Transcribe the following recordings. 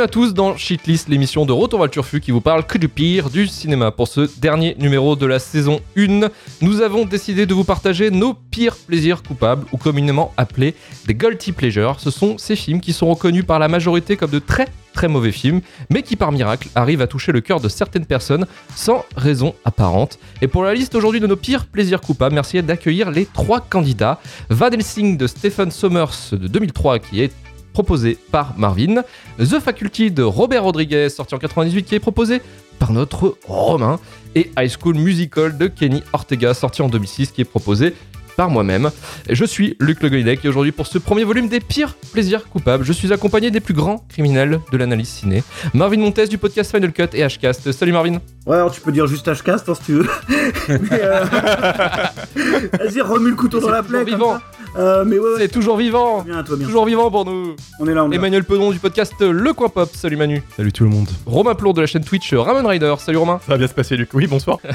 Bienvenue à tous dans Shitlist, l'émission de Retour vers qui vous parle que du pire du cinéma. Pour ce dernier numéro de la saison 1, nous avons décidé de vous partager nos pires plaisirs coupables, ou communément appelés des guilty pleasures. Ce sont ces films qui sont reconnus par la majorité comme de très très mauvais films, mais qui par miracle arrivent à toucher le cœur de certaines personnes sans raison apparente. Et pour la liste aujourd'hui de nos pires plaisirs coupables, merci d'accueillir les trois candidats. Van Helsing de Stephen Sommers de 2003 qui est proposé par Marvin, The Faculty de Robert Rodriguez, sorti en 98, qui est proposé par notre Romain, et High School Musical de Kenny Ortega, sorti en 2006, qui est proposé par moi-même. Je suis Luc Le Golinec et aujourd'hui pour ce premier volume des pires plaisirs coupables, je suis accompagné des plus grands criminels de l'analyse ciné. Marvin Montes du podcast Final Cut et Hcast. Salut Marvin. Ouais, alors tu peux dire juste Hcast hein, si tu veux. Euh, vas-y, remue le couteau dans la plaie. Vivant. Euh, mais ouais, C'est toujours vivant. Bien, toi, bien. Toujours vivant pour nous. On est là, on est là. Emmanuel Pedon du podcast Le Coin Pop. Salut Manu. Salut tout le monde. Romain Plour de la chaîne Twitch Ramen Rider. Salut Romain. Ça va bien se passer, Luc. Oui, bonsoir.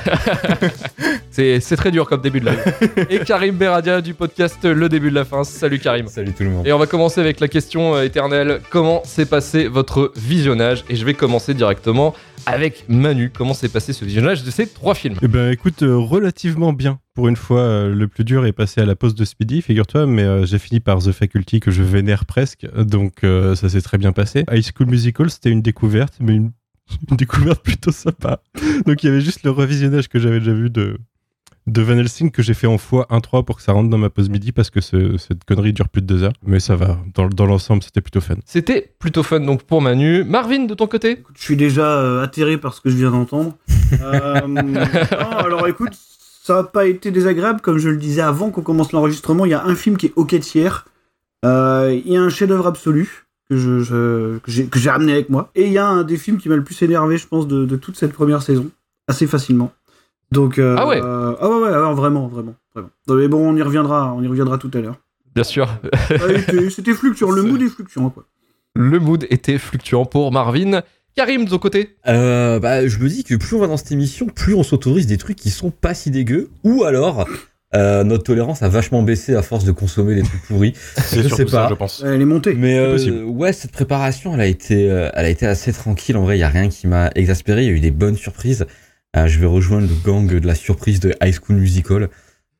C'est c'est très dur comme début de live. et Karim Beradia du podcast Le Début de la Fin. Salut Karim. Salut tout le monde. Et on va commencer avec la question euh, éternelle. Comment s'est passé votre visionnage? Et je vais commencer directement avec Manu. Comment s'est passé ce visionnage de ces trois films Eh ben, écoute, euh, relativement bien. Pour une fois, euh, le plus dur est passé à la pause de Speedy, figure-toi, mais euh, j'ai fini par The Faculty que je vénère presque, donc ça s'est très bien passé. High School Musical, c'était une découverte, mais une, une découverte plutôt sympa. Donc il y avait juste le revisionnage que j'avais déjà vu de, de Van Helsing que j'ai fait en fois 1-3 pour que ça rentre dans ma pause midi parce que ce- cette connerie dure plus de deux heures. Mais ça va, dans, dans l'ensemble, c'était plutôt fun. C'était plutôt fun donc pour Manu. Marvin, de ton côté? Je suis déjà euh, atterré par ce que je viens d'entendre. Euh, non, alors écoute, ça n'a pas été désagréable. Comme je le disais avant qu'on commence l'enregistrement, il y a un film qui est de Sierre. Euh, Il y a un chef-d'œuvre absolu que je, je- que j'ai que j'ai ramené avec moi. Et il y a un des films qui m'a le plus énervé, je pense, de, de toute cette première saison. Assez facilement. Donc, euh, Ah ouais euh, Ah ouais, ouais, alors vraiment, vraiment, vraiment. Non, mais bon, on y reviendra, on y reviendra tout à l'heure. Bien sûr. Ah, était- C'était fluctuant, le mood est fluctuant, quoi. Le mood était fluctuant pour Marvin. Karim, de ton côté Euh, bah, je me dis que plus on va dans cette émission, plus on s'autorise des trucs qui sont pas si dégueux, ou alors euh, notre tolérance a vachement baissé à force de consommer des trucs pourris. C'est Je surtout sais ça, pas. je pense. Elle est montée. Mais euh, ouais, cette préparation, elle a été, elle a été assez tranquille. En vrai, il y a rien qui m'a exaspéré. Il y a eu des bonnes surprises. Euh, je vais rejoindre le gang de la surprise de High School Musical.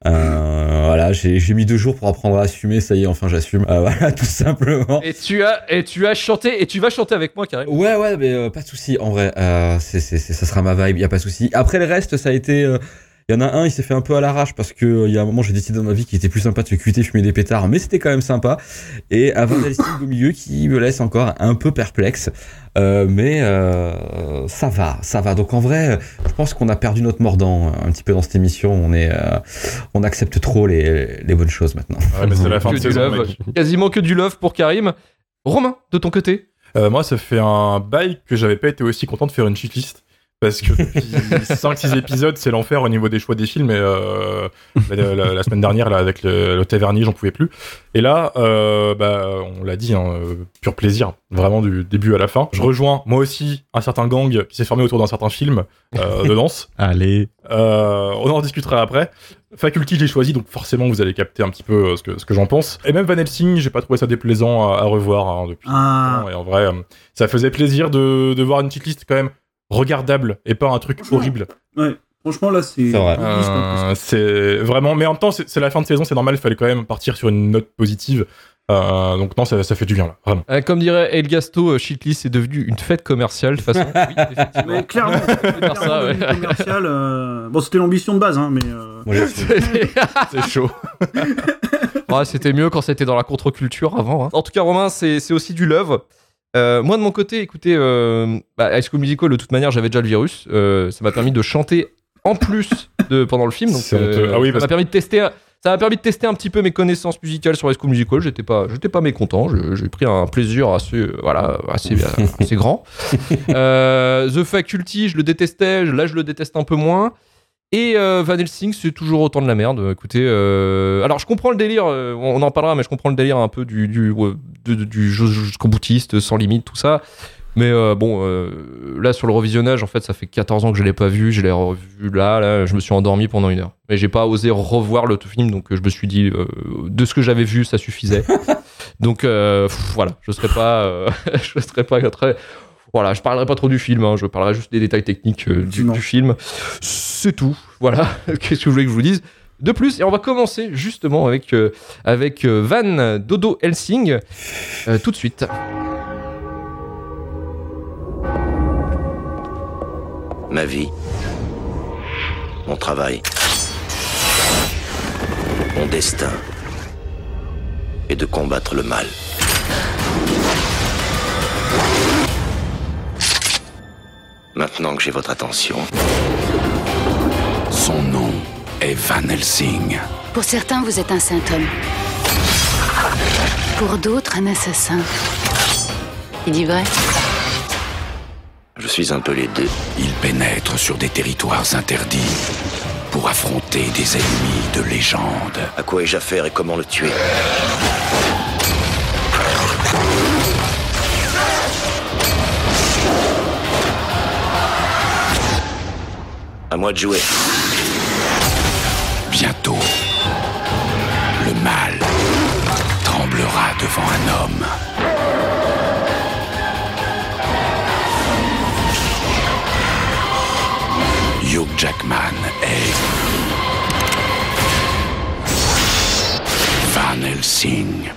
Euh, voilà, j'ai mis deux jours pour apprendre à assumer. Ça y est, enfin, j'assume. Euh, voilà, tout simplement. Et tu as et tu as chanté et tu vas chanter avec moi, Karim. Ouais, ouais, mais euh, pas de souci. En vrai, euh, c'est, c'est, c'est- ça sera ma vibe. Y a pas de souci. Après le reste, ça a été. Il y en a un, il s'est fait un peu à l'arrache parce que euh, il y a un moment, j'ai décidé dans ma vie qu'il était plus sympa de se cuiter, fumer des pétards, mais c'était quand même sympa. Et avant Helsing au milieu, qui me laisse encore un peu perplexe. Euh, mais euh, ça va, ça va. Donc en vrai, je pense qu'on a perdu notre mordant un petit peu dans cette émission. On est, euh, on accepte trop les, les bonnes choses maintenant. Ouais, mais c'est la fin Que de du saison, love. mec. Quasiment que du love pour Karim. Romain, de ton côté? Euh, moi, ça fait un bail que j'avais pas été aussi content de faire une cheatlist. Parce que depuis 5-6 épisodes, c'est l'enfer au niveau des choix des films. Et euh, la, la- la semaine dernière, là, avec le, le Tavernier, j'en pouvais plus. Et là, euh, bah, on l'a dit, hein, euh, pur plaisir, vraiment du début à la fin. Je rejoins moi aussi un certain gang qui s'est formé autour d'un certain film euh, de danse. Allez. Euh, on en discutera après. Faculty, j'ai choisi, donc forcément, vous allez capter un petit peu ce que, ce que j'en pense. Et même Van Helsing, j'ai pas trouvé ça déplaisant à, à revoir hein, depuis. Ah. longtemps. Et en vrai, ça faisait plaisir de, de voir une petite liste quand même regardable et pas un truc horrible. Ouais, franchement, là, c'est. C'est vrai. Euh, c'est vraiment, mais en même temps, c'est c'est la fin de saison, c'est normal, il fallait quand même partir sur une note positive. Euh, donc non, ça, ça fait du bien là, vraiment. Euh, Comme dirait El Gasto, euh, Shitlist est devenu une fête commerciale de toute façon. Oui, effectivement. Mais clairement, clairement, ça, ouais. devenu commercial, euh, Bon, c'était l'ambition de base, hein, mais. euh, C'est chaud. Ouais, c'était mieux quand c'était dans la contre-culture avant. hein. En tout cas, Romain, c'est c'est aussi du love. Euh, moi, de mon côté, écoutez, euh, bah, High School Musical, de toute manière, j'avais déjà le virus. Euh, ça m'a permis de chanter en plus de, pendant le film. Donc, honteux. Ah oui, ça m'a permis de tester. Ça m'a permis de tester un petit peu mes connaissances musicales sur High School Musical. J'étais pas, j'étais pas mécontent. J'ai pris un plaisir assez, euh, voilà, assez, assez grand. Euh, The Faculty, je le détestais. Là, je le déteste un peu moins. Et euh, Van Helsing, c'est toujours autant de la merde. Écoutez, euh, alors je comprends le délire, euh, on en parlera, mais je comprends le délire un peu du, du, jeu jusqu'au boutiste, sans limite, tout ça. Mais euh, bon, euh, là sur le revisionnage, en fait, ça fait 14 ans que je l'ai pas vu. Je l'ai revu là, là, je me suis endormi pendant une heure. Mais j'ai pas osé revoir le film, donc euh, je me suis dit, euh, de ce que j'avais vu, ça suffisait. Donc euh, pff, voilà, je serai pas, euh, je serai pas très. Voilà, je parlerai pas trop du film, hein, je parlerai juste des détails techniques euh, du, film. C'est tout. Voilà, qu'est-ce que vous voulez que je vous dise? De plus, et on va commencer justement avec, euh, avec euh, Van Dodo Helsing euh, tout de suite. Ma vie, mon travail, mon destin est de combattre le mal. Maintenant que j'ai votre attention, Son nom est Van Helsing. Pour certains, vous êtes un saint homme. Pour d'autres, un assassin. Il dit vrai? Je suis un peu les deux. Il pénètre sur des territoires interdits pour affronter des ennemis de légende. À quoi ai-je affaire et comment le tuer? À moi de jouer. Bientôt, le mal tremblera devant un homme. Hugh Jackman est Van Helsing.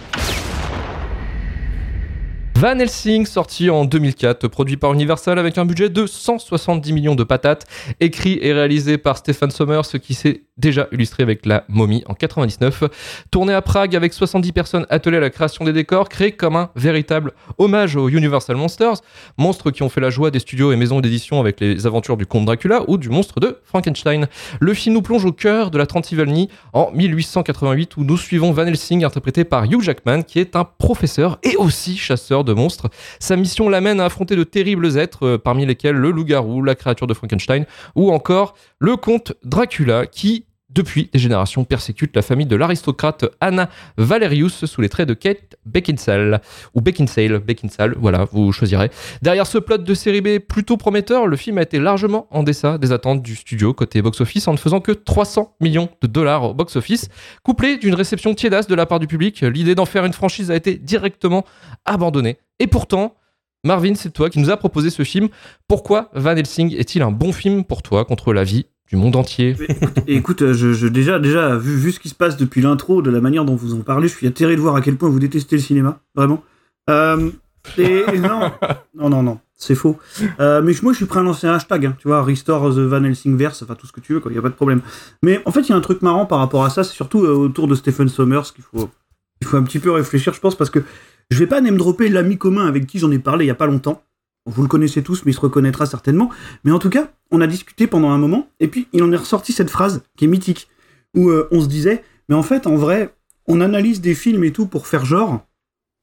Van Helsing, sorti en 2004, produit par Universal avec un budget de 170 millions de patates, écrit et réalisé par Stephen Sommers, qui s'est déjà illustré avec La Momie en 99, tourné à Prague avec 70 personnes attelées à la création des décors, créé comme un véritable hommage aux Universal Monsters, monstres qui ont fait la joie des studios et maisons d'édition avec les aventures du comte Dracula ou du monstre de Frankenstein. Le film nous plonge au cœur de la Transylvanie en 1888 où nous suivons Van Helsing interprété par Hugh Jackman qui est un professeur et aussi chasseur de monstres. Sa mission l'amène à affronter de terribles êtres euh, parmi lesquels le loup-garou, la créature de Frankenstein ou encore le comte Dracula qui depuis des générations persécute la famille de l'aristocrate Anna Valerius sous les traits de Kate Beckinsale ou Beckinsale, Beckinsale, voilà, vous choisirez. Derrière ce plot de série B plutôt prometteur, le film a été largement en deçà des attentes du studio côté box-office en ne faisant que 300 millions de dollars au box-office. Couplé d'une réception tiédasse de la part du public, l'idée d'en faire une franchise a été directement abandonnée. Et pourtant, Marvin, c'est toi qui nous a proposé ce film. Pourquoi Van Helsing est-il un bon film pour toi contre la vie du monde entier Et écoute, euh, je, je- déjà, déjà vu, vu ce qui se passe depuis l'intro, de la manière dont vous en parlez, je suis atterré de voir à quel point vous détestez le cinéma, vraiment. Euh, et, non, non, non, non, c'est faux. Euh, mais moi, je suis prêt à lancer un hashtag, hein, tu vois, Restore the Van Helsing verse, enfin tout ce que tu veux, quoi, y a pas de problème. Mais en fait, il y a un truc marrant par rapport à ça, c'est surtout euh, autour de Stephen Sommers qu'il faut, il faut un petit peu réfléchir, je pense, parce que je vais pas name dropper l'ami commun avec qui j'en ai parlé il y a pas longtemps. Vous le connaissez tous, mais il se reconnaîtra certainement. Mais en tout cas, on a discuté pendant un moment, et puis il en est ressorti cette phrase qui est mythique, où euh, on se disait, mais en fait, en vrai, on analyse des films et tout pour faire genre,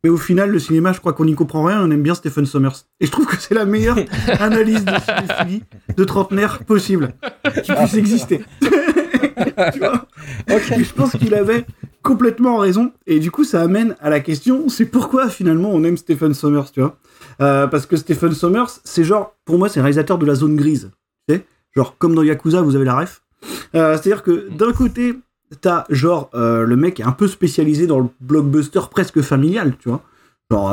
mais au final, le cinéma, je crois qu'on n'y comprend rien, on aime bien Stephen Sommers. Et je trouve que c'est la meilleure analyse de cinéphilie de trentenaire possible qui puisse exister. tu vois Et je pense qu'il avait complètement raison, et du coup, ça amène à la question, c'est pourquoi finalement on aime Stephen Sommers, tu vois? Euh, Parce que Stephen Sommers, c'est genre, pour moi, c'est réalisateur de la zone grise. Tu sais Genre, comme dans Yakuza, vous avez la ref. Euh, C'est-à-dire que d'un côté, t'as genre euh, le mec est un peu spécialisé dans le blockbuster presque familial, tu vois. Genre,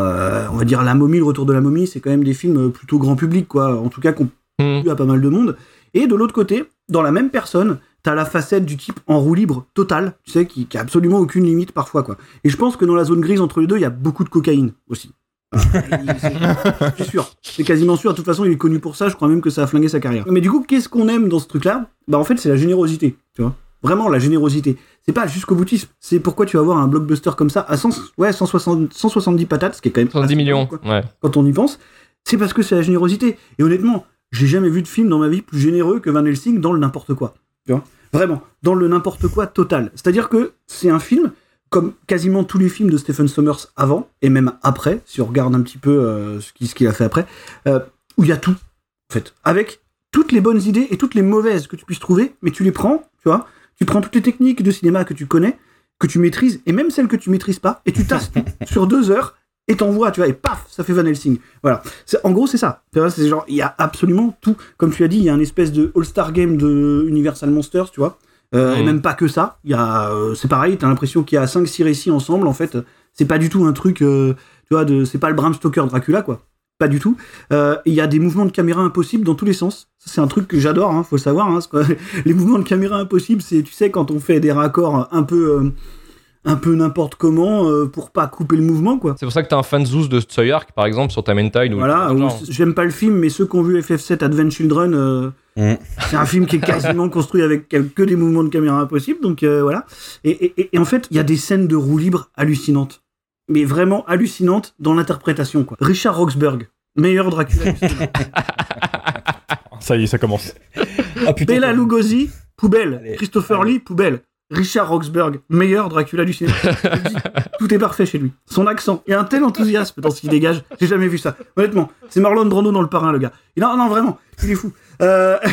on va dire La Momie, Le Retour de la Momie, c'est quand même des films plutôt grand public, quoi. En tout cas, qu'on plu à pas mal de monde. Et de l'autre côté, dans la même personne, t'as la facette du type en roue libre totale, tu sais, qui, qui a absolument aucune limite parfois, quoi. Et je pense que dans la zone grise entre les deux, il y a beaucoup de cocaïne aussi. Je suis sûr, c'est quasiment sûr. De toute façon, il est connu pour ça. Je crois même que ça a flingué sa carrière. Mais du coup, qu'est-ce qu'on aime dans ce truc-là? Bah, en fait, c'est la générosité. Tu vois, vraiment la générosité. C'est pas jusqu'au boutisme. C'est pourquoi tu vas voir un blockbuster comme ça à 100, ouais, 160, 170 patates, ce qui est quand même 70 assez millions, quoi ouais. quand on y pense, c'est parce que c'est la générosité. Et honnêtement, j'ai jamais vu de film dans ma vie plus généreux que Van Helsing dans le n'importe quoi. Tu vois Vraiment, dans le n'importe quoi total. C'est-à-dire que c'est un film, comme quasiment tous les films de Stephen Sommers avant, et même après, si on regarde un petit peu euh, ce qu'il a fait après, euh, où il y a tout, en fait. Avec toutes les bonnes idées et toutes les mauvaises que tu puisses trouver, mais tu les prends, tu vois Tu prends toutes les techniques de cinéma que tu connais, que tu maîtrises, et même celles que tu maîtrises pas, et tu tasses sur deux heures, et t'envoies, tu vois, et paf, ça fait Van Helsing. Voilà. En gros, c'est ça. Tu vois, C'est genre, il y a absolument tout. Comme tu as dit, il y a un espèce de All-Star Game de Universal Monsters, tu vois. Euh, Et même pas que ça. Il y a, euh, c'est pareil, t'as l'impression qu'il y a 5-6 récits ensemble, en fait. C'est pas du tout un truc, euh, tu vois, de, c'est pas le Bram Stoker Dracula, quoi. Pas du tout. Il y a des mouvements de caméra impossibles dans tous les sens. C'est un truc que j'adore, hein, faut le savoir. Hein, les mouvements de caméra impossibles, c'est, tu sais, quand on fait des raccords un peu, un peu n'importe comment euh, pour pas couper le mouvement, quoi. C'est pour ça que t'es un fan zouz de Tsuyark, par exemple, sur ta ou- Voilà, j'aime pas le film, mais ceux qui ont vu FF7 Advent Children, euh, Mm. c'est un film qui est quasiment construit avec que des mouvements de caméra impossibles, donc euh, voilà. Et, et- et- et en fait, il y a des scènes de roue libre hallucinantes, mais vraiment hallucinantes dans l'interprétation, quoi. Richard Roxburgh, meilleur Dracula. Ça y est, ça commence. Ah putain. Bela Lugosi, poubelle. Allez, Christopher allez. Lee, poubelle. Richard Roxburgh, meilleur Dracula du cinéma. Je le dis, Tout est parfait chez lui. Son accent, il y a un tel enthousiasme dans ce qu'il dégage. J'ai jamais vu ça. Honnêtement, c'est Marlon Brando dans le parrain, le gars. Et non, non, vraiment, il est fou. Euh,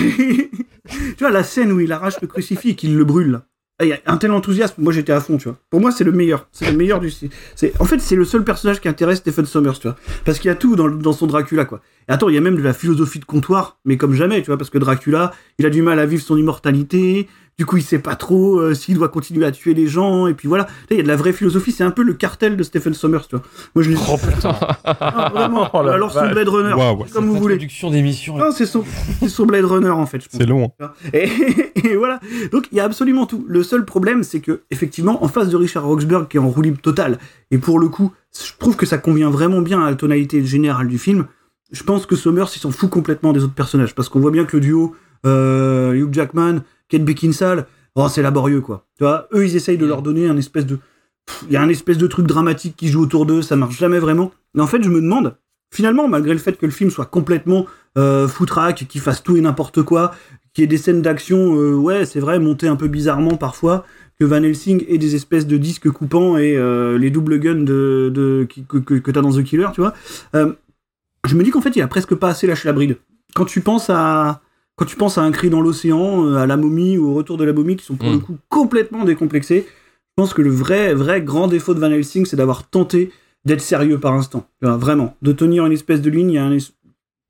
tu vois, la scène où il arrache le crucifix et qu'il le brûle, là. Ah, Il y a un tel enthousiasme, moi j'étais à fond, tu vois. Pour moi, c'est le meilleur. C'est le meilleur du. C'est en fait, c'est le seul personnage qui intéresse Stephen Sommers, tu vois. Parce qu'il y a tout dans, dans son Dracula, quoi. Et attends, il y a même de la philosophie de comptoir, mais comme jamais, tu vois, parce que Dracula, il a du mal à vivre son immortalité. Du coup, il sait pas trop euh, s'il doit continuer à tuer les gens. Et puis voilà, il y a de la vraie philosophie. C'est un peu le cartel de Stephen Sommers, tu vois. Moi, je l'ai. Oh putain. Ah, vraiment. Oh Alors, son. Blade Runner, comme vous voulez. D'émission. Non, c'est son, son Blade Runner en fait. C'est long. hein. Et, et voilà. Donc il y a absolument tout. Le seul problème, c'est que effectivement, en face de Richard Roxburgh qui est en roue libre totale, et pour le coup, je trouve que ça convient vraiment bien à la tonalité générale du film. Je pense que Sommers, il s'en fout complètement des autres personnages parce qu'on voit bien que le duo euh, Hugh Jackman, Kate Beckinsale, oh, c'est laborieux quoi. Tu vois, eux, ils essayent de leur donner un espèce de, il y a un espèce de truc dramatique qui joue autour d'eux, ça marche jamais vraiment. Mais en fait, je me demande, finalement, malgré le fait que le film soit complètement euh, foutraque, qu'il fasse tout et n'importe quoi, qu'il y ait des scènes d'action, euh, ouais, c'est vrai, montées un peu bizarrement parfois, que Van Helsing ait des espèces de disques coupants et euh, les double guns de, de, que, que, que t'as dans The Killer, tu vois. Euh, je me dis qu'en fait, il a presque pas assez lâché la bride. Quand tu penses à. Quand tu penses à un cri dans l'océan, euh, à la momie ou au retour de la momie, qui sont pour Mm. le coup complètement décomplexés, je pense que le vrai, vrai grand défaut de Van Helsing, c'est d'avoir tenté d'être sérieux par instant. Vraiment. De tenir une espèce de ligne, il y a un es- tu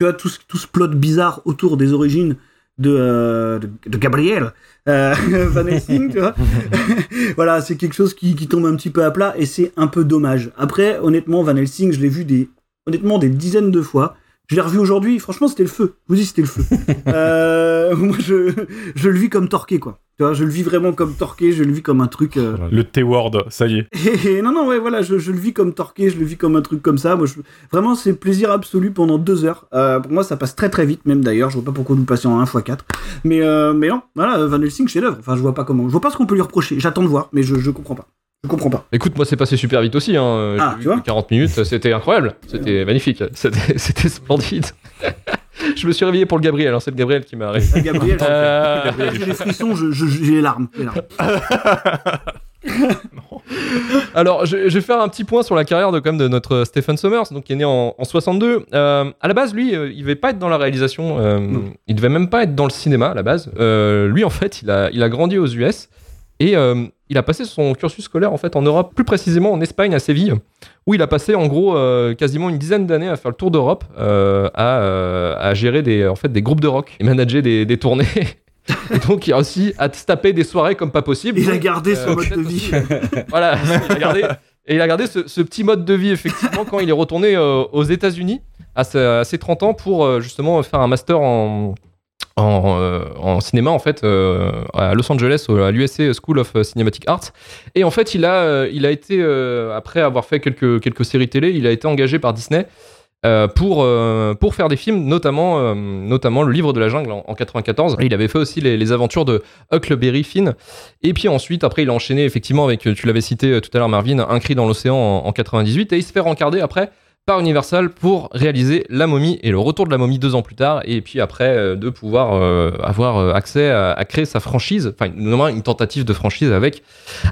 vois, tout ce, tout ce plot bizarre autour des origines de, euh, de, de Gabriel euh, Van Helsing, tu vois. voilà, c'est quelque chose qui, qui tombe un petit peu à plat et c'est un peu dommage. Après, honnêtement, Van Helsing, je l'ai vu des, honnêtement des dizaines de fois. Je l'ai revu aujourd'hui, franchement, c'était le feu. Je vous dis, c'était le feu. Euh, moi, je, je le vis comme torqué, quoi. Tu vois, je le vis vraiment comme torqué, je le vis comme un truc. euh, Le T-word, ça y est. et- et non, non, ouais, voilà, je, je le vis comme torqué, je le vis comme un truc comme ça. Moi, je, vraiment, c'est plaisir absolu pendant deux heures. Euh, pour moi, ça passe très très vite, même d'ailleurs. Je vois pas pourquoi nous passions en 1 x 4. Mais, euh, mais non, voilà, Van Helsing, chef d'œuvre. Enfin, je vois pas comment. Je vois pas ce qu'on peut lui reprocher. J'attends de voir, mais je, je comprends pas. Je comprends pas. Écoute, moi, c'est passé super vite aussi. Hein. Ah, tu vois que 40 minutes, c'était incroyable. C'était magnifique. C'était splendide. je me suis réveillé pour le Gabriel. hein. C'est le Gabriel qui m'a réveillé. Gabriel, Euh, j'ai des frissons, j'ai les larmes. les larmes. Alors, je, je vais faire un petit point sur la carrière de, quand même, de notre Stephen Sommers, donc, qui est né en, en 62. Euh, à la base, lui, euh, il devait pas être dans la réalisation. euh, il devait même pas être dans le cinéma à la base. Euh, lui, en fait, il a, il a grandi aux US et euh, il a passé son cursus scolaire en fait en Europe, plus précisément en Espagne, à Séville, où il a passé en gros euh, quasiment une dizaine d'années à faire le tour d'Europe, euh, à, euh, à gérer des, en fait, des groupes de rock et manager des, des tournées. Et donc, il a aussi à se taper des soirées comme pas possible. Il a gardé son mode de vie. voilà, il a gardé, et il a gardé ce, ce petit mode de vie, effectivement, quand il est retourné aux États-Unis à, ses 30 ans pour justement faire un master en, en, euh, en cinéma, en fait, euh, à Los Angeles, à l'USC School of Cinematic Arts. Et en fait, il a, euh, il a été, après avoir fait quelques, quelques séries télé, il a été engagé par Disney. pour, pour faire des films, notamment, notamment Le Livre de la Jungle en, en 94. Et il avait fait aussi les, aventures de Huckleberry Finn. Et puis ensuite, après, il a enchaîné effectivement avec, tu l'avais cité tout à l'heure, Marvin, Un cri dans l'océan en, en 98. Et il se fait rencarder après par Universal pour réaliser La momie et le retour de la momie deux ans plus tard. Et puis après, euh, de pouvoir euh, avoir euh, accès à, à créer sa franchise, enfin, notamment une tentative de franchise avec,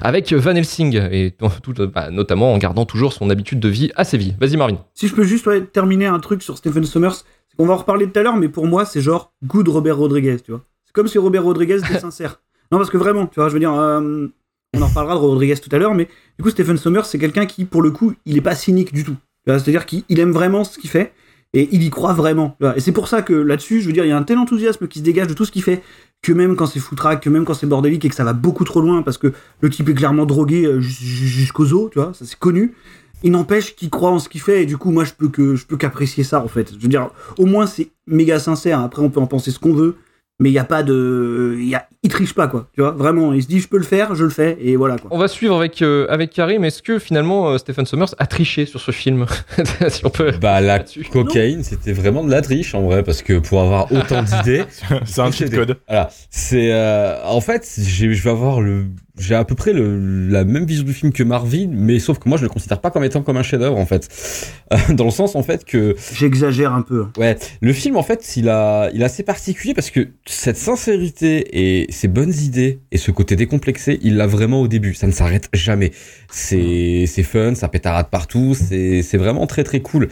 avec Van Helsing. Et tout, bah, notamment en gardant toujours son habitude de vie à Séville. Vas-y, Marvin. Si je peux juste ouais, terminer un truc sur Stephen Sommers, c'est qu'on va en reparler tout à l'heure, mais pour moi, c'est genre good Robert Rodriguez, tu vois. C'est comme si Robert Rodriguez était sincère. Non, parce que vraiment, tu vois, je veux dire, euh, on en reparlera de Rodriguez tout à l'heure, mais du coup, Stephen Sommers, c'est quelqu'un qui, pour le coup, il est pas cynique du tout. C'est-à-dire qu'il il aime vraiment ce qu'il fait et il y croit vraiment. Et c'est pour ça que là-dessus, je veux dire, il y a un tel enthousiasme qui se dégage de tout ce qu'il fait que même quand c'est foutraque, que même quand c'est bordélique et que ça va beaucoup trop loin parce que le type est clairement drogué euh, jus- jus- jusqu'aux os, tu vois, ça c'est connu. Il n'empêche qu'il croit en ce qu'il fait et du coup moi je peux que je peux qu'apprécier ça en fait. Je veux dire, au moins c'est méga sincère. Après on peut en penser ce qu'on veut, mais il y a pas de, il y a, il triche pas quoi, tu vois. Vraiment, il se dit je peux le faire, je le fais et voilà quoi. On va suivre avec, euh, avec Karim. Est-ce que finalement euh, Stephen Sommers a triché sur ce film Si on peut. Bah, la cocaïne, c'était vraiment de la triche en vrai, parce que pour avoir autant d'idées, C'est un cheat code. Voilà, c'est euh, en fait, je vais avoir le, j'ai à peu près le, la même vision du film que Marvin, mais sauf que moi je le considère pas comme étant comme un chef-d'œuvre en fait, dans le sens en fait que J'exagère un peu. ouais, le film en fait il a, il est assez particulier parce que cette sincérité et ces bonnes idées et ce côté décomplexé, il l'a vraiment au début, ça ne s'arrête jamais. C'est, c'est fun, ça pétarade partout, c'est, c'est vraiment très très cool.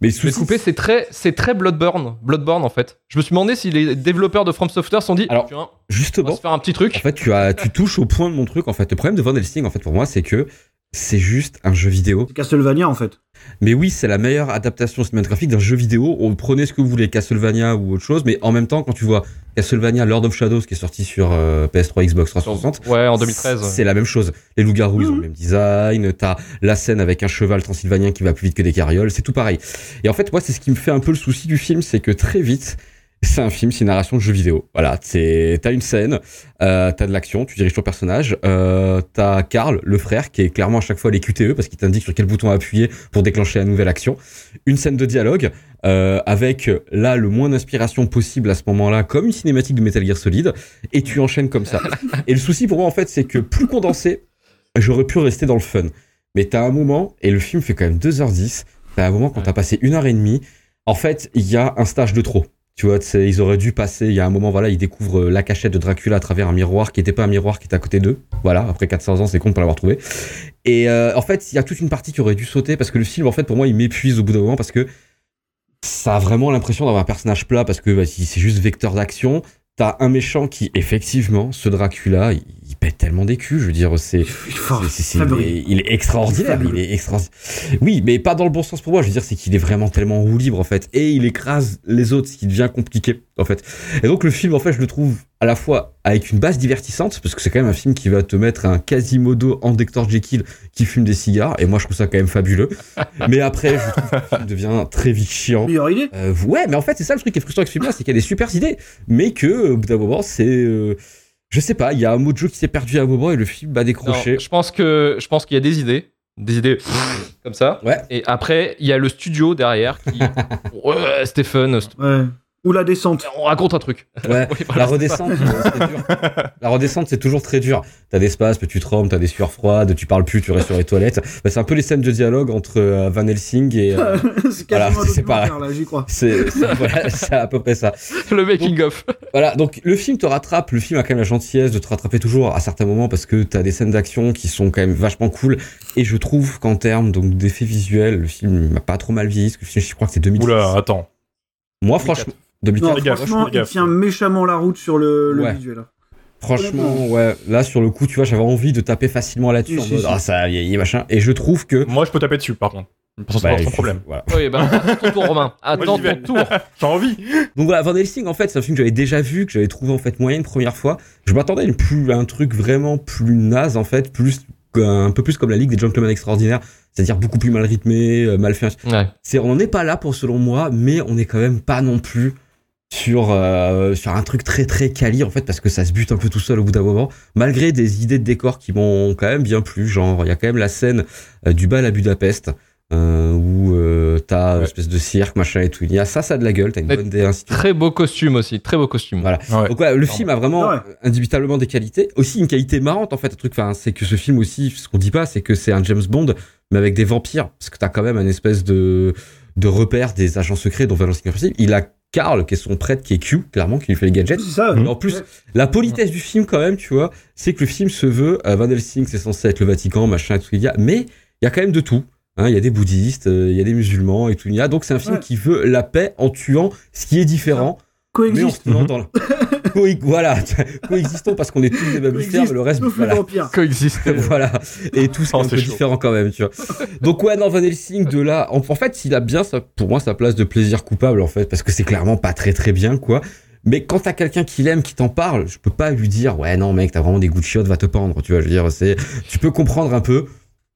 Mais le Je vais te souci, couper, c'est très, c'est très Bloodborne. Bloodborne en fait. Je me suis demandé si les développeurs de From Software se sont dit, Alors, tiens, on va justement, se faire un petit En truc. fait, tu as, tu touches au point de mon truc. En fait, le problème de Van Helsing, en fait, pour moi, c'est que c'est juste un jeu vidéo. C'est Castlevania en fait. Mais oui, c'est la meilleure adaptation cinématographique d'un jeu vidéo. On prenait ce que vous voulez, Castlevania ou autre chose, mais en même temps, quand tu vois Castlevania Lord of Shadows qui est sorti sur euh, PS3, Xbox 360, Ouais, en 2013. ouais. c'est la même chose. Les loups-garous, ils ont Mhm. le même design. T'as la scène avec un cheval transylvanien qui va plus vite que des carrioles. C'est tout pareil. Et en fait, moi, c'est ce qui me fait un peu le souci du film, c'est que très vite, c'est un film, c'est une narration de jeu vidéo. Voilà, t'as une scène, euh, t'as de l'action, tu diriges ton personnage, euh, t'as Karl, le frère, qui est clairement à chaque fois les QTE parce qu'il t'indique sur quel bouton appuyer pour déclencher la nouvelle action. Une scène de dialogue euh, avec là le moins d'inspiration possible à ce moment-là, comme une cinématique de Metal Gear Solid, et tu enchaînes comme ça. Et le souci pour moi en fait, c'est que plus condensé, j'aurais pu rester dans le fun. Mais t'as un moment, et le film fait quand même 2h10, t'as un moment quand t'as passé une heure et demie, en fait, il y a un stage de trop. Tu vois, ils auraient dû passer, il y a un moment, voilà, ils découvrent euh, la cachette de Dracula à travers un miroir qui était pas un miroir qui était à côté d'eux. Voilà, après 400 ans, c'est con de pas l'avoir trouvé. Et euh, en fait, il y a toute une partie qui aurait dû sauter parce que le film, en fait, pour moi, il m'épuise au bout d'un moment parce que ça a vraiment l'impression d'avoir un personnage plat parce que bah, c'est juste vecteur d'action. T'as un méchant qui, effectivement, ce Dracula, pète tellement des culs. Je veux dire, c'est Il est extraordinaire. Il est extraordinaire. Oui, mais pas dans le bon sens pour moi. Je veux dire, c'est qu'il est vraiment tellement en roue libre, en fait. Et il écrase les autres, ce qui devient compliqué, en fait. Et donc, le film, en fait, je le trouve à la fois avec une base divertissante, parce que c'est quand même un film qui va te mettre un Quasimodo en Dr. Jekyll qui fume des cigares. Et moi, je trouve ça quand même fabuleux. mais après, je trouve que le film devient très vite chiant. Meilleure idée. Euh, ouais, mais en fait, c'est ça le truc qui est frustrant avec ce film-là, c'est qu'il y a des super idées, mais que, euh, au bout d'un moment, c'est. euh, je sais pas, il y a un mot de jeu qui s'est perdu à un moment et le film va Non, décrocher. je pense que je pense qu'il y a des idées, des idées comme ça. Ouais. Et après, il y a le studio derrière qui. ouais, Stephen, Ouais. Ou la descente. on raconte un truc. Ouais, Oui, voilà, la redescente, euh, c'est dur. La redescente, c'est toujours très dur. T'as des spasmes, tu trembles, t'as des sueurs froides, tu parles plus, tu restes sur les toilettes. Bah, c'est un peu les scènes de dialogue entre euh, Van Helsing et. euh, c'est Voilà, pareil. documentaire, là, j'y crois. c'est c'est- voilà, c'est à peu près ça. Le making of. Voilà, donc le film te rattrape, le film a quand même la gentillesse de te rattraper toujours à certains moments parce que t'as des scènes d'action qui sont quand même vachement cool. Et je trouve qu'en termes donc d'effets visuels, le film m'a pas trop mal vieilli. parce que Le film, je crois que c'est 2010. Oula, attends. Moi, franchement, 2004. Non, gaffe, franchement, fais il tient méchamment la route sur le, le Ouais. visuel. hein. Franchement, ouais. Là, sur le coup, tu vois, j'avais envie de taper facilement là-dessus si. ah, ça a vieilli, machin. Et je trouve que. Moi, je peux taper dessus, par contre. Sans, bah, je- problème. Voilà. Oui, bah, attends ton tour, Romain. Attends vais. ton tour. J'ai envie. Donc voilà, Van Helsing, en fait, c'est un film que j'avais déjà vu, que j'avais trouvé en fait moyen une première fois. Je m'attendais à, une plus, à un truc vraiment plus naze, en fait, plus un peu plus comme la Ligue des Gentlemen Extraordinaires, c'est-à-dire beaucoup plus mal rythmé, euh, mal fait. Ouais. C'est, on n'en est pas là pour selon moi, mais on est quand même pas non plus sur euh, sur un truc très très quali en fait parce que ça se bute un peu tout seul au bout d'un moment malgré des idées de décor qui m'ont quand même bien plu genre il y a quand même la scène euh, du bal à Budapest euh, où euh, t'as une espèce de cirque machin et tout il y a ça ça a de la gueule t'as une bonne idée. Très beau costume aussi, très beau costume. Voilà. Ouais. Donc ouais, le film a vraiment Ouais. indubitablement des qualités. Aussi une qualité marrante en fait, un truc. Enfin, c'est que ce film aussi, ce qu'on dit pas, c'est que c'est un James Bond, mais avec des vampires, parce que t'as quand même un espèce de de repère des agents secrets dont Valence Impossible. Il a Carl qui est son prêtre, qui est Q, clairement, qui lui fait les gadgets. C'est ça. Et en plus, la politesse du film quand même, tu vois, c'est que le film se veut. euh, Van Helsing, c'est censé être le Vatican, machin, tout il y a, mais il y a quand même de tout. Hein, Il y a des bouddhistes, euh, il y a des musulmans et tout il y a. Donc c'est un film Ouais. qui veut la paix en tuant ce qui est différent. Mais Coexiste. se lance dans la... Voilà, coexistons parce qu'on est tous des mammifères, mais le reste, voilà. Coexister. voilà. Et tout c'est Oh, un c'est peu chaud. différent quand même, tu vois. Donc ouais, non, Van Helsing, de là, en, en fait, il a bien, ça, pour moi, sa place de plaisir coupable, en fait, parce que c'est clairement pas très très bien, quoi. Mais quand t'as quelqu'un qui l'aime, qui t'en parle, je peux pas lui dire, ouais, non, mec, t'as vraiment des goûts de chiottes, va te pendre, tu vois. Je veux dire, c'est, tu peux comprendre un peu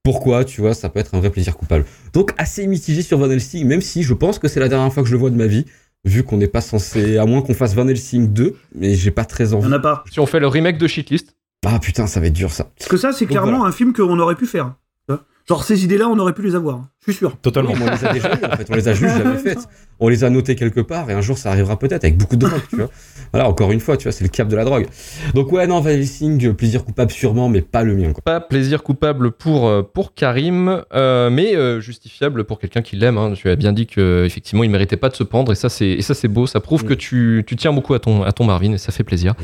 pourquoi, tu vois, ça peut être un vrai plaisir coupable. Donc, assez mitigé sur Van Helsing, même si je pense que c'est la dernière fois que je le vois de ma vie, vu qu'on n'est pas censé, à moins qu'on fasse Van Helsing 2, mais j'ai pas très Il envie. y en a pas. Si on fait le remake de Shitlist, Ah putain, ça va être dur ça. Parce que ça, c'est clairement voilà. un film qu'on aurait pu faire. Vois Genre, ces idées-là, on aurait pu les avoir. Je suis sûr. Totalement. Oui, on les a déjà eues, en fait, on les a juste jamais faites. On les a notées quelque part et un jour ça arrivera peut-être avec beaucoup de drogue, tu vois. Voilà, encore une fois, tu vois, c'est le cap de la drogue. Donc ouais, non, Van Helsing, plaisir coupable sûrement, mais pas le mien, quoi. pas plaisir coupable pour, euh, pour Karim, euh, mais euh, justifiable pour quelqu'un qui l'aime. hein. Tu as bien dit que effectivement il méritait pas de se pendre et ça c'est et ça c'est beau. Ça prouve Mm. que tu, tu tiens beaucoup à ton à ton Marvin et ça fait plaisir.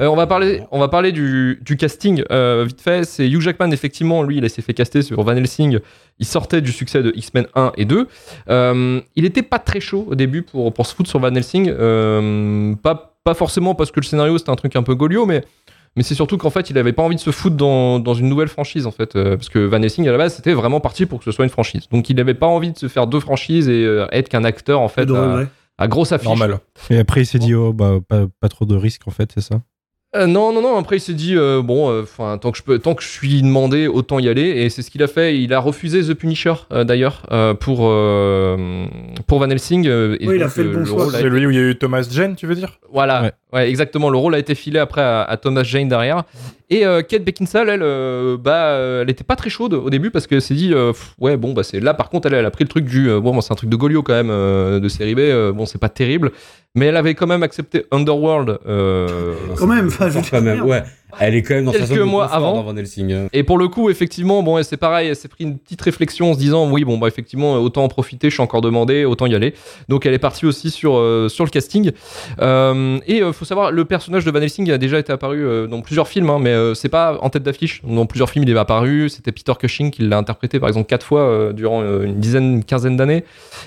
Euh, on va parler, on va parler du, du casting euh, vite fait. C'est Hugh Jackman, effectivement, lui, il s'est fait caster sur Van Helsing. Il sortait du succès de X-Men 1 et 2. Euh, il était pas très chaud au début pour, pour se foutre sur Van Helsing. Euh, pas, pas forcément parce que le scénario c'était un truc un peu golio, mais, mais c'est surtout qu'en fait il avait pas envie de se foutre dans, dans une nouvelle franchise en fait. Euh, parce que Van Helsing à la base c'était vraiment parti pour que ce soit une franchise. Donc il avait pas envie de se faire deux franchises et euh, être qu'un acteur en fait à grosse affiche. Normal. Et après, il s'est dit, oh, bah, pas, pas trop de risques, en fait, c'est ça? Euh, non, non, non. Après, il s'est dit euh, bon, enfin, tant que je peux, tant que je suis demandé, autant y aller. Et c'est ce qu'il a fait. Il a refusé The Punisher euh, d'ailleurs euh, pour euh, pour Van Helsing. euh, et Oui, il a fait le euh, bon choix. C'est lui où il y a eu Thomas Jane, tu veux dire? Voilà, Ouais. Ouais. exactement. Le rôle a été filé après à, à Thomas Jane derrière. Et euh, Kate Beckinsale, elle, euh, bah, elle était pas très chaude au début parce qu'elle s'est dit, euh, pff, ouais, bon, bah, c'est là. Par contre, elle, elle a pris le truc du, euh, bon, c'est un truc de Golio quand même de série B. bon, c'est pas terrible, mais elle avait quand même accepté Underworld. Quand même, enfin, je Quand même, ouais. Elle est quand même dans Quelques mois avant. dans Van Helsing. hein. Et pour le coup, effectivement, bon, c'est pareil, elle s'est pris une petite réflexion en se disant, oui, bon, bah, effectivement, autant en profiter, je suis encore demandé, autant y aller. Donc, elle est partie aussi sur, euh, sur le casting. Euh, et euh, faut savoir, le personnage de Van Helsing a déjà été apparu euh, dans plusieurs films, hein, mais c'est pas en tête d'affiche. Dans plusieurs films, il est apparu. C'était Peter Cushing qui l'a interprété, par exemple, quatre fois durant une dizaine, une quinzaine d'années.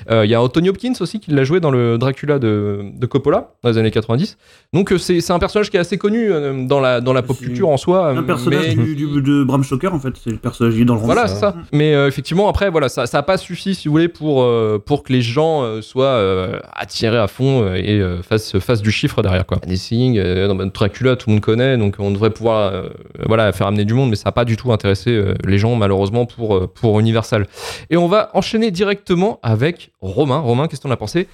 Il y a Anthony Hopkins aussi qui l'a joué dans le Dracula de, de Coppola, dans les années 90. Donc, c'est un personnage qui est assez connu dans la, dans la pop C'est culture en soi. Un personnage mais- du, du- de Bram Stoker, en fait. C'est le personnage qui est dans le voilà, ça. c'est ça. Mais euh, effectivement, après, voilà, ça n'a pas suffi, si vous voulez, pour, euh, pour que les gens euh, soient euh, attirés à fond euh, et euh, fassent, fassent du chiffre derrière. Quoi. Euh, dans Dracula, tout le monde connaît, donc on devrait pouvoir euh, voilà, faire amener du monde, mais ça n'a pas du tout intéressé euh, les gens, malheureusement, pour, euh, pour Universal. Et on va enchaîner directement avec Romain. Romain, qu'est-ce que t'en as pensé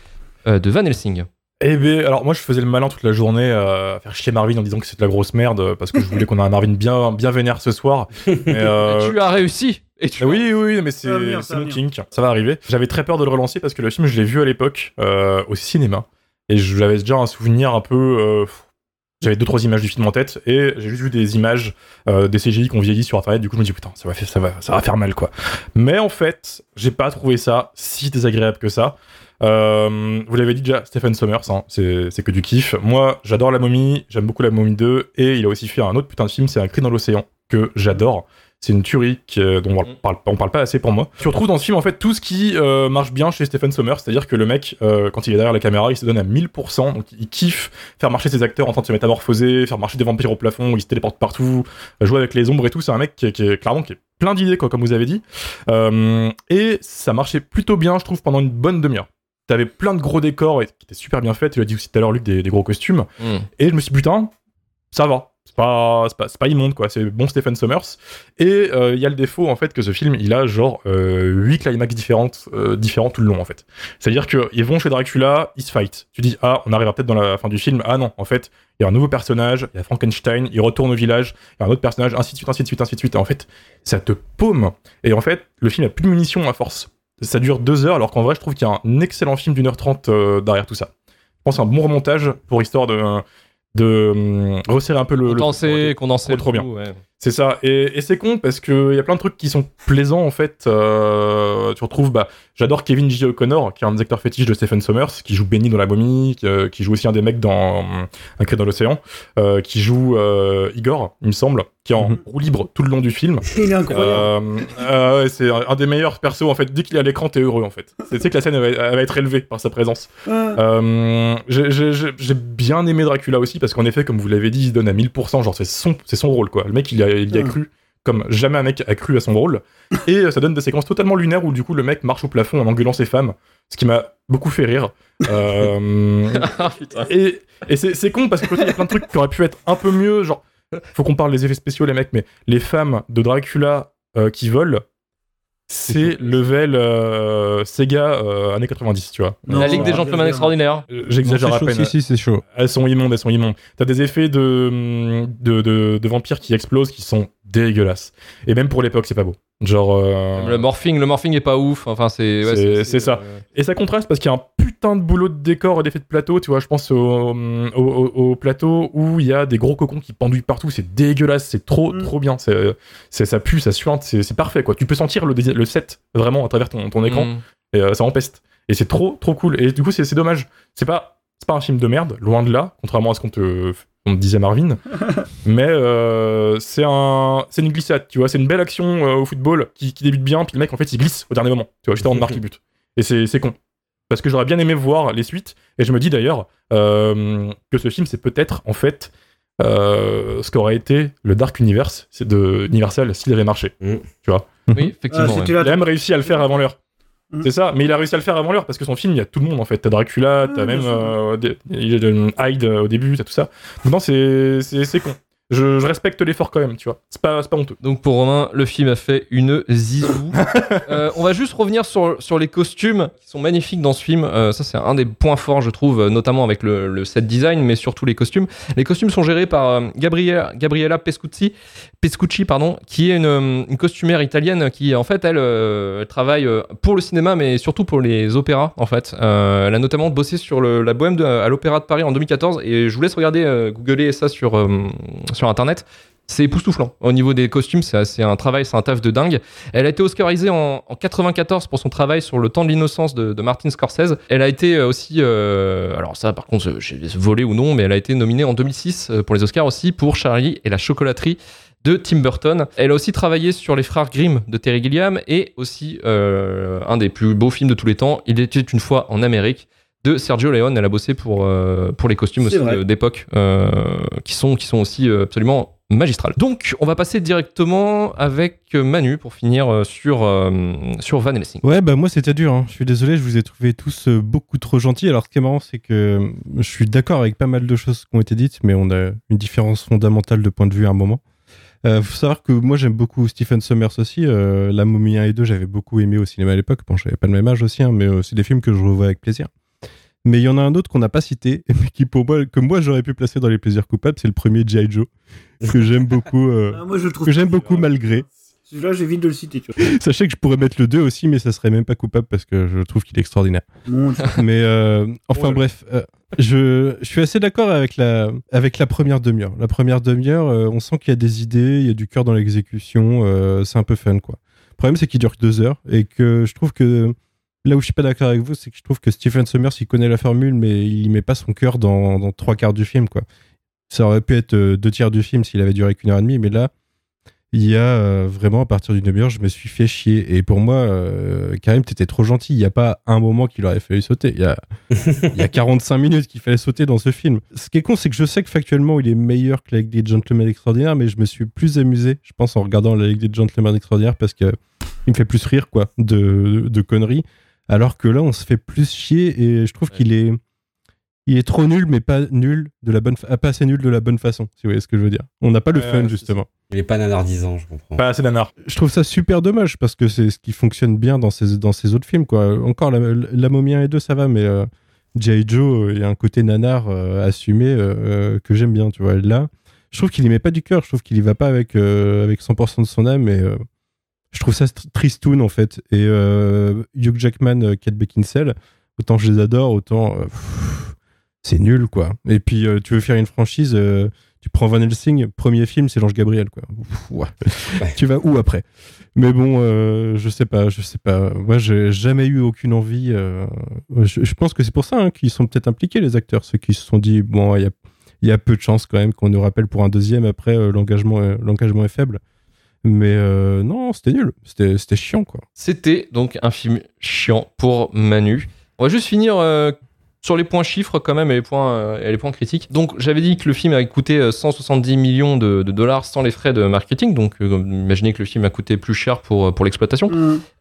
euh, de Van Helsing? Eh bien, alors moi je faisais le malin toute la journée euh, à faire chier Marvin en disant que c'était de la grosse merde euh, parce que je voulais qu'on ait un Marvin bien, bien vénère ce soir. Mais, euh, Tu as réussi et tu oui, oui, mais c'est c'est mon kink, ça va arriver. J'avais très peur de le relancer parce que le film, je l'ai vu à l'époque euh, au cinéma et j'avais déjà un souvenir un peu. euh, j'avais deux trois images du film en tête et j'ai juste vu des images euh, des CGI qu'on vieillit sur internet. Du coup, je me dis putain, ça va faire, ça va, ça va faire mal quoi. Mais en fait, j'ai pas trouvé ça si désagréable que ça. Euh, vous l'avez dit déjà, Stephen Sommers, hein, c'est que du kiff. Moi, j'adore La Momie, j'aime beaucoup La Momie 2, et il a aussi fait un autre putain de film, c'est Un cri dans l'océan, que j'adore. C'est une tuerie euh, dont on parle, on parle pas assez pour moi. Tu retrouves dans ce film en fait tout ce qui euh, marche bien chez Stephen Sommers, c'est-à-dire que le mec, quand il est derrière la caméra, il se donne à 1000%, donc il kiffe faire marcher ses acteurs en train de se métamorphoser, faire marcher des vampires au plafond, il se téléporte partout, jouer avec les ombres et tout. C'est un mec qui, est- clairement qui est plein d'idées, comme vous avez dit. Et ça marchait plutôt bien, je trouve, pendant une bonne demi-heure. T'avais plein de gros décors et, qui étaient super bien faits. Tu l'as dit aussi tout à l'heure, Luc, des, des gros costumes. Hmm. Et je me suis dit, putain, ça va. C'est pas, pas, pas immonde, quoi. C'est bon Stephen Sommers. Et euh, il y a le défaut, en fait, que ce film, il a genre euh, 8 climax différentes, euh, différents tout le long, en fait. C'est-à-dire qu'ils vont chez Dracula, ils se fight. Tu dis, ah, on arrivera peut-être dans la fin du film. Ah non, en fait, il y a un nouveau personnage, il y a Frankenstein, il retourne au village, il y a un autre personnage, ainsi de suite, ainsi de suite, ainsi de suite. Et en fait, ça te paume. Et en fait, le film a plus de munitions à force. Ça dure deux heures, alors qu'en vrai, je trouve qu'il y a un excellent film d'une heure trente euh, derrière tout ça. Je pense un bon remontage pour histoire de, de hum, resserrer un peu le. le- Condensé, condensé. trop bien. ouais. c'est ça, et, et c'est con parce qu'il y a plein de trucs qui sont plaisants en fait. Euh, tu retrouves, bah, j'adore Kevin J. O'Connor, qui est un des acteurs fétiches de Stephen Sommers, qui joue Benny dans La Momie, qui, euh, qui joue aussi un des mecs dans hum, Un cri dans l'océan, euh, qui joue Igor, il me semble, qui est en Mhm. roue libre tout le long du film. Il est incroyable. Euh, euh, c'est un, des meilleurs persos en fait. Dès qu'il est à l'écran, t'es heureux en fait. C'est tu sais que la scène elle va, elle va être élevée par sa présence. Euh, j'ai- bien aimé Dracula aussi parce qu'en effet, comme vous l'avez dit, il se donne à 1000%. Genre, c'est son, c'est son rôle quoi. Le mec, il y a, il y a cru comme jamais un mec a cru à son rôle. Et ça donne des séquences totalement lunaires où du coup le mec marche au plafond en engueulant ses femmes, ce qui m'a beaucoup fait rire. Euh, Ah, et et c'est con parce que il y a plein de trucs qui auraient pu être un peu mieux. Genre, faut qu'on parle des effets spéciaux, les mecs, mais les femmes de Dracula euh, qui volent, c'est level euh, Sega euh, années 90, tu vois. Non, La Ligue des Gentlemen. Extraordinaires. J'exagère c'est à chaud, peine. Si, si, c'est chaud. Elles sont immondes, elles sont immondes. T'as des effets de, de, de, de vampires qui explosent qui sont dégueulasses. Et même pour l'époque, c'est pas beau. Genre. euh, Le morphing, le morphing est pas ouf. Enfin, c'est. ouais, C'est- c'est ça. euh, Et ça contraste parce qu'il y a un putain de boulot de décor et d'effets de plateau. Tu vois, je pense au, au, au- au plateau où il y a des gros cocons qui pendouillent partout. C'est dégueulasse. C'est trop, Mm. trop bien. C'est, c'est- ça pue, ça suinte. C'est, c'est parfait, quoi. Tu peux sentir le, le set vraiment à travers ton, ton écran. mm. Et euh, ça empeste. Et c'est trop, trop cool. Et du coup, c'est, c'est dommage. C'est pas, c'est pas un film de merde, loin de là, contrairement à ce qu'on te, on disait Marvin. Mais euh, c'est un, c'est une glissade, tu vois. C'est une belle action euh, au football qui, qui débute bien, puis le mec, en fait, il glisse au dernier moment, tu vois, juste avant de marquer le but. Et c'est, c'est con. Parce que j'aurais bien aimé voir les suites. Et je me dis d'ailleurs euh, que ce film, c'est peut-être, en fait, euh, ce qu'aurait été le Dark Universe c'est de Universal s'il avait marché. Oui, Ah, effectivement. ouais. c'était Il a la- même réussi à le faire avant l'heure. Mm. C'est ça, mais il a réussi à le faire avant l'heure parce que son film, il y a tout le monde en fait. T'as Dracula, t'as Ouais, même euh, Hyde euh, au début, t'as tout ça. C'est c'est con. Je, je respecte l'effort quand même, tu vois. C'est pas, pas honteux. Donc pour Romain, le film a fait une zizou. Euh, on va juste revenir sur, sur les costumes qui sont magnifiques dans ce film. Euh, ça c'est un des points forts je trouve, euh, notamment avec le, le set design, mais surtout les costumes. Les costumes sont gérés par euh, Gabriella, Gabriella Pescucci, Pescucci pardon, qui est une, une costumière italienne qui en fait elle, elle travaille pour le cinéma, mais surtout pour les opéras en fait. Elle a notamment bossé sur le- la bohème de- à l'Opéra de Paris en 2014 et je vous laisse regarder, googler ça sur, sur internet. C'est époustouflant. Au niveau des costumes, c'est un travail, c'est un taf de dingue. Elle a été oscarisée en, en 94 pour son travail sur Le temps de l'innocence de, Martin Scorsese. Elle a été euh, aussi, euh, alors ça par contre, j'ai volé ou non, mais elle a été nominée en 2006 euh, pour les Oscars aussi pour Charlie et la chocolaterie de Tim Burton. Elle a aussi travaillé sur Les Frères Grimm de Terry Gilliam et aussi un des plus beaux films de tous les temps, Il était une fois en Amérique de Sergio Leone. Elle a bossé pour, euh, pour les costumes aussi d'époque euh, qui, sont, qui sont aussi euh, absolument magistrales. Donc, on va passer directement avec Manu pour finir sur, euh, sur Van Helsing. Ouais, bah moi c'était dur. hein. Je suis désolé, je vous ai trouvé tous beaucoup trop gentils. Alors ce qui est marrant, c'est que je suis d'accord avec pas mal de choses qui ont été dites, mais on a une différence fondamentale de point de vue à un moment. Euh, faut savoir que moi j'aime beaucoup Stephen Sommers aussi. Euh, La Momie 1 et 2, j'avais beaucoup aimé au cinéma à l'époque. Bon, j'avais pas le même âge aussi, hein, mais euh, c'est des films que je revois avec plaisir. Mais il y en a un autre qu'on n'a pas cité, mais qui pour moi, que moi j'aurais pu placer dans les plaisirs coupables, c'est le premier G.I. Joe, que j'aime beaucoup, euh, Ah, moi, je que j'aime beaucoup malgré. Celui-là, j'évite de le citer, tu vois. Sachez que je pourrais mettre le 2 aussi, mais ça serait même pas coupable parce que je trouve qu'il est extraordinaire. Mon Dieu. Mais euh, enfin Ouais. bref, euh, je, je suis assez d'accord avec la, avec la première demi-heure. La première demi-heure, euh, on sent qu'il y a des idées, il y a du cœur dans l'exécution, c'est un peu fun quoi. Le problème c'est qu'il dure que deux heures et que je trouve que là où je suis pas d'accord avec vous, c'est que je trouve que Stephen Sommers il connaît la formule, mais il y met pas son cœur dans, trois quarts du film quoi. Ça aurait pu être euh, deux tiers du film s'il avait duré qu'une heure et demie, mais là il y a euh, vraiment à partir d'une demi-heure, je me suis fait chier. Et pour moi, euh, Karim, t'étais trop gentil. Il n'y a pas un moment qu'il aurait fallu sauter. Il y a, il y a 45 minutes qu'il fallait sauter dans ce film. Ce qui est con, c'est que je sais que factuellement, il est meilleur que la Ligue des Gentlemen Extraordinaires, mais je me suis plus amusé, je pense, en regardant la Ligue des Gentlemen Extraordinaires parce que il me fait plus rire, quoi, de conneries. Alors que là, on se fait plus chier et je trouve qu'il est. Il est trop nul, mais pas nul de la bonne, fa- pas assez nul de la bonne façon, si vous voyez ce que je veux dire. On n'a pas le fun, justement Il est pas nanardisant, je comprends. Pas assez nanar. je trouve ça super dommage parce que c'est ce qui fonctionne bien dans ces, dans ces autres films. Quoi. Encore, la, la Momie 1 et 2, ça va, mais euh, G.I. Joe, euh, il y a un côté nanar euh, assumé euh, euh, que j'aime bien. Tu vois. Là, je trouve qu'il y met pas du cœur, je trouve qu'il y va pas avec, euh, avec 100% de son âme. Et, euh, je trouve ça tr- tristoun en fait. Et euh, Hugh Jackman, euh, Kate Beckinsale, autant je les adore, autant euh, c'est nul quoi. Et puis euh, tu veux faire une franchise, tu prends Van Helsing, premier film, c'est l'ange Gabriel quoi. Ouais. tu vas où après? Mais bon, je sais pas, je sais pas. Moi, j'ai jamais eu aucune envie. je, je pense que c'est pour ça hein, qu'ils sont peut-être impliqués les acteurs, ceux qui se sont dit bon, il y a, il y a peu de chances quand même qu'on nous rappelle pour un deuxième. Après, l'engagement est faible. Mais euh, non, c'était nul. C'était c'était chiant, quoi. C'était donc un film chiant pour Manu. On va juste finir euh, sur les points chiffres quand même et les points, euh, et les points critiques. Donc j'avais dit que le film avait coûté euh, 170 millions de, de dollars sans les frais de marketing. Donc euh, imaginez que le film a coûté plus cher pour, pour l'exploitation.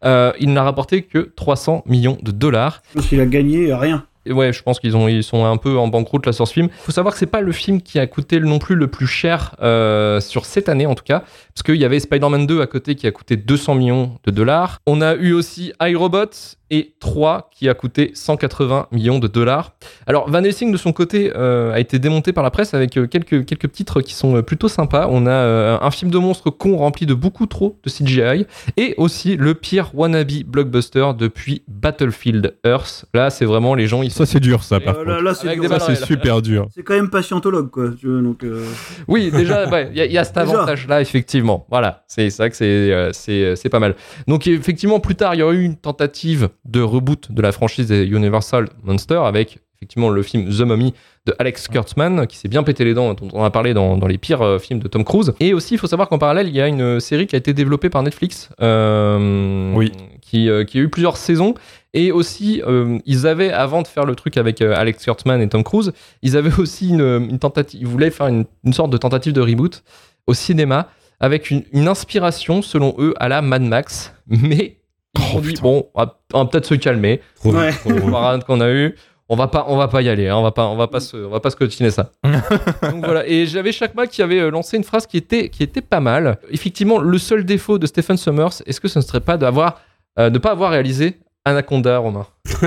Euh, il n'a rapporté que 300 millions de dollars. Je pense qu'il a gagné rien. Ouais, je pense qu'ils ont, ils sont un peu en banqueroute là sur ce film. Faut savoir que c'est pas le film qui a coûté non plus le plus cher euh, sur cette année en tout cas, parce qu'il y avait Spider-Man 2 à côté qui a coûté 200 millions de dollars. On a eu aussi iRobot et 3 qui a coûté 180 millions de dollars. Alors Van Helsing de son côté euh, a été démonté par la presse avec euh, quelques quelques titres qui sont euh, plutôt sympas. On a euh, un film de monstres con rempli de beaucoup trop de CGI et aussi le pire wannabe blockbuster depuis Battlefield Earth. Là, c'est vraiment les gens ils Ça, c'est dur, ça, Euh, par là, contre. là, c'est Avec dur. des Ça, balles c'est super dur. C'est quand même patientologue, quoi. tu donc, euh, Oui, déjà, ouais, il y, a- il y a cet Déjà. avantage-là, effectivement. Voilà, c'est vrai que c'est euh, c'est c'est pas mal. Donc, effectivement, plus tard, il y aura eu une tentative de reboot de la franchise des Universal Monster avec effectivement le film The Mummy de Alex Kurtzman qui s'est bien pété les dents, dont on a parlé dans, dans les pires euh, films de Tom Cruise. Et aussi, il faut savoir qu'en parallèle, il y a une série qui a été développée par Netflix, euh, Oui. qui, euh, qui a eu plusieurs saisons. Et aussi, euh, ils avaient, avant de faire le truc avec euh, Alex Kurtzman et Tom Cruise, ils avaient aussi une, une tentative, ils voulaient faire une, une sorte de tentative de reboot au cinéma avec une, une inspiration, selon eux, à la Mad Max. Mais ils ont dit, bon, on va, peut-être se calmer. Trop vite, Ouais. trop vite. On va rien qu'on a eu. On va pas, on va pas y aller. hein, on va pas, on va pas se, on va pas se cotiner ça. Donc voilà. Et j'avais Chakma qui avait euh, lancé une phrase qui était, qui était pas mal. Effectivement, le seul défaut de Stephen Summers, est-ce que ce ne serait pas d'avoir, euh, de pas avoir réalisé Anaconda, Romain?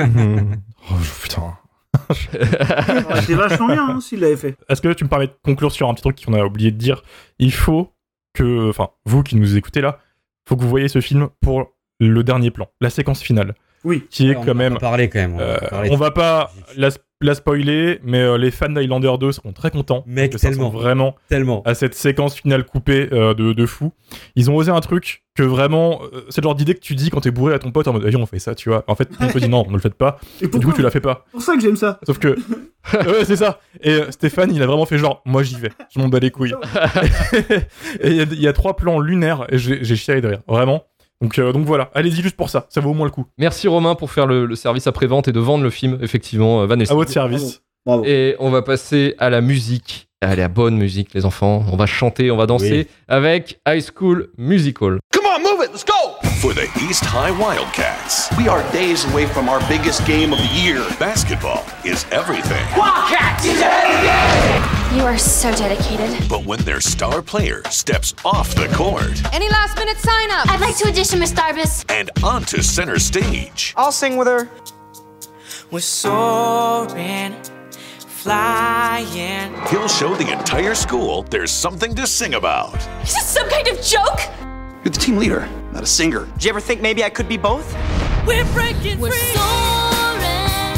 Oh, putain. c'est vachement bien hein, s'il l'avait fait. Est-ce que tu me permets de conclure sur un petit truc qu'on a oublié de dire? Il faut que, enfin, vous qui nous écoutez là, faut que vous voyez ce film pour le dernier plan, la séquence finale, Oui. qui est On quand a même. pas parlé quand même. On, euh, va parler on va pas la, la spoiler, mais euh, les fans d'Highlander 2 seront très contents. Mec, tellement. vraiment Tellement. à cette séquence finale coupée euh, de, de fou. Ils ont osé un truc que vraiment, euh, c'est le genre d'idée que tu dis quand t'es bourré à ton pote en mode, Allez, on fait ça, tu vois. En fait, on te dit non, ne le faites pas. Et Et du coup, tu la fais pas. C'est pour ça que j'aime ça. Sauf que. ouais, c'est ça. Et euh, Stéphane, il a vraiment fait genre, moi j'y vais. Je m'en bats les couilles. et il y a- il y, a trois plans lunaires et j'ai j'ai chialé de rire. Vraiment. Donc, euh, donc voilà, allez-y juste pour ça. Ça vaut au moins le coup. Merci Romain pour faire le, le service après-vente et de vendre le film, effectivement, euh, Van Helsing. À votre service. Bravo. Et on va passer à la musique. Allez, la bonne musique, les enfants. On va chanter, on va danser avec High School Musical. Come on, move it, let's go! For the East High Wildcats, We are days away from our biggest game of the year. basketball is everything. Wildcats! You are so dedicated. But when their star player steps off the court Any last minute sign up? I'd like to audition, Miss Darbus. and onto center stage, I'll sing with her. We're soaring, flying. he'll show the entire school there's something to sing about. Is this some kind of joke? You're the team leader, not a singer. Did you ever think maybe I could be both? We're breaking We're soaring,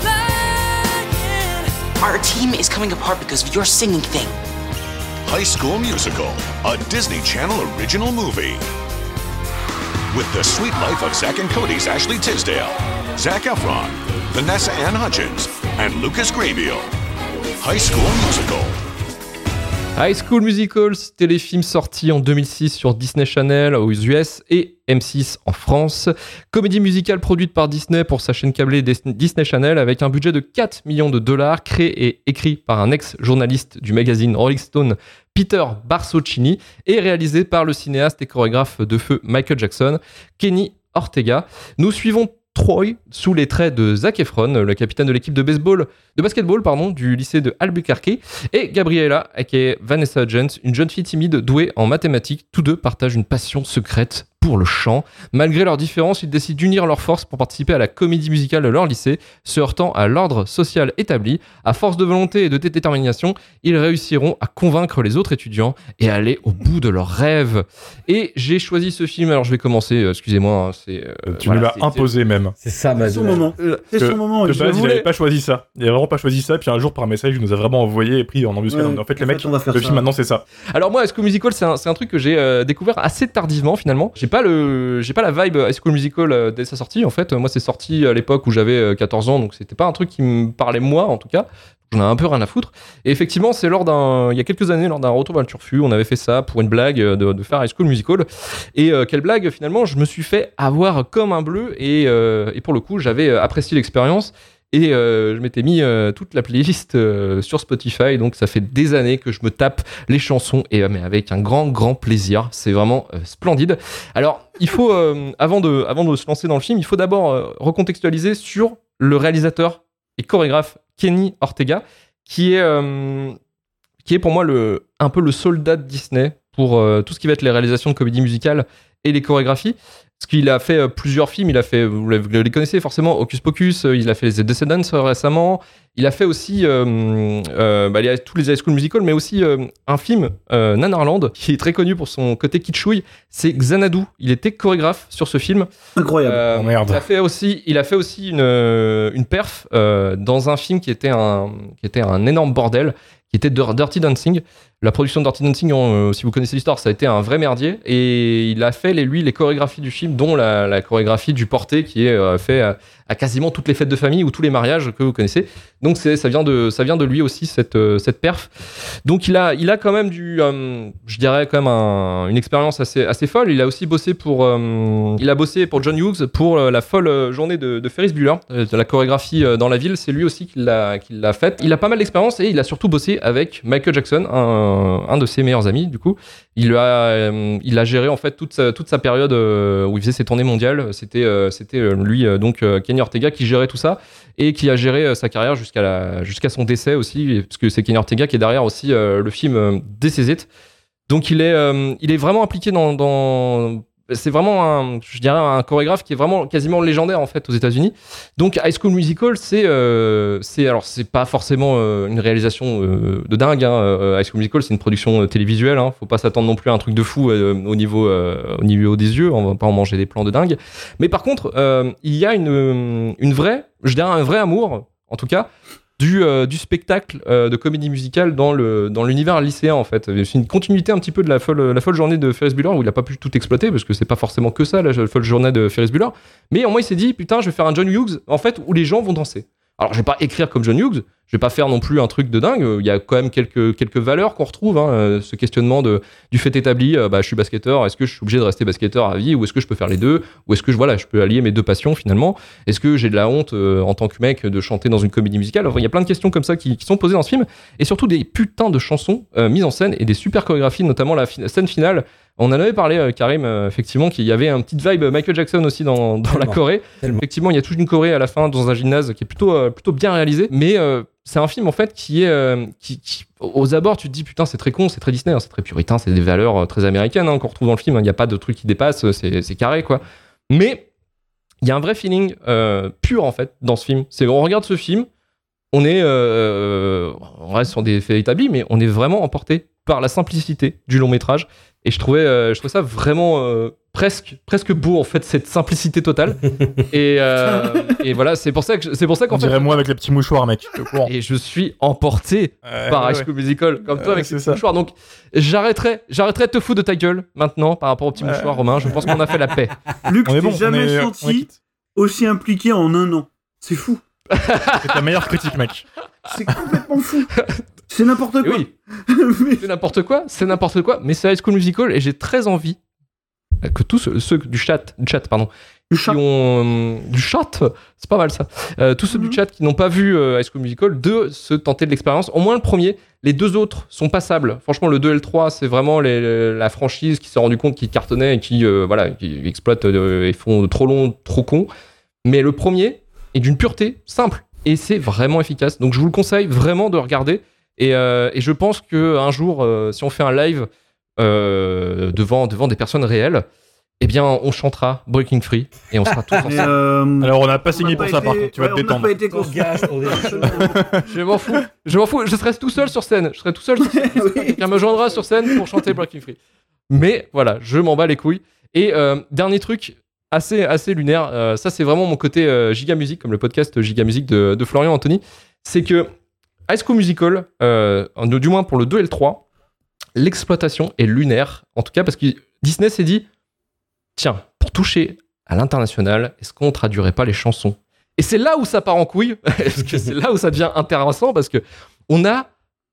flying. Our team is coming apart because of your singing thing. High School Musical, a Disney Channel original movie. With the sweet life of Zack and Cody's Ashley Tisdale, Zac Efron, Vanessa Ann Hutchins, and Lucas Grabeel. High School Musical. High School Musical, téléfilm sorti en 2006 sur Disney Channel aux US et M6 en France. Comédie musicale produite par Disney pour sa chaîne câblée Dis- Disney Channel avec un budget de 4 millions de dollars, créé et écrit par un ex-journaliste du magazine Rolling Stone, Peter Barsocchini, et réalisé par le cinéaste et chorégraphe de feu Michael Jackson, Kenny Ortega. Nous suivons Troy sous les traits de Zac Efron, le capitaine de l'équipe de baseball, de basketball pardon, du lycée de Albuquerque, et Gabriella, aka Vanessa Hudgens, une jeune fille timide douée en mathématiques. Tous deux partagent une passion secrète pour le chant. Malgré leurs différences, ils décident d'unir leurs forces pour participer à la comédie musicale de leur lycée, se heurtant à l'ordre social établi. À force de volonté et de détermination, ils réussiront à convaincre les autres étudiants et à aller au bout de leurs rêves. Et j'ai choisi ce film, alors je vais commencer, euh, excusez-moi, hein, c'est... euh, tu voilà, nous l'as imposé même. C'est ça, ma C'est son moment. Euh, C'est son moment. De base, il pas choisi ça. Il vraiment pas choisi ça. Puis un jour, par message, il nous a vraiment envoyé et pris en embuscade. Ouais, en fait, les mecs, le ça. film maintenant, c'est ça. Alors moi, High School Musical, c'est un, c'est un truc que j'ai euh, découvert assez tardivement finalement. J'ai pas le, j'ai pas la vibe High School Musical euh, dès sa sortie. En fait, moi, c'est sorti à l'époque où j'avais euh, 14 ans, donc c'était pas un truc qui me parlait moi en tout cas. J'en ai un peu rien à foutre. Et effectivement, c'est lors d'un, il y a quelques années, lors d'un retour vers le turfu, on avait fait ça pour une blague euh, de, de faire High School Musical. Et euh, quelle blague finalement, je me suis fait avoir comme un bleu et, euh, et pour le coup, j'avais euh, apprécié l'expérience. Et euh, je m'étais mis euh, toute la playlist euh, sur Spotify, donc ça fait des années que je me tape les chansons, et mais avec un grand, grand plaisir. C'est vraiment splendide. Alors, il faut, avant, de, se lancer dans le film, il faut d'abord recontextualiser sur le réalisateur et chorégraphe Kenny Ortega, qui est, qui pour moi un peu le soldat de Disney pour tout ce qui va être les réalisations de comédie musicale et les chorégraphies. Parce qu'il a fait euh, plusieurs films, il a fait, vous les- connaissez forcément, Hocus Pocus, euh, il a fait The Descendants euh, récemment, il a fait aussi euh, euh, bah, il y a tous les high school musicals, mais aussi euh, un film, euh, Nanarland, qui est très connu pour son côté kitschouille, c'est Xanadu. Il était chorégraphe sur ce film. Incroyable. Euh, Oh, merde. Il a fait aussi, il a fait aussi une, une perf euh, dans un film qui était un, qui était un énorme bordel, qui était Dir- Dirty Dancing. La production de Dirty Dancing, euh, si vous connaissez l'histoire, ça a été un vrai merdier. Et il a fait, lui, les chorégraphies du film, dont la, chorégraphie du porté, qui est euh, fait à, quasiment toutes les fêtes de famille ou tous les mariages que vous connaissez. Donc ça vient de, lui aussi cette, euh, perf. Donc il a, quand même du, euh, je dirais quand même un- une expérience assez, folle. Il a aussi bossé pour, il a bossé pour John Hughes pour la folle journée de, Ferris Bueller, de la chorégraphie dans la ville. C'est lui aussi qui l'a, qui l'a faite. Il a pas mal d'expérience et il a surtout bossé avec Michael Jackson, un, un de ses meilleurs amis du coup. Il a, euh, il a géré en fait toute sa, toute sa période euh, où il faisait ses tournées mondiales. C'était, euh, c'était lui donc Kenny Ortega qui gérait tout ça et qui a géré sa carrière jusqu'à jusqu'à son décès aussi, parce que c'est Kenny Ortega qui est derrière aussi le film This Is It. Donc il est, il est vraiment impliqué dans c'est vraiment un, je dirais un chorégraphe qui est vraiment quasiment légendaire en fait aux États-Unis. Donc High School Musical, c'est, euh, c'est alors c'est pas forcément euh, une réalisation euh, de dingue. Hein. Euh, High School Musical, c'est une production euh, télévisuelle. Hein. Faut pas s'attendre non plus à un truc de fou euh, au niveau, au niveau des yeux. On va pas en manger des plans de dingue. Mais par contre, il y a une, une vraie, je dirais un vrai amour, en tout cas, du, euh, du spectacle euh, de comédie musicale dans le dans l'univers lycéen en fait. C'est une continuité un petit peu de la folle la folle journée de Ferris Bueller où il a pas pu tout exploiter parce que c'est pas forcément que ça la folle journée de Ferris Bueller. Mais au moins il s'est dit putain je vais faire un John Hughes en fait où les gens vont danser. Alors je vais pas écrire comme John Hughes, je vais pas faire non plus un truc de dingue. Il y a quand même quelques quelques valeurs qu'on retrouve. Hein, euh, ce questionnement de du fait établi. euh, bah je suis basketteur. Est-ce que je suis obligé de rester basketteur à vie ou est-ce que je peux faire les deux ou est-ce que je voilà je peux allier mes deux passions finalement? Est-ce que j'ai de la honte euh, en tant que mec de chanter dans une comédie musicale? Enfin, Il y a plein de questions comme ça qui, qui sont posées dans ce film, et surtout des putains de chansons euh, mises en scène et des super chorégraphies, notamment la fi- scène finale. On en avait parlé, euh, Karim, effectivement, qu'il y avait un petit vibe Michael Jackson aussi dans, dans la. Corée. Tellement. Effectivement, il y a toute une Corée à la fin dans un gymnase qui est plutôt, plutôt bien réalisé, mais euh, c'est un film en fait qui est. euh, qui, aux abords, tu te dis putain, c'est très con, c'est très Disney, hein, c'est très puritain, c'est des valeurs euh, très américaines hein, qu'on retrouve dans le film. hein. Il n'y a pas de truc qui dépasse, euh, c'est carré quoi. Mais il y a un vrai feeling pur en fait dans ce film. C'est on regarde ce film, on est, on reste sur des faits établis, mais on est vraiment emporté par la simplicité du long métrage. Et je trouvais, je trouvais ça vraiment presque, presque beau en fait cette simplicité totale. et, euh, et voilà, c'est pour ça que c'est pour ça On qu'en fait. dirait moi avec les petits mouchoirs, mec. T'es. Et je suis emporté par High ouais. School Musical, comme toi Ouais, avec les ça. mouchoirs. Donc j'arrêterai, j'arrêterai de te foutre de ta gueule maintenant par rapport aux petits mouchoirs, Romain. Je pense qu'on a fait la paix. Luc, On est je bon, jamais est- senti aussi impliqué en un an. C'est fou. C'est ta meilleure critique, mec. C'est complètement fou. C'est n'importe quoi. oui, Mais- c'est n'importe quoi, c'est n'importe quoi, mais c'est High School Musical et j'ai très envie que tous ceux, du chat, du chat pardon, chat. ont euh, du chat, c'est pas mal ça. Euh, tous ceux Mhm. du chat qui n'ont pas vu euh, High School Musical, de se tenter de l'expérience. Au moins le premier, les deux autres sont passables. Franchement, le 2 et le 3, c'est vraiment les- la franchise qui s'est rendu compte qu'ils cartonnaient et qui euh, voilà, qui exploitent et font trop long, trop con. Mais le premier est d'une pureté simple et c'est vraiment efficace. Donc je vous le conseille vraiment de regarder. Et, euh, et je pense que un jour, si on fait un live devant devant des personnes réelles, eh bien, on chantera Breaking Free et on sera tous ensemble. euh, Alors, on n'a pas on signé pour ça, par contre. Tu vas te on n'a détendre. pas été. Je m'en fous. Je m'en fous. Je serai tout seul sur scène. Je serai tout seul sur scène. Oui. Quelqu'un me joindra sur scène pour chanter Breaking Free. Mais voilà, je m'en bats les couilles. Et euh, dernier truc assez, assez lunaire, euh, ça c'est vraiment mon côté euh, Giga Music, comme le podcast Giga Music de, de Florian Anthony, c'est que High School Musical, euh, du moins pour le 2 et le 3, l'exploitation est lunaire. En tout cas, parce que Disney s'est dit tiens, pour toucher à l'international, est-ce qu'on traduirait pas les chansons? Et c'est là où ça part en couille, parce que c'est là où ça devient intéressant, parce que on a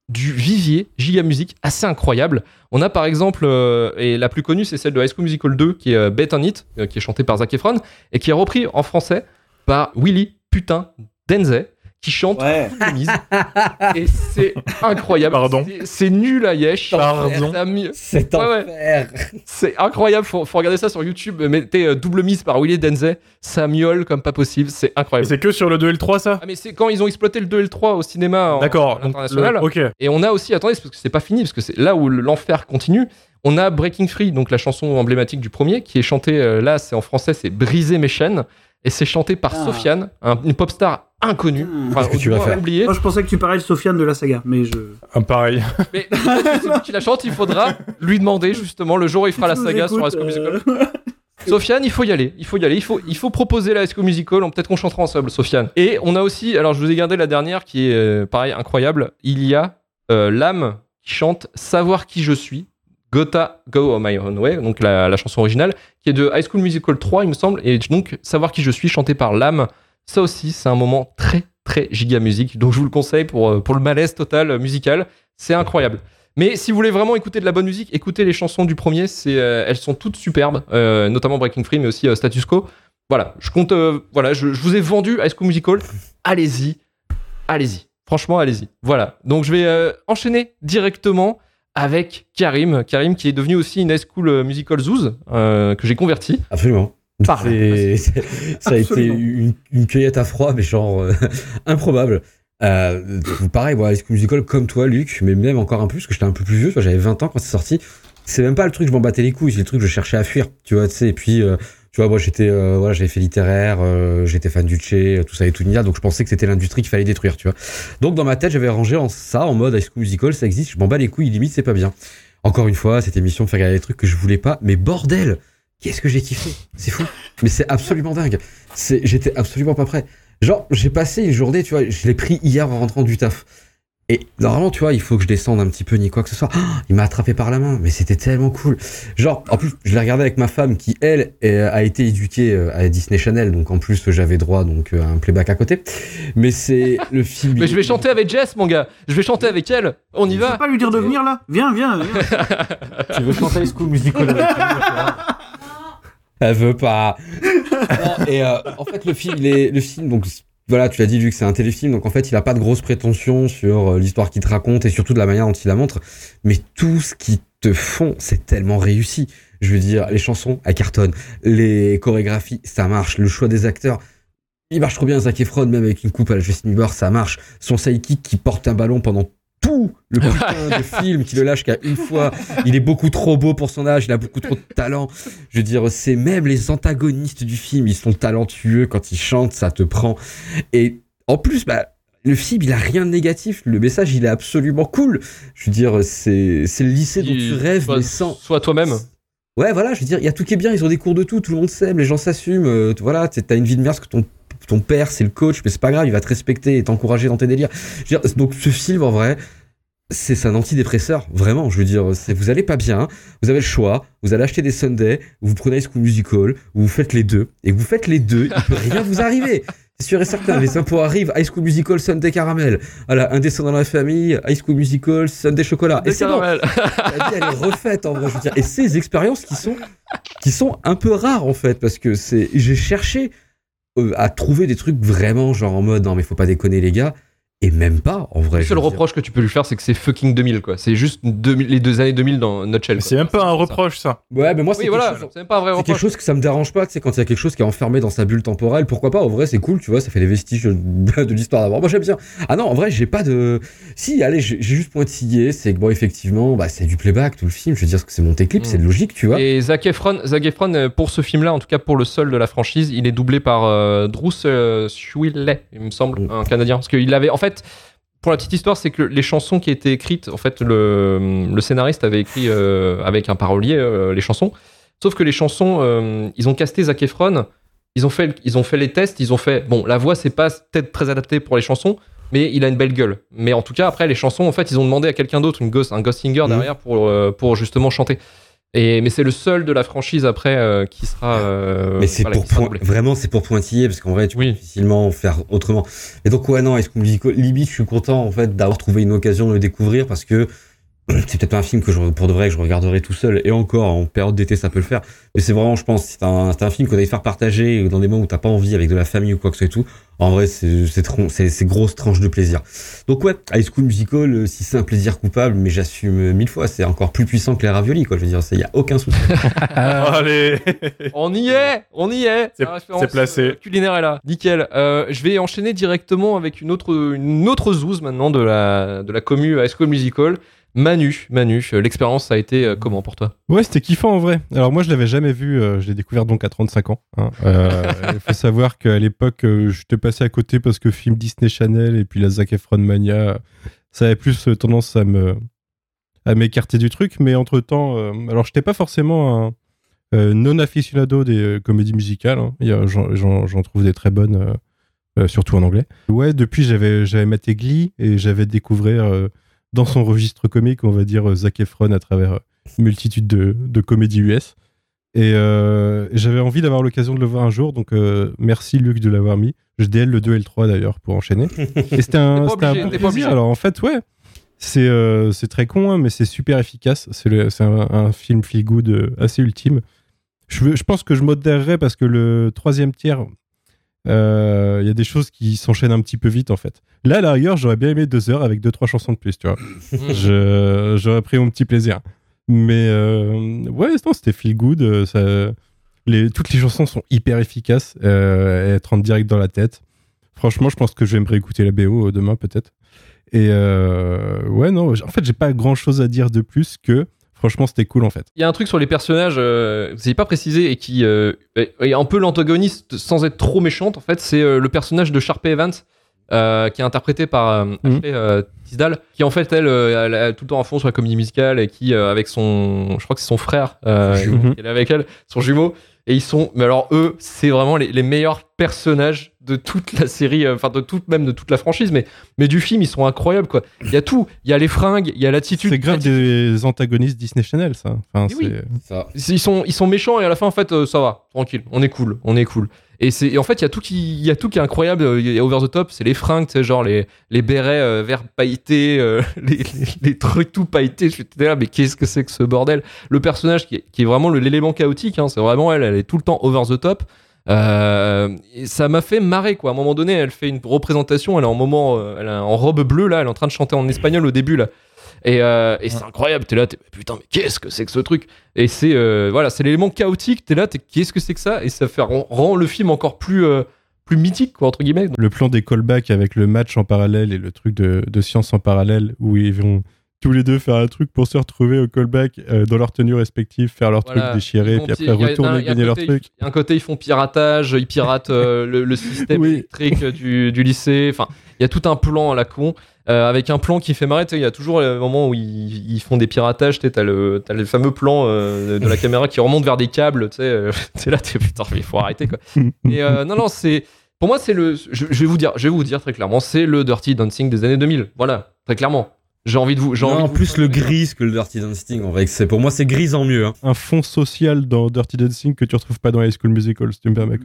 du vivier Giga Music assez incroyable. On a par exemple, euh, et la plus connue, c'est celle de High School Musical 2, qui est euh, Bet on It, euh, qui est chantée par Zac Efron, et qui est repris en français par Willy Putain Denzel qui chante Ouais. Full Mise. et c'est incroyable. Pardon. C'est- nul à Yesh. Pardon. C'est Ouais. C'est incroyable, faut, faut regarder ça sur YouTube. Mettez euh, double mise par Willy Denzel, ça miaule comme pas possible, c'est incroyable. c'est que sur le 2 et le 3, ça Ah mais c'est quand ils ont exploité le 2 et le 3 au cinéma D'accord. international. le- Ok. Et on a aussi, attendez, parce que c'est pas fini, parce que c'est là où l'enfer continue. On a Breaking Free, donc la chanson emblématique du premier, qui est chantée, euh, là c'est en français, c'est Briser mes chaînes, et c'est chanté par Ah. Sofiane, un- une pop star inconnue, Hmm. enfin, Qu'est-ce que tu vas faire oubliée. Moi, je pensais que tu parlais de Sofiane de la saga, mais je. Ah, pareil. Mais peut-être que c'est lui qui la chante, il faudra lui demander justement le jour où il fera la saga sur écoutes, High School Musical. euh, Sofiane, il faut y aller, il faut y aller, il faut, il faut proposer la School Musical, peut-être qu'on chantera ensemble, Sofiane. Et on a aussi, alors je vous ai gardé la dernière qui est euh, pareil, incroyable, il y a euh, l'âme qui chante Savoir qui je suis, Gotta Go On My Own Way, donc la, chanson originale, qui est de High School Musical 3, il me semble, et donc Savoir qui je suis, chanté par l'âme, ça aussi, c'est un moment très, très giga musique, donc je vous le conseille pour, euh, pour le malaise total euh, musical, c'est incroyable. Mais si vous voulez vraiment écouter de la bonne musique, écoutez les chansons du premier, c'est, euh, elles sont toutes superbes, notamment Breaking Free, mais aussi Status Quo. Voilà, je compte, voilà, je, je vous ai vendu High School Musical, allez-y, allez-y, franchement, allez-y. Voilà, donc je vais enchaîner directement avec Karim, Karim qui est devenu aussi une High School euh, Musical Zouz, euh, que j'ai converti. Absolument. C'est- ça a été une, une cueillette à froid, mais genre euh, improbable. Euh, pareil, voilà, High School Musical comme toi, Luc, mais même encore un peu, parce que j'étais un peu plus vieux, j'avais 20 ans quand c'est sorti. C'est même pas le truc, je m'en battais les couilles, c'est le truc que je cherchais à fuir, tu vois, tu sais. Et puis, euh, tu vois, moi, j'étais, euh, voilà, j'avais fait littéraire, euh, j'étais fan du Che, tout ça et tout donc je pensais que c'était l'industrie qu'il fallait détruire, tu vois. Donc, dans ma tête, j'avais rangé en ça, en mode High School Musical, ça existe, je m'en bats les couilles, limite, c'est pas bien. Encore une fois, cette émission fait regarder des trucs que je voulais pas, mais bordel! Qu'est-ce que j'ai kiffé C'est fou. Mais c'est absolument dingue. C'est, j'étais absolument pas prêt. Genre, j'ai passé une journée, tu vois, je l'ai pris hier en rentrant du taf. Et normalement, tu vois, il faut que je descende un petit peu ni quoi que ce soit. Ah, il m'a attrapé par la main, mais c'était tellement cool. Genre, en plus, je l'ai regardé avec ma femme qui, elle, euh, a été éduquée euh, à Disney Channel, donc en plus, j'avais droit donc euh, à un playback à côté. Mais c'est le film. Mais je vais chanter avec Jess, mon gars. Je vais chanter avec elle. On y Tu peux va. pas lui dire de venir là? Viens, viens, viens. Tu veux chanter High School Musical avec Elle veut pas. Non, et euh, en fait, le film, il est, le film, donc voilà, tu l'as dit, vu que c'est un téléfilm, donc en fait, il a pas de grosses prétentions sur euh, l'histoire qu'il te raconte et surtout de la manière dont il la montre. Mais tout ce qu'ils te font, c'est tellement réussi. Je veux dire, les chansons, elles cartonnent. Les chorégraphies, ça marche. Le choix des acteurs. Il marche trop bien, Zac Efron, même avec une coupe à la Justin Bieber, ça marche. Son sidekick qui porte un ballon pendant tout le putain de film, qui le lâche qu'à une fois. Il est beaucoup trop beau pour son âge, il a beaucoup trop de talent. Je veux dire, c'est même les antagonistes du film, ils sont talentueux quand ils chantent, ça te prend. Et en plus, bah, le film, il a rien de négatif. Le message, il est absolument cool. Je veux dire, c'est, c'est le lycée dont tu rêves, mais sans. Sois toi-même. Ouais, voilà, je veux dire, il y a tout qui est bien, ils ont des cours de tout, tout le monde s'aime, les gens s'assument, euh, voilà, t'as une vie de merde que ton, ton père, c'est le coach, mais c'est pas grave, il va te respecter et t'encourager dans tes délires. Je veux dire, donc ce film, en vrai, c'est un antidépresseur, vraiment, je veux dire, vous allez pas bien, vous avez le choix, vous allez acheter des Sundays, vous prenez High School Musical, vous faites les deux, et vous faites les deux, il peut rien vous arriver. C'est sûr et certain, les impôts arrivent, High School Musical, Sunday Caramel. Voilà, un descend dans la famille, High School Musical, Sunday Chocolat. Et c'est bon, la vie elle est refaite en vrai je veux dire et ces expériences qui sont qui sont un peu rares en fait parce que c'est j'ai cherché à trouver des trucs vraiment genre en mode non mais faut pas déconner les gars et même pas en vrai Le seul reproche que tu peux lui faire, c'est que c'est fucking 2000, quoi. C'est juste 2000 les deux années 2000 dans Nutshell. C'est même pas un reproche, ça. ouais mais moi c'est Oui, quelque voilà, chose- c'est même pas un vrai c'est quelque reproche. chose que ça me dérange pas, tu sais, quand il y a quelque chose qui est enfermé dans sa bulle temporelle, pourquoi pas, en vrai, c'est cool, tu vois, ça fait des vestiges de, l'histoire d'avant. Moi, j'aime bien. Ah non, en vrai, j'ai pas de. Si, allez, j'ai juste pointillé, c'est que bon, effectivement, bah, c'est du playback, tout le film, je veux dire que c'est monté clip, Mm. c'est logique, tu vois. Et Zac Efron, Zac Efron, euh, pour ce film-là, en tout cas pour le seul de la franchise, il est doublé par euh, Bruce euh, il me semble, Mm. un Canadien. Parce qu'il avait, en fait, pour la petite histoire, c'est que les chansons qui étaient écrites, en fait, le, le scénariste avait écrit euh, avec un parolier euh, les chansons. Sauf que les chansons, euh, ils ont casté Zac Efron, ils ont fait, ils ont fait les tests, ils ont fait, bon, la voix c'est pas peut-être très adapté pour les chansons, mais il a une belle gueule. Mais en tout cas, après les chansons, en fait, ils ont demandé à quelqu'un d'autre, une un ghost singer Mhm. derrière pour, pour justement chanter. Et, mais c'est le seul de la franchise après euh, qui sera. euh, Mais c'est voilà, pour point- vraiment c'est pour pointiller parce qu'en vrai tu Oui. peux difficilement faire autrement. Et donc ouais non, est-ce qu'on dit limite je suis content en fait d'avoir trouvé une occasion de le découvrir parce que c'est peut-être un film que je, pour de vrai que je regarderai tout seul et encore en période d'été ça peut le faire mais c'est vraiment je pense c'est un, c'est un film qu'on allait faire partager dans des moments où t'as pas envie avec de la famille ou quoi que ce soit et tout en vrai c'est grosse tranche de plaisir donc ouais High School Musical euh, si c'est un plaisir coupable mais j'assume euh, mille fois c'est encore plus puissant que les raviolis quoi je veux dire il y a aucun souci Allez On y est, on y est. C'est- référence, c'est placé. euh, culinaire est là. Nickel. Euh, je vais enchaîner directement avec une autre, une autre zouze maintenant de la, de la commu High School Musical. Manu, Manu, euh, l'expérience a été euh, comment pour toi? Ouais, c'était kiffant en vrai. Alors moi, je l'avais jamais vu. euh, je l'ai découvert donc à 35 ans. hein. Euh, Il faut savoir qu'à l'époque, euh, j'étais passé à côté parce que film Disney Channel et puis la Zac Efron Mania, ça avait plus tendance à me à m'écarter du truc. Mais entre temps, alors j'étais pas forcément un non aficionado des comédies musicales. hein. J'en trouve des très bonnes, surtout en anglais. Ouais, depuis j'avais j'avais maté Glee et j'avais découvert dans son registre comique, on va dire euh, Zac Efron à travers euh, une multitude de, de comédies US. Et euh, j'avais envie d'avoir l'occasion de le voir un jour, donc euh, merci Luc de l'avoir mis. Je DL le 2 et le 3 d'ailleurs pour enchaîner. Et c'était un, pas c'était un obligé, bon plaisir. obligé. Alors en fait, ouais, c'est euh, très con, hein, mais c'est super efficace. C'est un, un film feel good assez ultime. Je, je pense que je modérerais parce que le troisième tiers, euh, il y a des choses qui s'enchaînent un petit peu vite en fait. Là, à la rigueur, j'aurais bien aimé deux heures avec deux trois chansons de plus, tu vois. Je- J'aurais pris mon petit plaisir. Mais euh, ouais, non, c'était feel good. euh, Ça, les, toutes les chansons sont hyper efficaces. Euh, elles te rentrent direct dans la tête. Franchement, je pense que je vais me réécouter la BO demain peut-être. Et ouais, non, en fait, j'ai pas grand chose à dire de plus que franchement, c'était cool en fait. Il y a un truc sur les personnages, euh, vous n'avez pas précisé, et qui euh, est un peu l'antagoniste sans être trop méchante, en fait, c'est euh, le personnage de Sharpay Evans, euh, qui est interprété par euh. Ashley euh, Tisdale, qui en fait, elle, euh, elle est tout le temps à fond sur la comédie musicale, et qui, euh, avec son. Je crois que c'est son frère, euh, qui est avec elle, son jumeau, et ils sont. Mais alors, eux, c'est vraiment les, les meilleurs personnages de toute la série, euh, enfin, de toute, même de toute la franchise, mais, mais du film, ils sont incroyables, quoi. Il y a tout. Il y a les fringues, il y a l'attitude. C'est grave des antagonistes Disney Channel, ça. Enfin, Mais oui. c'est- ça ils sont, ils sont méchants et à la fin en fait euh, ça va tranquille on est cool on est cool et et en fait il y a tout qui il y a tout qui est incroyable euh, il y a over the top c'est les fringues tu genre les les bérets euh, verts pailletés euh, les, trucs tout pailletés je suis là mais qu'est-ce que c'est que ce bordel? Le personnage qui est, qui est vraiment l'élément chaotique hein, c'est vraiment elle elle est tout le temps over the top. Et ça m'a fait marrer quoi. À un moment donné elle fait une représentation elle est en moment elle est en robe bleue là elle est en train de chanter en espagnol au début là et, euh, et c'est incroyable t'es là t'es putain mais qu'est-ce que c'est que ce truc? Et c'est euh, voilà, c'est l'élément chaotique. T'es là, t'es qu'est-ce que c'est que ça? Et ça fait rend, rend le film encore plus euh, plus mythique quoi entre guillemets. le plan des callbacks avec le match en parallèle et le truc de, de science en parallèle où ils vont tous les deux faire un truc pour se retrouver au callback euh, dans leur tenue respective, faire leur Voilà. truc déchiré, puis après retourner y a gagner leur côté, truc. Il y a un côté ils font piratage, ils piratent euh, le, le système Oui. électrique du, du lycée. Enfin, il y a tout un plan à la con. Euh, avec un plan qui fait marrer, tu il y a toujours le moment où ils, ils font des piratages, tu t'as le, le fameux plan euh, de la caméra qui remonte vers des câbles, tu sais, euh, t'es là, t'es putain, mais il faut arrêter quoi. Et euh, non, non, c'est. Pour moi, c'est le. Je, je vais vous dire, je vais vous dire très clairement, c'est le Dirty Dancing des années 2000. Voilà, très clairement. J'ai envie de vous. j'ai en de vous- plus le gris que le Dirty Dancing en vrai c'est pour moi c'est gris en mieux hein. Un fond social dans Dirty Dancing que tu retrouves pas dans High School Musical, si tu me permets.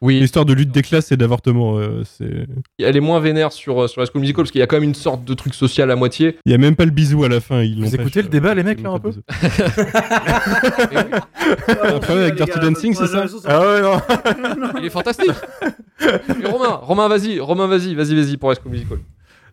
Oui, L'histoire de lutte des classes et d'avortement, euh, c'est. elle est moins vénère sur, euh, sur la School Musical parce qu'il y a quand même une sorte de truc social à moitié. Il y a même pas le bisou à la fin. Ils Vous écoutez le euh, débat, les mecs, là, un peu. Un problème avec Dirty Dancing, c'est ça Ah ouais, non. Il est fantastique. Romain, Romain, vas-y, Romain, vas-y, vas-y, vas-y pour la School Musical.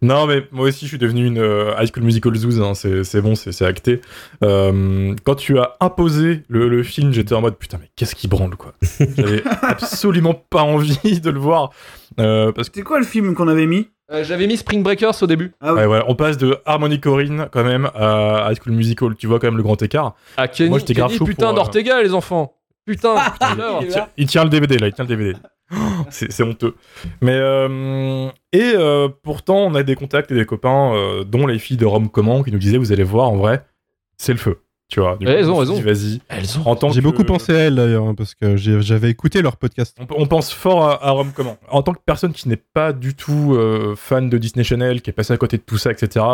Non, mais moi aussi, je suis devenu une euh, High School Musical Zouz, hein, c'est c'est bon, c'est c'est acté. Euh, quand tu as imposé le, le film, j'étais en mode putain, mais qu'est-ce qui branle, quoi? J'avais absolument pas envie de le voir. Euh, parce que, C'est quoi le film qu'on avait mis? Euh, J'avais mis Spring Breakers au début. Ah oui. ouais, voilà, on passe de Harmony Corinne, quand même, à High School Musical. Tu vois quand même le grand écart. Ah, Kenny, Moi, j'étais grave chaud putain euh, d'Ortega, les enfants. Putain, putain. Il tient, il tient le DVD, là, il tient le DVD. C'est c'est honteux. Mais euh, et euh, pourtant, on a des contacts et des copains, euh, dont les filles de Rome Comment, qui nous disaient vous allez voir, en vrai, c'est le feu. Tu vois. Du Ouais, coup, elles ont Vas-y. Elles ont. En tant J'ai que- beaucoup pensé à elle d'ailleurs, hein, parce que j'avais écouté leur podcast. On, on pense fort à, à Rome Comment. En tant que personne qui n'est pas du tout euh, fan de Disney Channel, qui est passé à côté de tout ça, etc.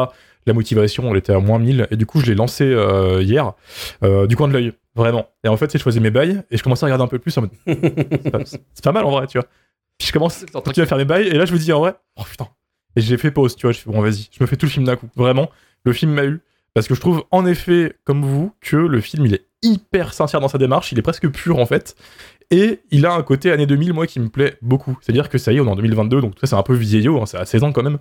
La motivation, elle était à moins 1000. Et du coup, je l'ai lancé euh, hier, euh, du coin de l'œil, vraiment. Et en fait, j'ai choisi mes bails et je commence à regarder un peu plus en mode. c'est pas, mal en vrai, tu vois. Puis je commence à faire mes bails et là je me dis en vrai oh putain et j'ai fait pause tu vois je fais bon vas-y je me fais tout le film d'un coup vraiment le film m'a eu parce que je trouve en effet, comme vous, que le film il est hyper sincère dans sa démarche, il est presque pur en fait. Et il a un côté année 2000, moi, qui me plaît beaucoup. C'est-à-dire que ça y est, on est en 2022, donc ça, c'est un peu vieillot, hein, c'est à 16 ans quand même.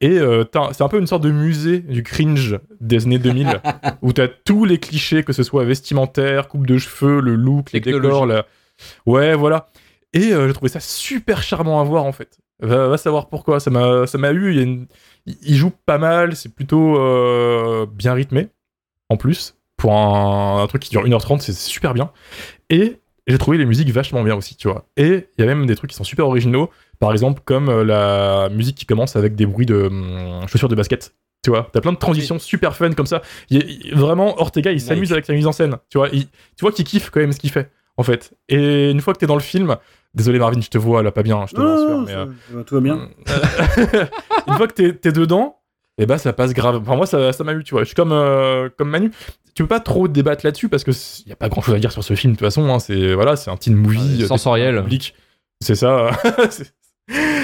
Et euh, t'as- c'est un peu une sorte de musée du cringe des années 2000, où t'as tous les clichés, que ce soit vestimentaire, coupe de cheveux, le look, les décors, la... Ouais, voilà. Et euh, j'ai trouvé ça super charmant à voir, en fait. Va, va savoir pourquoi, ça m'a ça m'a eu, une- il joue pas mal, c'est plutôt euh, bien rythmé, en plus. Pour un, un truc qui dure 1h30, c'est super bien. Et j'ai trouvé les musiques vachement bien aussi, tu vois. Et il y a même des trucs qui sont super originaux, par exemple comme euh, la musique qui commence avec des bruits de hum, chaussures de basket. Tu vois, t'as plein de transitions super fun comme ça. Il il- vraiment, Ortega, il s'amuse avec sa mise en scène. Tu vois, il- tu vois qu'il kiffe quand même ce qu'il fait, en fait. Et une fois que t'es dans le film, désolé Marvin, je te vois là pas bien, je te vois, non, mais ça- euh, tout va bien. une fois que t'es t'es dedans, et bah ça passe grave. Enfin moi ça ça m'a eu, tu vois. Je suis comme euh, comme Manu. Tu peux pas trop débattre là-dessus parce que il y a pas grand-chose à dire sur ce film de toute façon. hein. C'est voilà, c'est un teen movie euh, sensoriel. C'est ça.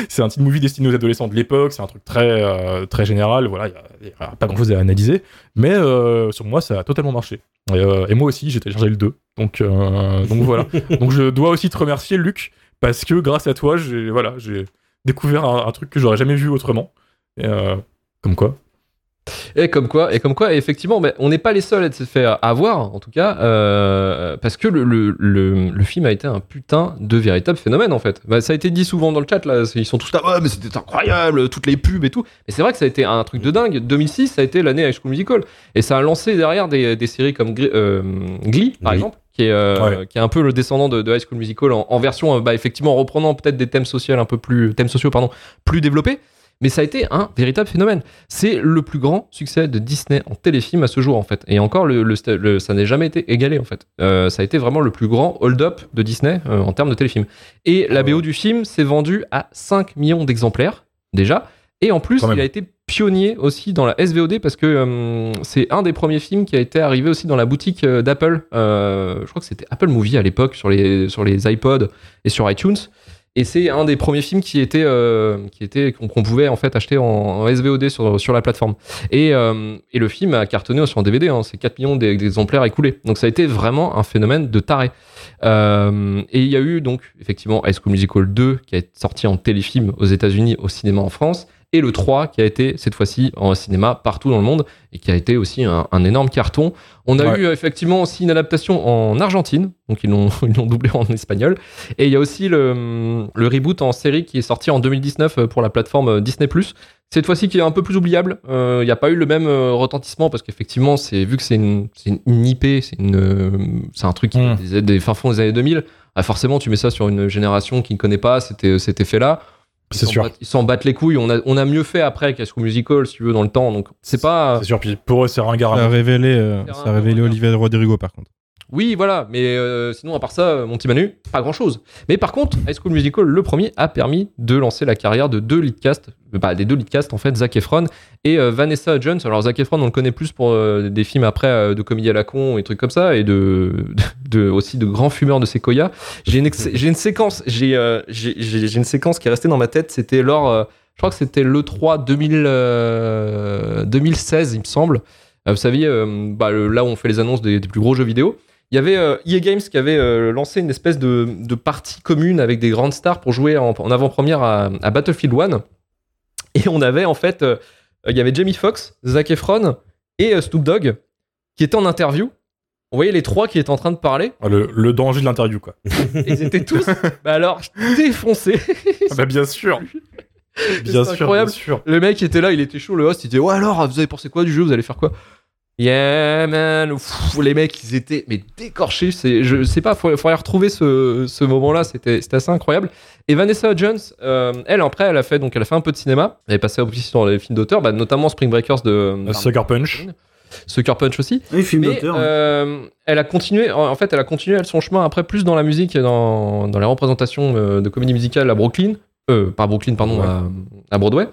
C'est- un teen movie destiné aux adolescents de l'époque. C'est un truc très euh, très général. Voilà, il y, a pas grand-chose à analyser. Mais euh, sur moi ça a totalement marché. Et, et moi aussi j'ai téléchargé le 2. Donc donc voilà. donc je dois aussi te remercier Luc parce que grâce à toi j'ai voilà découvert un, un truc que j'aurais jamais vu autrement. Et, comme quoi. Et comme quoi, et comme quoi, effectivement, mais on n'est pas les seuls à se faire avoir, en tout cas, euh, parce que le, le, le, le film a été un putain de véritable phénomène, en fait. Bah, ça a été dit souvent dans le chat, là, ils sont tous là, ouais, mais c'était incroyable, toutes les pubs et tout. Mais c'est vrai que ça a été un truc de dingue. 2006, ça a été l'année High School Musical. Et ça a lancé derrière des, des séries comme euh, Glee, par exemple. Qui est, euh, Ouais. qui est un peu le descendant de, de High School Musical en, en version, bah, effectivement, en reprenant peut-être des thèmes sociaux un peu plus, thèmes sociaux, pardon, plus développés. Mais ça a été un véritable phénomène. C'est le plus grand succès de Disney en téléfilm à ce jour, en fait. Et encore, le, le sta- le- ça n'a jamais été égalé, en fait. Euh, ça a été vraiment le plus grand hold-up de Disney euh, en termes de téléfilm. Et la BO du film s'est vendue à 5 millions d'exemplaires, déjà. Et en plus, il a été pionnier aussi dans la SVOD parce que euh, c'est un des premiers films qui a été arrivé aussi dans la boutique d'Apple. Euh, je crois que c'était Apple Movie à l'époque sur les, sur les iPods et sur iTunes. Et c'est un des premiers films qui était, euh, qui était qu'on pouvait en fait acheter en, SVOD sur, sur la plateforme. Et, euh, et le film a cartonné aussi en DVD. Hein, c'est 4 millions d'ex- d'exemplaires écoulés. Donc ça a été vraiment un phénomène de taré. Euh, et il y a eu donc effectivement High School Musical 2 qui est sorti en téléfilm aux États-Unis, au cinéma en France, et le 3 qui a été cette fois-ci en cinéma partout dans le monde et qui a été aussi un, un énorme carton. On a Ouais. eu euh, effectivement aussi une adaptation en Argentine, donc ils l'ont ils l'ont doublé en espagnol. Et il y a aussi le, le reboot en série qui est sorti en 2019 pour la plateforme euh, Disney+. Cette fois-ci qui est un peu plus oubliable. Euh, Il n'y a pas eu le même euh, retentissement parce qu'effectivement, c'est vu que c'est une, c'est une- une IP, c'est une, euh, c'est un truc qui Mm. des, des fins fonds des années 2000. Ah, forcément, tu mets ça sur une génération qui ne connaît pas c'était cet effet-là. Ils C'est s'en sûr. Ils s'en battent les couilles. On a, on a mieux fait après qu'à School Musical, si tu veux, dans le temps. Donc, c'est pas. C'est sûr. Puis pour eux, c'est ringard. à Ça a révélé, euh, ça a révélé. Olivier Rodrigo par contre. Oui, voilà, mais euh, sinon, à part ça, euh, mon petit Manu, pas grand chose. Mais par contre, High School Musical, le premier, a permis de lancer la carrière de deux leadcasts, euh, bah, des deux leadcasts en fait, Zac Efron et Vanessa Jones. Alors, Zac Efron, on le connaît plus pour des films après de comédie à la con et trucs comme ça, et de, aussi de grands fumeurs de séquoia. J'ai une, une séquence, une séquence qui est restée dans ma tête, c'était lors, je crois que c'était l'E3 2000, euh, 2016, il me semble. Euh, vous saviez, euh, bah, le- là où on fait les annonces des, des plus gros jeux vidéo. Il y avait euh, EA Games qui avait euh, lancé une espèce de, de partie commune avec des grandes stars pour jouer en, en avant-première à, à Battlefield 1. Et on avait en fait, euh, il y avait Jamie Foxx, Zac Efron et Snoop Dogg qui étaient en interview. On voyait les trois qui étaient en train de parler. Ah, Le, le danger de l'interview, quoi. Ils étaient tous, bah alors, défoncés. Ah bah, bien sûr. Bien C'est sûr, incroyable. bien sûr. Le mec était là, il était chaud, le host, il disait Ouais, alors, vous avez pensé quoi du jeu Vous allez faire quoi? Yeah, man. Pff, les mecs, ils étaient mais décorchés. C'est, je sais pas, faut, faudrait retrouver ce, ce moment-là. C'était, c'était assez incroyable. Et Vanessa Jones, euh, elle, après, elle a fait donc, elle a fait un peu de cinéma. Elle est passée aussi dans les films d'auteur, bah, notamment Spring Breakers de Euh, Sucker Punch. Sucker Punch aussi. Oui, film Mais d'auteur. euh, elle a continué, en fait, elle a continué elle, son chemin après plus dans la musique et dans, dans les représentations euh, de comédie musicale à Brooklyn, euh, pas Brooklyn, pardon, Ouais. à, à Broadway.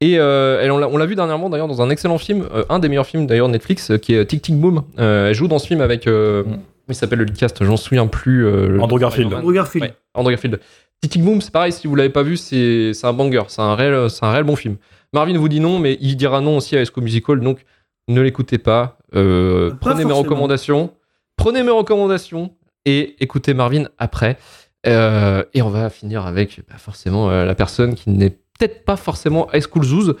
Et euh, elle, on l'a vu dernièrement d'ailleurs dans un excellent film, euh, un des meilleurs films d'ailleurs Netflix, euh, qui est Tic Tic Boom. Euh, elle joue dans ce film avec, euh, Mm. comment il s'appelle le cast, j'en souviens plus. euh, le- Andrew Garfield. Andrew Garfield. Ouais, Andrew Garfield. Tic Tic Boom, c'est pareil, si vous l'avez pas vu, c'est un banger, c'est un réel, c'est un réel bon film. Marvin vous dit non, mais il dira non aussi à School Musical, donc ne l'écoutez pas. Euh, Pas prenez mes recommandations. Prenez mes recommandations et écoutez Marvin après. Euh, et on va finir avec bah, forcément euh, la personne qui n'est peut-être pas forcément High School Zoos.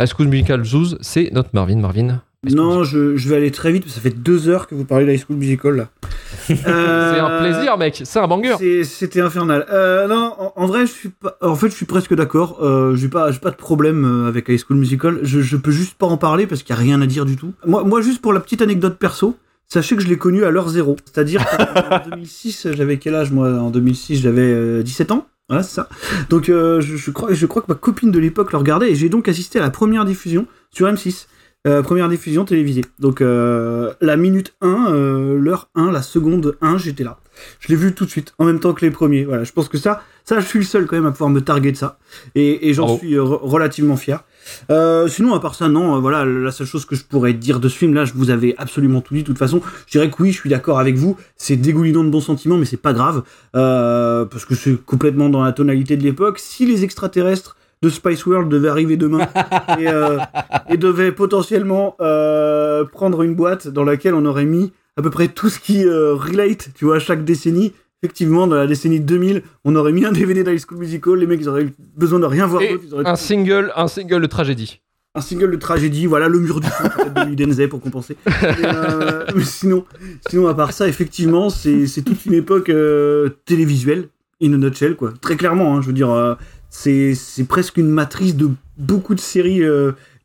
High School Musical Zoos, c'est notre Marvin. Marvin. Non, je, je vais aller très vite, parce que ça fait deux heures que vous parlez d'High School Musical, là. C'est un plaisir, mec. C'est un banger. C'était infernal. Euh, non, en, en vrai, je suis pas. En fait, je suis presque d'accord. Euh, j'ai pas, de problème euh, avec High School Musical. Je, je peux juste pas en parler parce qu'il y a rien à dire du tout. Moi, moi, juste pour la petite anecdote perso. Sachez que je l'ai connu à l'heure zéro. C'est-à-dire qu'en 2006, j'avais quel âge moi? En 2006, j'avais euh, 17 ans. Voilà, c'est ça. Donc, euh, je, je crois, je crois que ma copine de l'époque le regardait et j'ai donc assisté à la première diffusion sur M6. Euh, première diffusion télévisée. Donc, euh, la minute 1, euh, l'heure 1, la seconde 1, j'étais là. Je l'ai vu tout de suite, en même temps que les premiers. Voilà, je pense que ça, ça, je suis le seul quand même à pouvoir me targuer de ça. Et, et j'en suis euh, re- relativement fier. Euh, sinon, à part ça, non, euh, voilà, la seule chose que je pourrais dire de ce film, là, je vous avais absolument tout dit. De toute façon, je dirais que oui, je suis d'accord avec vous. C'est dégoulinant de bons sentiments, mais c'est pas grave. Euh, parce que c'est complètement dans la tonalité de l'époque. Si les extraterrestres de Spice World devaient arriver demain et, et devaient potentiellement prendre une boîte dans laquelle on aurait mis à peu près tout ce qui relate, tu vois, à chaque décennie. Effectivement, dans la décennie 2000, on aurait mis un DVD d'High School Musical, les mecs, ils auraient eu besoin de rien voir d'autre. un single, un single de tragédie. un single de tragédie, voilà, le mur du fond, de Udenze pour compenser. Euh, mais sinon, sinon, à part ça, effectivement, c'est c'est toute une époque euh, télévisuelle, in a nutshell, quoi. Très clairement, hein, je veux dire, euh, c'est c'est presque une matrice de beaucoup de séries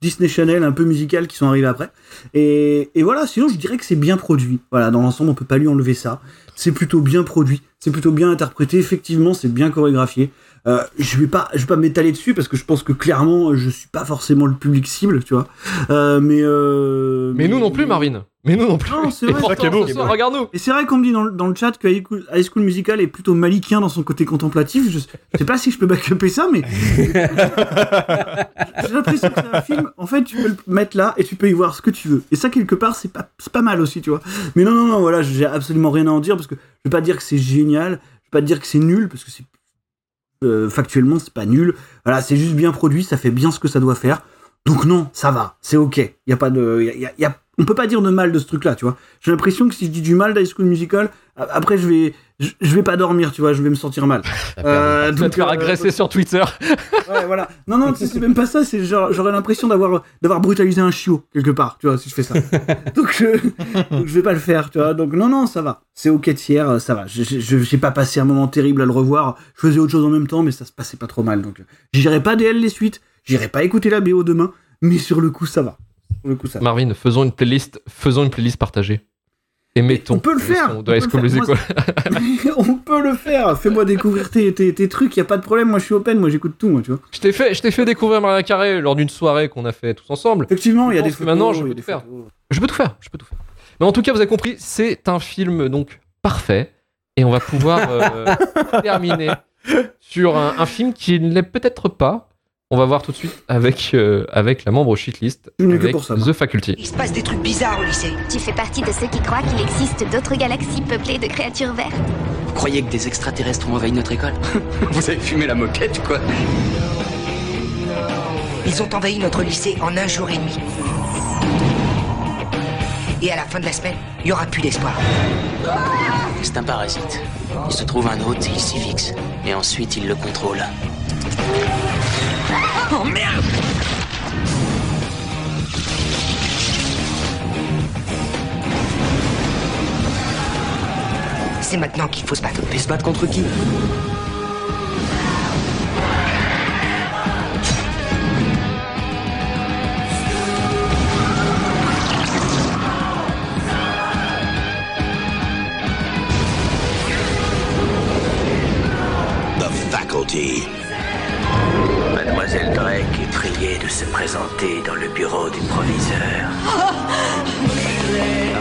Disney Channel un peu musicales qui sont arrivées après. Et, et voilà, sinon, je dirais que c'est bien produit. Voilà, dans l'ensemble, on peut pas lui enlever ça. C'est plutôt bien produit, c'est plutôt bien interprété, effectivement, c'est bien chorégraphié. Euh, je vais pas, je vais pas m'étaler dessus parce que je pense que clairement, je suis pas forcément le public cible, tu vois. Euh, mais euh, Mais nous non plus, Marvin. Mais nous non plus. Non, c'est vrai. regarde-nous. Et c'est vrai qu'on me dit dans, le- dans le chat que High School, High School Musical est plutôt malikien dans son côté contemplatif. Je, je sais pas si je peux backuper ça, mais j'ai l'impression que c'est un film. En fait, tu peux le mettre là et tu peux y voir ce que tu veux. Et ça, quelque part, c'est pas, c'est pas mal aussi, tu vois. Mais non, non, non, voilà, j'ai absolument rien à en dire parce que je vais pas dire que c'est génial, je vais pas dire que c'est nul parce que c'est euh, factuellement c'est pas nul. Voilà, c'est juste bien produit, ça fait bien ce que ça doit faire. Donc non, ça va, c'est ok. Il y a pas de, y y a- on peut pas dire de mal de ce truc-là, tu vois. J'ai l'impression que si je dis du mal d'High School Musical, après je vais, je, je vais pas dormir, tu vois, je vais me sentir mal. Euh, Tu vas te faire euh, agresser sur Twitter. Ouais, voilà. Non, non, c'est c'est même pas ça. C'est genre, j'aurais l'impression d'avoir, d'avoir brutalisé un chiot quelque part, tu vois, si je fais ça. donc, je, donc je vais pas le faire, tu vois. Donc non, non, ça va. C'est ok tiers, ça va. Je- J'ai pas passé un moment terrible à le revoir. Je faisais autre chose en même temps, mais ça se passait pas trop mal. Donc, j'irai pas DL les suites. J'irai pas écouter la BO demain. Mais sur le coup, ça va. Sur le coup, ça va. Marvin, faisons une playlist, faisons une playlist partagée. Et mettons on peut le faire, on Musical. on peut le faire. Fais-moi découvrir tes, tes, tes trucs. Y a pas de problème. Moi, je suis open. Moi, j'écoute tout, moi, tu vois. Je t'ai fait, je t'ai fait découvrir Maria Carré lors d'une soirée qu'on a fait tous ensemble. Effectivement, il y a des photos, maintenant, je peux tout faire. photos. Je peux tout faire, je peux tout faire. Mais en tout cas, vous avez compris, c'est un film donc parfait et on va pouvoir euh, terminer sur un, un film qui ne l'est peut-être pas. On va voir tout de suite avec, euh, avec la membre shitlist, avec pour ça, moi. The Faculty. Il se passe des trucs bizarres au lycée. Tu fais partie de ceux qui croient qu'il existe d'autres galaxies peuplées de créatures vertes Vous croyez que des extraterrestres ont envahi notre école? Vous avez fumé la moquette ou quoi Ils ont envahi notre lycée en un jour et demi. Et à la fin de la semaine, il y aura plus d'espoir. C'est un parasite. Il se trouve un hôte et il s'y fixe. Et ensuite, il le contrôle. Oh merde C'est maintenant qu'il faut se battre. Et se battre contre qui? The Faculty. Mademoiselle Drake est de se présenter dans le bureau du proviseur.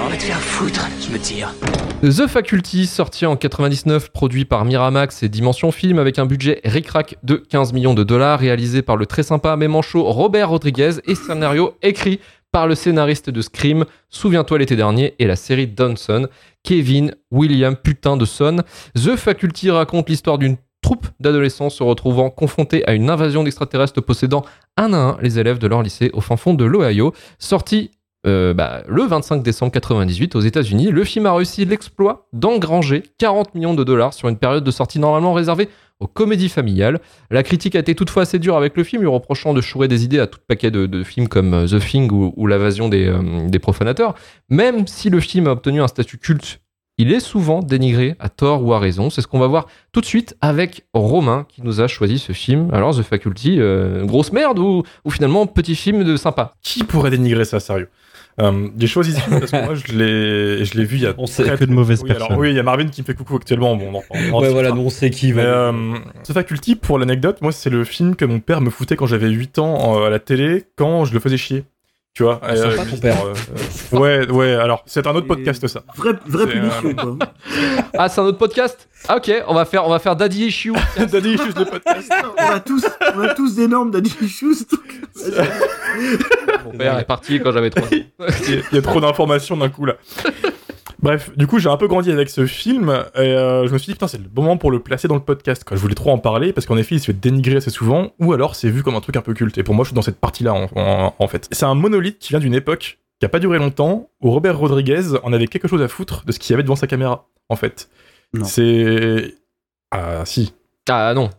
On va te faire foutre, je me tire. The Faculty, sorti en 99, produit par Miramax et Dimension Film avec un budget ric-rac de 15 millions de dollars, réalisé par le très sympa mais manchot Robert Rodriguez et scénario écrit par le scénariste de Scream, Souviens-toi l'été dernier, et la série Donson, Kevin William Putain de Son. The Faculty raconte l'histoire d'une troupe d'adolescents se retrouvant confrontés à une invasion d'extraterrestres possédant un à un les élèves de leur lycée au fin fond de l'Ohio. Sorti euh, bah, le 25 décembre 98 aux États-Unis. Le film a réussi l'exploit d'engranger 40 millions de dollars sur une période de sortie normalement réservée aux comédies familiales. La critique a été toutefois assez dure avec le film, lui reprochant de chourer des idées à tout paquet de, films comme euh, The Thing ou, L'invasion euh, des profanateurs. Même si le film a obtenu un statut culte, il est souvent dénigré à tort ou à raison. C'est ce qu'on va voir tout de suite avec Romain qui nous a choisi ce film. Alors The Faculty, euh, grosse merde ou, ou finalement petit film de sympa Qui pourrait dénigrer ça, sérieux? Euh, J'ai choisi ce film parce que moi je l'ai, je l'ai vu il y a On sait très- que de mauvaises oui, personnes. alors, oui, il y a Marvin qui me fait coucou actuellement. Bon, on en reparlera. Ouais, voilà, nous on sait qui va. euh, ce Faculty, pour l'anecdote, moi c'est le film que mon père me foutait quand j'avais 8 ans euh, à la télé, quand je le faisais chier. Tu vois Ah, sympa, ton père. euh, euh, Ouais, ouais, alors c'est un autre podcast ça. Vraie, vraie punition, euh, quoi. Ah, c'est un autre podcast? Ah, ok, on va faire, on va faire Daddy Issue. Daddy Issues le podcast. on, a tous, on a tous d'énormes daddy issues. Mon père est parti quand j'avais 3 ans. Il y a trop d'informations d'un coup là. Bref, du coup, j'ai un peu grandi avec ce film et euh, je me suis dit, putain, c'est le bon moment pour le placer dans le podcast. Quoi. Je voulais trop en parler parce qu'en effet, il se fait dénigrer assez souvent ou alors c'est vu comme un truc un peu culte. Et pour moi, je suis dans cette partie-là en, en- en fait. C'est un monolithe qui vient d'une époque qui a pas duré longtemps où Robert Rodriguez en avait quelque chose à foutre de ce qu'il y avait devant sa caméra en fait. Non. C'est. Ah, si. Ah non.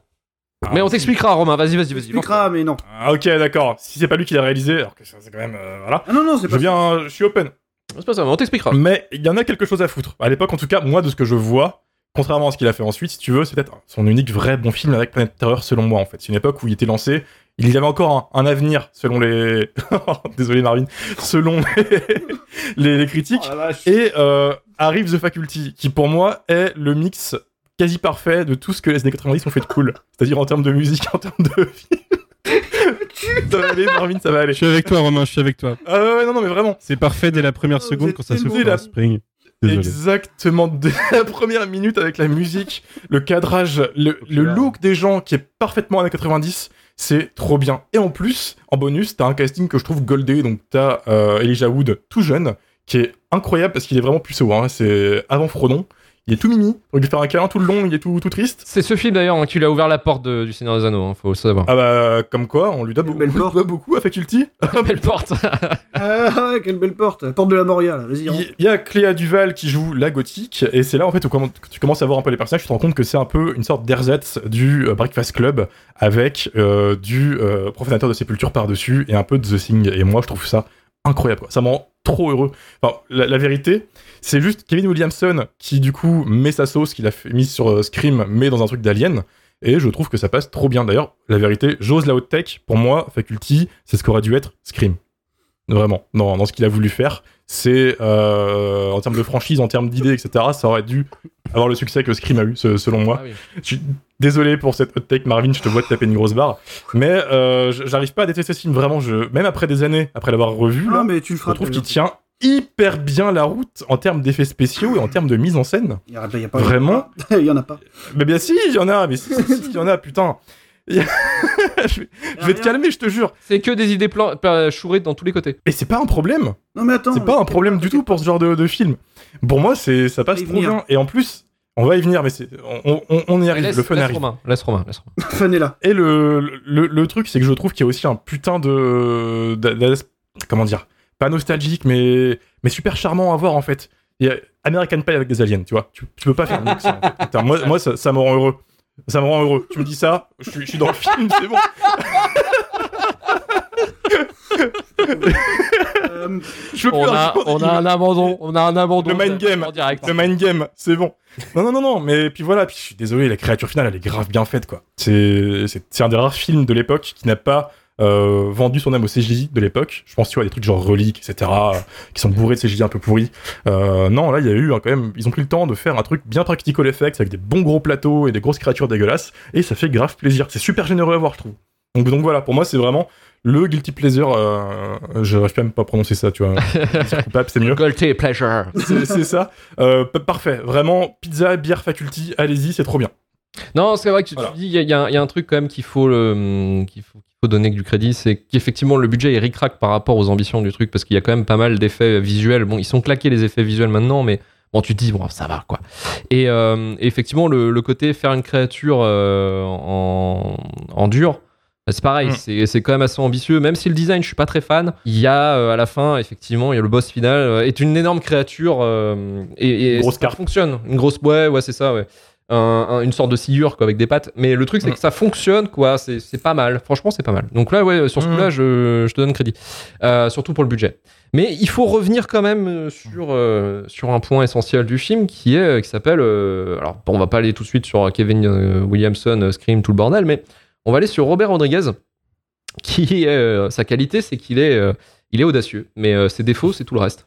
Mais on t'expliquera, Romain. Vas-y, vas-y, vas-y. Expliquera, mais non. Ah, ok, d'accord. Si c'est pas lui qui l'a réalisé, alors que ça, c'est quand même. euh, voilà. Ah non, non, c'est Je pas viens, je suis open. C'est pas ça, mais on t'expliquera. Mais il y en a quelque chose à foutre. À l'époque, en tout cas, moi, de ce que je vois, contrairement à ce qu'il a fait ensuite, si tu veux, c'est peut-être son unique vrai bon film avec Planète Terreur, selon moi, en fait. C'est une époque où il était lancé. Il y avait encore un, un avenir, selon les. Désolé, Marvin. Selon les, les- les critiques. Oh. Et euh, arrive The Faculty, qui pour moi est le mix quasi parfait de tout ce que les années 90 ont fait de cool. C'est-à-dire en termes de musique, en termes de film. ça va aller, Marvin, ça va aller. Je suis avec toi, Romain, je suis avec toi. Ah ouais, ouais, non, non, mais vraiment. C'est parfait dès la première Oh, seconde quand ça se là. en spring. Désolé. Exactement, dès la première minute avec la musique, le cadrage, le, le look des gens qui est parfaitement années 90, c'est trop bien. Et en plus, en bonus, t'as un casting que je trouve goldé, donc t'as euh, Elijah Wood tout jeune, qui est incroyable parce qu'il est vraiment puceau, hein. c'est avant Frodon. Il est tout mimi, on lui fait un câlin tout le long, il est tout, tout triste. C'est ce film d'ailleurs hein, qui lui a ouvert la porte de- du Seigneur des Anneaux, hein, faut le savoir. Ah bah, comme quoi, on lui lui porte. doit beaucoup à Faculty. Belle porte. Ah, quelle belle porte. La porte de la Moria, là. Vas-y. Il y a Cléa Duval qui joue la gothique, et c'est là en fait où comment- tu commences à voir un peu les personnages, tu te rends compte que c'est un peu une sorte d'ersatz du euh, Breakfast Club avec euh, du euh, profanateur de sépulture par-dessus et un peu de The Thing. Et moi, je trouve ça incroyable, quoi. ça me rend trop heureux. La, vérité, c'est juste Kevin Williamson qui du coup met sa sauce qu'il a mise sur euh, Scream, mais dans un truc d'Alien. Et je trouve que ça passe trop bien. D'ailleurs, la vérité, j'ose la haute tech. Pour moi, Faculty, c'est ce qu'aurait dû être Scream. Vraiment, dans, dans ce qu'il a voulu faire. C'est, euh, en termes de franchise, en termes d'idées, etc., ça aurait dû avoir le succès que Scream a eu, ce- selon moi. Ah oui. Je suis désolé pour cette hot take, Marvin, je te vois te taper une grosse barre. Mais euh, j'arrive pas à détester ce film, vraiment. Je, même après des années, après l'avoir revu, là, Non, mais tu le je trouve qu'il tient hyper bien la route en termes d'effets spéciaux et en termes de mise en scène. Il y a, il y a pas Vraiment Il y en a pas. Mais bien si, il y en a, mais si, si, si, il y en a, putain. je vais, je vais te calmer, je te jure. C'est que des idées plan- chourées dans tous les côtés. Et c'est pas un problème. Non, mais attends. C'est pas un problème du tout pour ce genre de, de film. Pour moi, c'est ça passe trop venir. bien. Et en plus, on va y venir, mais c'est on, on- on y arrive. laisse, le fun laisse arrive. Romain, laisse Romain, laisse Romain. Fan est là. Et le, le, le truc, c'est que je trouve qu'il y a aussi un putain de, comment dire, pas nostalgique, mais mais super charmant à voir en fait. Il y a American Pie avec des aliens, tu vois. Tu, tu peux pas faire mieux que ça. en fait. Putain, moi, moi ça, ça me rend heureux. Ça me rend heureux. Tu me dis ça, je suis, je suis dans le film, c'est bon. Euh, Je veux plus On a, jour on a un abandon, on a un abandon. Le mind game. En direct. Le mind game, c'est bon. Non, non, non, non, mais puis voilà, puis je suis désolé, la créature finale, elle est grave bien faite, quoi. C'est, c'est, c'est un des rares films de l'époque qui n'a pas euh, vendu son âme au CGI de l'époque. Je pense, tu vois, des trucs genre Relique, etc., euh, qui sont bourrés de CGI un peu pourris. Euh, non, là, il y a eu hein, quand même, ils ont pris le temps de faire un truc bien practical effects, avec des bons gros plateaux et des grosses créatures dégueulasses, et ça fait grave plaisir. C'est super généreux à voir, je trouve. Donc, donc voilà, pour moi, c'est vraiment le guilty pleasure. Je n'arrive même pas à prononcer ça, tu vois. C'est coupable, c'est mieux. Guilty pleasure. C'est ça. Parfait. Vraiment, pizza, bière, faculty, allez-y, c'est trop bien. Non, c'est vrai que tu, tu Voilà. dis, il y, a- y un- il y a un truc quand même qu'il faut, le- qu'il faut, qu'il faut donner du crédit, c'est qu'effectivement le budget est ric-rac par rapport aux ambitions du truc, parce qu'il y a quand même pas mal d'effets visuels. Bon, ils sont claqués les effets visuels maintenant, mais bon, tu te dis, bon, ça va quoi. Et euh, effectivement, le, le côté faire une créature euh, en, en dur, C'est pareil, Mm. c'est c'est quand même assez ambitieux, même si le design, je suis pas très fan. Il y a euh, à la fin, effectivement, il y a le boss final, euh, est une énorme créature euh, et, et Une grosse ça carte. fonctionne. Une grosse, ouais, ouais, c'est ça, ouais. Un- un- une sorte de sciure quoi, avec des pattes. Mais le truc, c'est Mm. que ça fonctionne, quoi. C'est pas mal. Franchement, c'est pas mal. Donc là, ouais, sur ce Mm. coup-là, je, je te donne crédit. Euh, surtout pour le budget. Mais il faut revenir quand même euh, sur, euh, sur un point essentiel du film qui est qui s'appelle. euh, alors, on va pas aller tout de suite sur Kevin Williamson, Scream, tout le bordel, mais on va aller sur Robert Rodriguez, qui est sa qualité, c'est qu'il est, il est audacieux, mais euh, ses défauts, c'est tout le reste.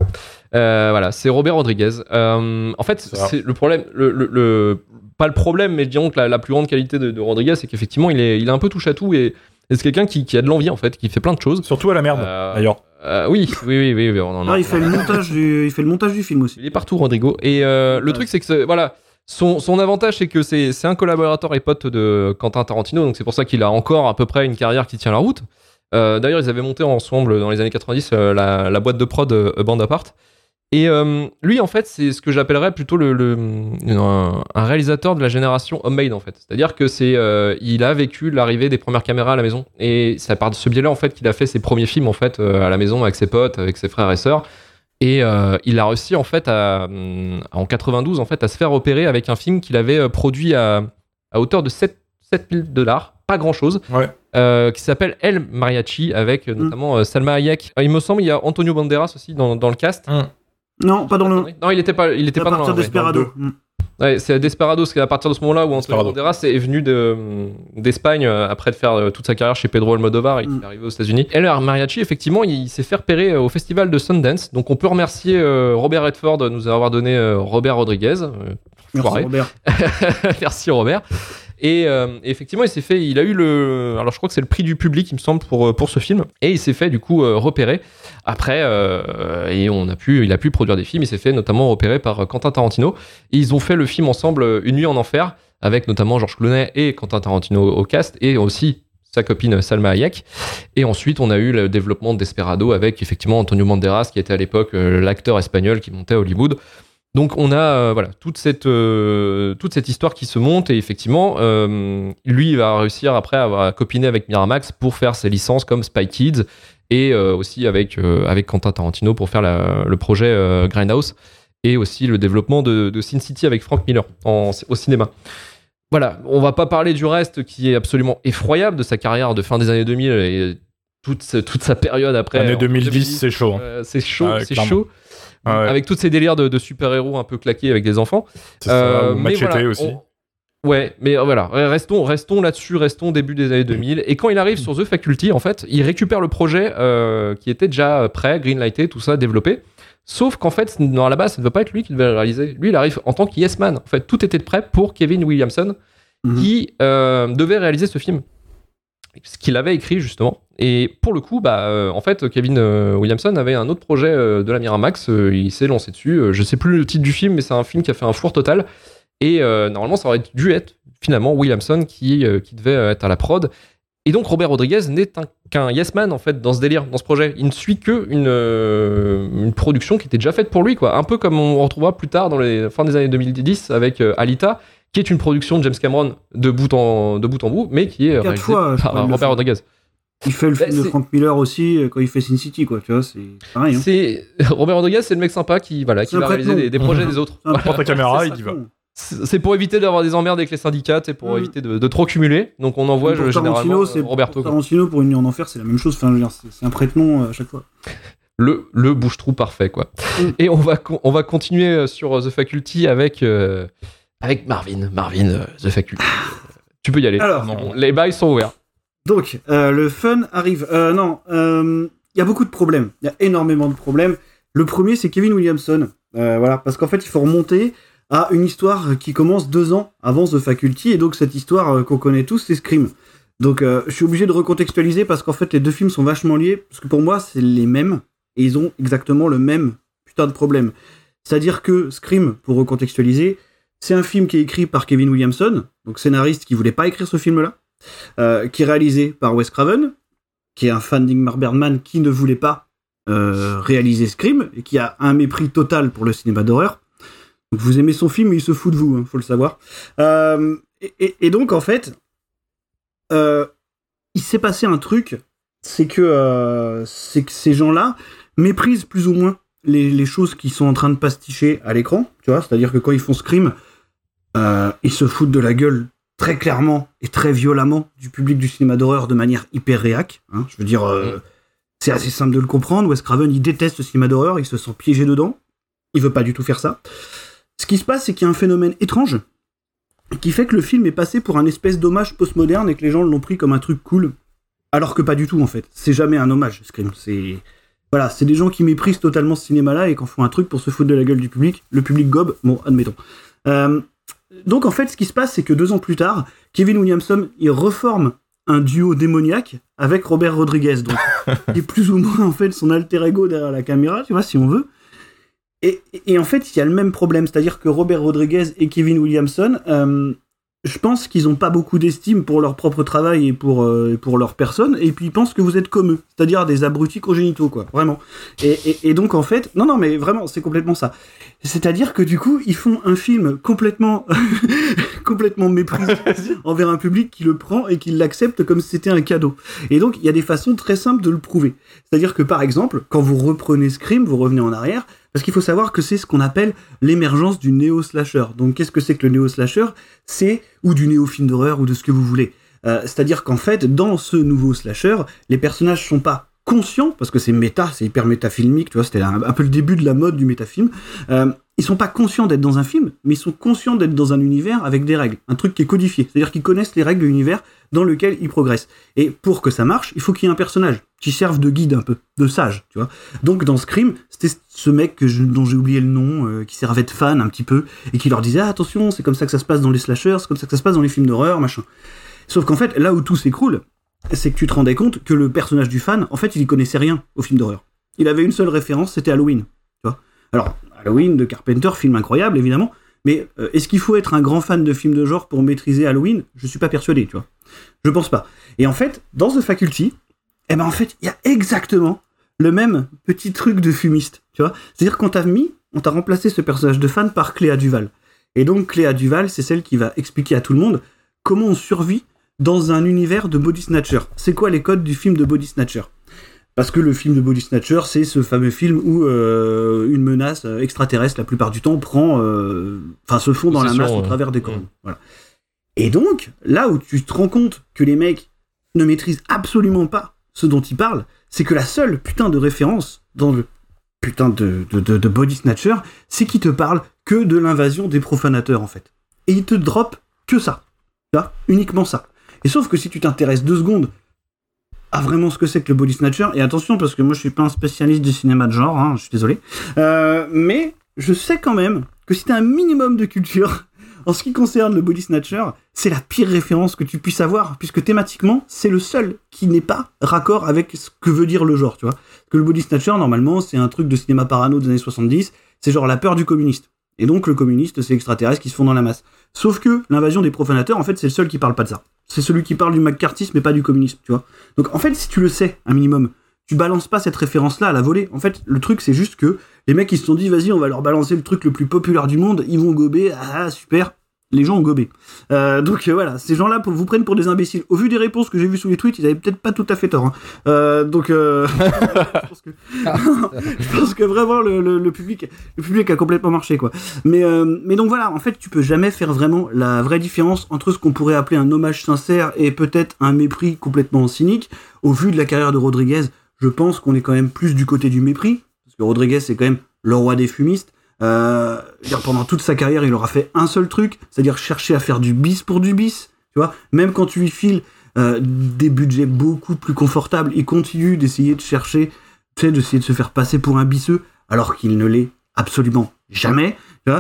Euh, voilà, c'est Robert Rodriguez. Euh, en fait, c'est le problème, le, le- le- pas le problème, mais disons que la, la plus grande qualité de, de Rodriguez, c'est qu'effectivement, il est, il est un peu touche à tout et, et c'est quelqu'un qui, qui a de l'envie en fait, qui fait plein de choses. Surtout à la merde, Euh, d'ailleurs. Euh, oui, oui, oui, oui, oui, on en a- Ah, il fait le montage du, il fait le montage du film aussi. il est partout, Rodrigo. Et euh, le Ouais. truc, c'est que voilà, son, son avantage, c'est que c'est c'est un collaborateur et pote de Quentin Tarantino, donc c'est pour ça qu'il a encore à peu près une carrière qui tient la route. Euh, D'ailleurs, ils avaient monté ensemble dans les années 90 euh, la, la boîte de prod euh, A Band Apart. Et euh, lui, en fait, c'est ce que j'appellerais plutôt le, le- un, un réalisateur de la génération homemade, en fait. C'est-à-dire que c'est, euh, il a vécu l'arrivée des premières caméras à la maison, et c'est à part de ce biais-là, en fait, qu'il a fait ses premiers films, en fait, euh, à la maison avec ses potes, avec ses frères et sœurs. Et euh, il a réussi en fait à, en 92 en fait à se faire opérer avec un film qu'il avait produit à, à hauteur de 7, 7000 dollars, pas grand chose, Ouais. qui s'appelle El Mariachi avec Mm. notamment Salma Hayek. Il me semble il y a Antonio Banderas aussi dans, dans le cast. Non, pas dans le. Non, il était pas, il était à pas dans partir le- ouais, d'Esperado. dans le deux. Mm. Ouais, c'est à Desperados, c'est à partir de ce moment-là où Antonio Desperado. Banderas est venu de- d'Espagne euh, après de faire euh, toute sa carrière chez Pedro Almodovar. Il Mm. est arrivé aux États-Unis. El Mariachi, effectivement, il s'est fait repérer euh, au festival de Sundance. Donc on peut remercier Robert Redford de nous avoir donné Robert Rodriguez. Merci. Robert. Merci Robert. Et euh, effectivement, il s'est fait, il a eu le, alors je crois que c'est le prix du public, il me semble, pour, euh, pour ce film. Et il s'est fait du coup euh, repérer. Après, et on a pu, il a pu produire des films. Il s'est fait notamment repérer par Quentin Tarantino. Ils ont fait le film ensemble, Une nuit en enfer, avec notamment Georges Clooney et Quentin Tarantino au cast, et aussi sa copine Salma Hayek. Et ensuite, on a eu le développement de Desperado avec effectivement Antonio Banderas, qui était à l'époque l'acteur espagnol qui montait à Hollywood. Donc on a euh, voilà toute cette euh, toute cette histoire qui se monte et effectivement euh, lui il va réussir après à, à copiner avec Miramax pour faire ses licences comme Spy Kids et aussi avec avec Quentin Tarantino pour faire la- le projet Grindhouse et aussi le développement de, de Sin City avec Frank Miller en- au cinéma. Voilà, on va pas parler du reste qui est absolument effroyable de sa carrière de fin des années 2000 et toute, toute sa période après. Année en 2010, c'est chaud. hein. c'est chaud, c'est chaud. Ah ouais. Avec tous ces délires de, de super-héros un peu claqués avec des enfants. Ça, Euh, mais voilà, aussi. on- Ouais, mais euh, voilà, restons, restons là-dessus, restons début des années 2000. Et quand il arrive sur The Faculty, en fait, il récupère le projet euh, qui était déjà prêt, greenlighté, tout ça, développé. Sauf qu'en fait, non, à la base, ça ne devait pas être lui qui devait le réaliser. Lui, il arrive en tant que Yes Man. En fait, tout était prêt pour Kevin Williamson, Mhm. qui euh, devait réaliser ce film. Ce qu'il avait écrit, justement. Et pour le coup, bah, euh, en fait, Kevin euh, Williamson avait un autre projet euh, de la Miramax. il s'est lancé dessus. Je sais plus le titre du film, mais c'est un film qui a fait un four total. Et normalement, ça aurait dû être finalement Williamson qui, qui devait être à la prod. Et donc Robert Rodriguez n'est un- qu'un yes man en fait dans ce délire, dans ce projet. Il ne suit que une, euh, une production qui était déjà faite pour lui, quoi. Un peu comme on retrouvera plus tard dans les fins des années 2010 avec euh, Alita, qui est une production de James Cameron de bout en, de bout, en bout, mais qui est réalisée fois, par Robert. Rodriguez. Il fait le Bah, film de c'est- Frank Miller aussi euh, quand il fait Sin City, quoi. Tu vois, c'est pareil. Hein. C'est Robert Rodriguez, c'est le mec sympa qui voilà, qui C'est va réaliser des, des projets des autres. C'est Voilà. Prends ta caméra, il y va. C'est c'est pour éviter d'avoir des emmerdes avec les syndicats et pour Mm. éviter de, de trop cumuler. Donc on envoie Pour je- généralement euh, c'est Roberto. pour quoi. Tarantino pour une nuit en enfer, c'est la même chose. Enfin, c'est c'est un prête-nom euh, à chaque fois. le, le bouche-trou parfait, quoi. Mm. Et on va, on va continuer sur The Faculty avec, euh, avec Marvin. Marvin, The Faculty. Euh, tu peux y aller. Alors, Non, les bails sont ouverts. Donc, euh, le fun arrive. Euh, non, euh, il y a beaucoup de problèmes. Il y a énormément de problèmes. Le premier, c'est Kevin Williamson. Euh, voilà, parce qu'en fait, il faut remonter à une histoire qui commence deux ans avant The Faculty, et donc cette histoire euh, qu'on connaît tous, c'est Scream. Donc, euh, je suis obligé de recontextualiser parce qu'en fait, les deux films sont vachement liés, parce que pour moi, c'est les mêmes, et ils ont exactement le même putain de problème. C'est-à-dire que Scream, pour recontextualiser, c'est un film qui est écrit par Kevin Williamson, donc scénariste qui voulait pas écrire ce film-là, euh, qui est réalisé par Wes Craven, qui est un fan d'Ingmar Bergman qui ne voulait pas euh, réaliser Scream et qui a un mépris total pour le cinéma d'horreur. Vous aimez son film, il se fout de vous, hein, faut le savoir. Euh, et, donc en fait, il s'est passé un truc, c'est que, que ces gens-là méprisent plus ou moins les, les choses qui sont en train de pasticher à l'écran, tu vois, c'est-à-dire que quand ils font Scream, ils se foutent de la gueule très clairement et très violemment du public du cinéma d'horreur de manière hyper réac. hein. Je veux dire, euh, c'est assez simple de le comprendre. Wes Craven, il déteste le cinéma d'horreur, il se sent piégé dedans. Il veut pas du tout faire ça. Ce qui se passe, c'est qu'il y a un phénomène étrange qui fait que le film est passé pour un espèce d'hommage postmoderne et que les gens l'ont pris comme un truc cool. Alors que pas du tout, en fait. C'est jamais un hommage, Scream. C'est. Voilà, c'est des gens qui méprisent totalement ce cinéma-là et qui en font un truc pour se foutre de la gueule du public. Le public gobe, bon, admettons. Euh, donc en fait, ce qui se passe, c'est que deux ans plus tard, Kevin Williamson, il reforme un duo démoniaque avec Robert Rodriguez, donc qui est plus ou moins en fait son alter ego derrière la caméra, tu vois, si on veut. Et, et en fait, il y a le même problème, c'est-à-dire que Robert Rodriguez et Kevin Williamson, euh, je pense qu'ils n'ont pas beaucoup d'estime pour leur propre travail et pour, euh, et pour leur personne, et puis ils pensent que vous êtes comme eux, c'est-à-dire des abrutis congénitaux, quoi, vraiment. Et donc en fait, non, non, mais vraiment, c'est complètement ça. C'est-à-dire que du coup, ils font un film complètement, complètement méprisé envers un public qui le prend et qui l'accepte comme si c'était un cadeau. Et donc, il y a des façons très simples de le prouver. C'est-à-dire que par exemple, quand vous reprenez Scream, vous revenez en arrière, parce qu'il faut savoir que c'est ce qu'on appelle l'émergence du néo-slasher. Donc, qu'est-ce que c'est que le néo-slasher? C'est, ou du néo-film d'horreur, ou de ce que vous voulez. Euh, C'est-à-dire qu'en fait, dans ce nouveau slasher, les personnages sont pas conscients, parce que c'est méta, c'est hyper métafilmique, tu vois, c'était un, un peu le début de la mode du métafilm. Euh, ils sont pas conscients d'être dans un film, mais ils sont conscients d'être dans un univers avec des règles, un truc qui est codifié. C'est-à-dire qu'ils connaissent les règles de l'univers dans lequel ils progressent. Et pour que ça marche, il faut qu'il y ait un personnage qui serve de guide un peu, de sage, tu vois. Donc dans Scream, c'était ce mec dont j'ai oublié le nom, euh, qui servait de fan un petit peu, et qui leur disait ah, attention, c'est comme ça que ça se passe dans les slashers, c'est comme ça que ça se passe dans les films d'horreur, machin. Sauf qu'en fait, là où tout s'écroule, c'est que tu te rendais compte que le personnage du fan, en fait, il y connaissait rien au film d'horreur. Il avait une seule référence, c'était Halloween. Tu vois Alors, Halloween de Carpenter, film incroyable, évidemment. Mais euh, est-ce qu'il faut être un grand fan de films de genre pour maîtriser Halloween? Je suis pas persuadé, tu vois. Je pense pas. Et en fait, dans The Faculty, eh ben en fait, il y a exactement le même petit truc de fumiste, tu vois. C'est-à-dire qu'on t'a mis, on t'a remplacé ce personnage de fan par Cléa Duval. Et donc Cléa Duval, c'est celle qui va expliquer à tout le monde comment on survit dans un univers de body snatcher. C'est quoi les codes du film de body snatcher Parce que le film de body snatcher, c'est ce fameux film où euh, une menace euh, extraterrestre, la plupart du temps, prend, euh, enfin, se fond dans la masse au travers des cornes. Voilà. Et donc, là où tu te rends compte que les mecs ne maîtrisent absolument pas ce dont ils parlent, c'est que la seule putain de référence dans le putain de, de, de, de body snatcher, c'est qu'ils te parlent que de l'invasion des profanateurs, en fait. Et ils te drop que ça. Là, uniquement ça. Et sauf que si tu t'intéresses deux secondes vraiment ce que c'est que le body snatcher, et attention parce que moi je suis pas un spécialiste du cinéma de genre, hein, je suis désolé, euh, mais je sais quand même que si t'as un minimum de culture en ce qui concerne le body snatcher, c'est la pire référence que tu puisses avoir, puisque thématiquement c'est le seul qui n'est pas raccord avec ce que veut dire le genre, tu vois. Que le body snatcher normalement c'est un truc de cinéma parano des années 70, c'est genre la peur du communiste. Et donc le communiste, c'est extraterrestre qui se font dans la masse. Sauf que l'invasion des profanateurs, en fait, c'est le seul qui parle pas de ça. C'est celui qui parle du McCarthyisme, mais pas du communisme, tu vois. Donc en fait, si tu le sais, un minimum, tu balances pas cette référence-là à la volée. En fait, le truc, c'est juste que les mecs, ils se sont dit, vas-y, on va leur balancer le truc le plus populaire du monde, ils vont gober, ah, super. Les gens ont gobé. Euh, donc euh, voilà, ces gens-là vous prennent pour des imbéciles. Au vu des réponses que j'ai vues sous les tweets, ils avaient peut-être pas tout à fait tort. hein. Euh, donc je, pense que, je pense que vraiment le, le- le public, le public a complètement marché quoi. Mais mais donc voilà, en fait, tu peux jamais faire vraiment la vraie différence entre ce qu'on pourrait appeler un hommage sincère et peut-être un mépris complètement cynique. Au vu de la carrière de Rodriguez, je pense qu'on est quand même plus du côté du mépris parce que Rodriguez c'est quand même le roi des fumistes. Euh, pendant toute sa carrière, il aura fait un seul truc, c'est-à-dire chercher à faire du bis pour du bis. Tu vois, même quand tu lui files euh, des budgets beaucoup plus confortables, il continue d'essayer de chercher, tu sais, d'essayer de se faire passer pour un bisseux, alors qu'il ne l'est absolument jamais. Tu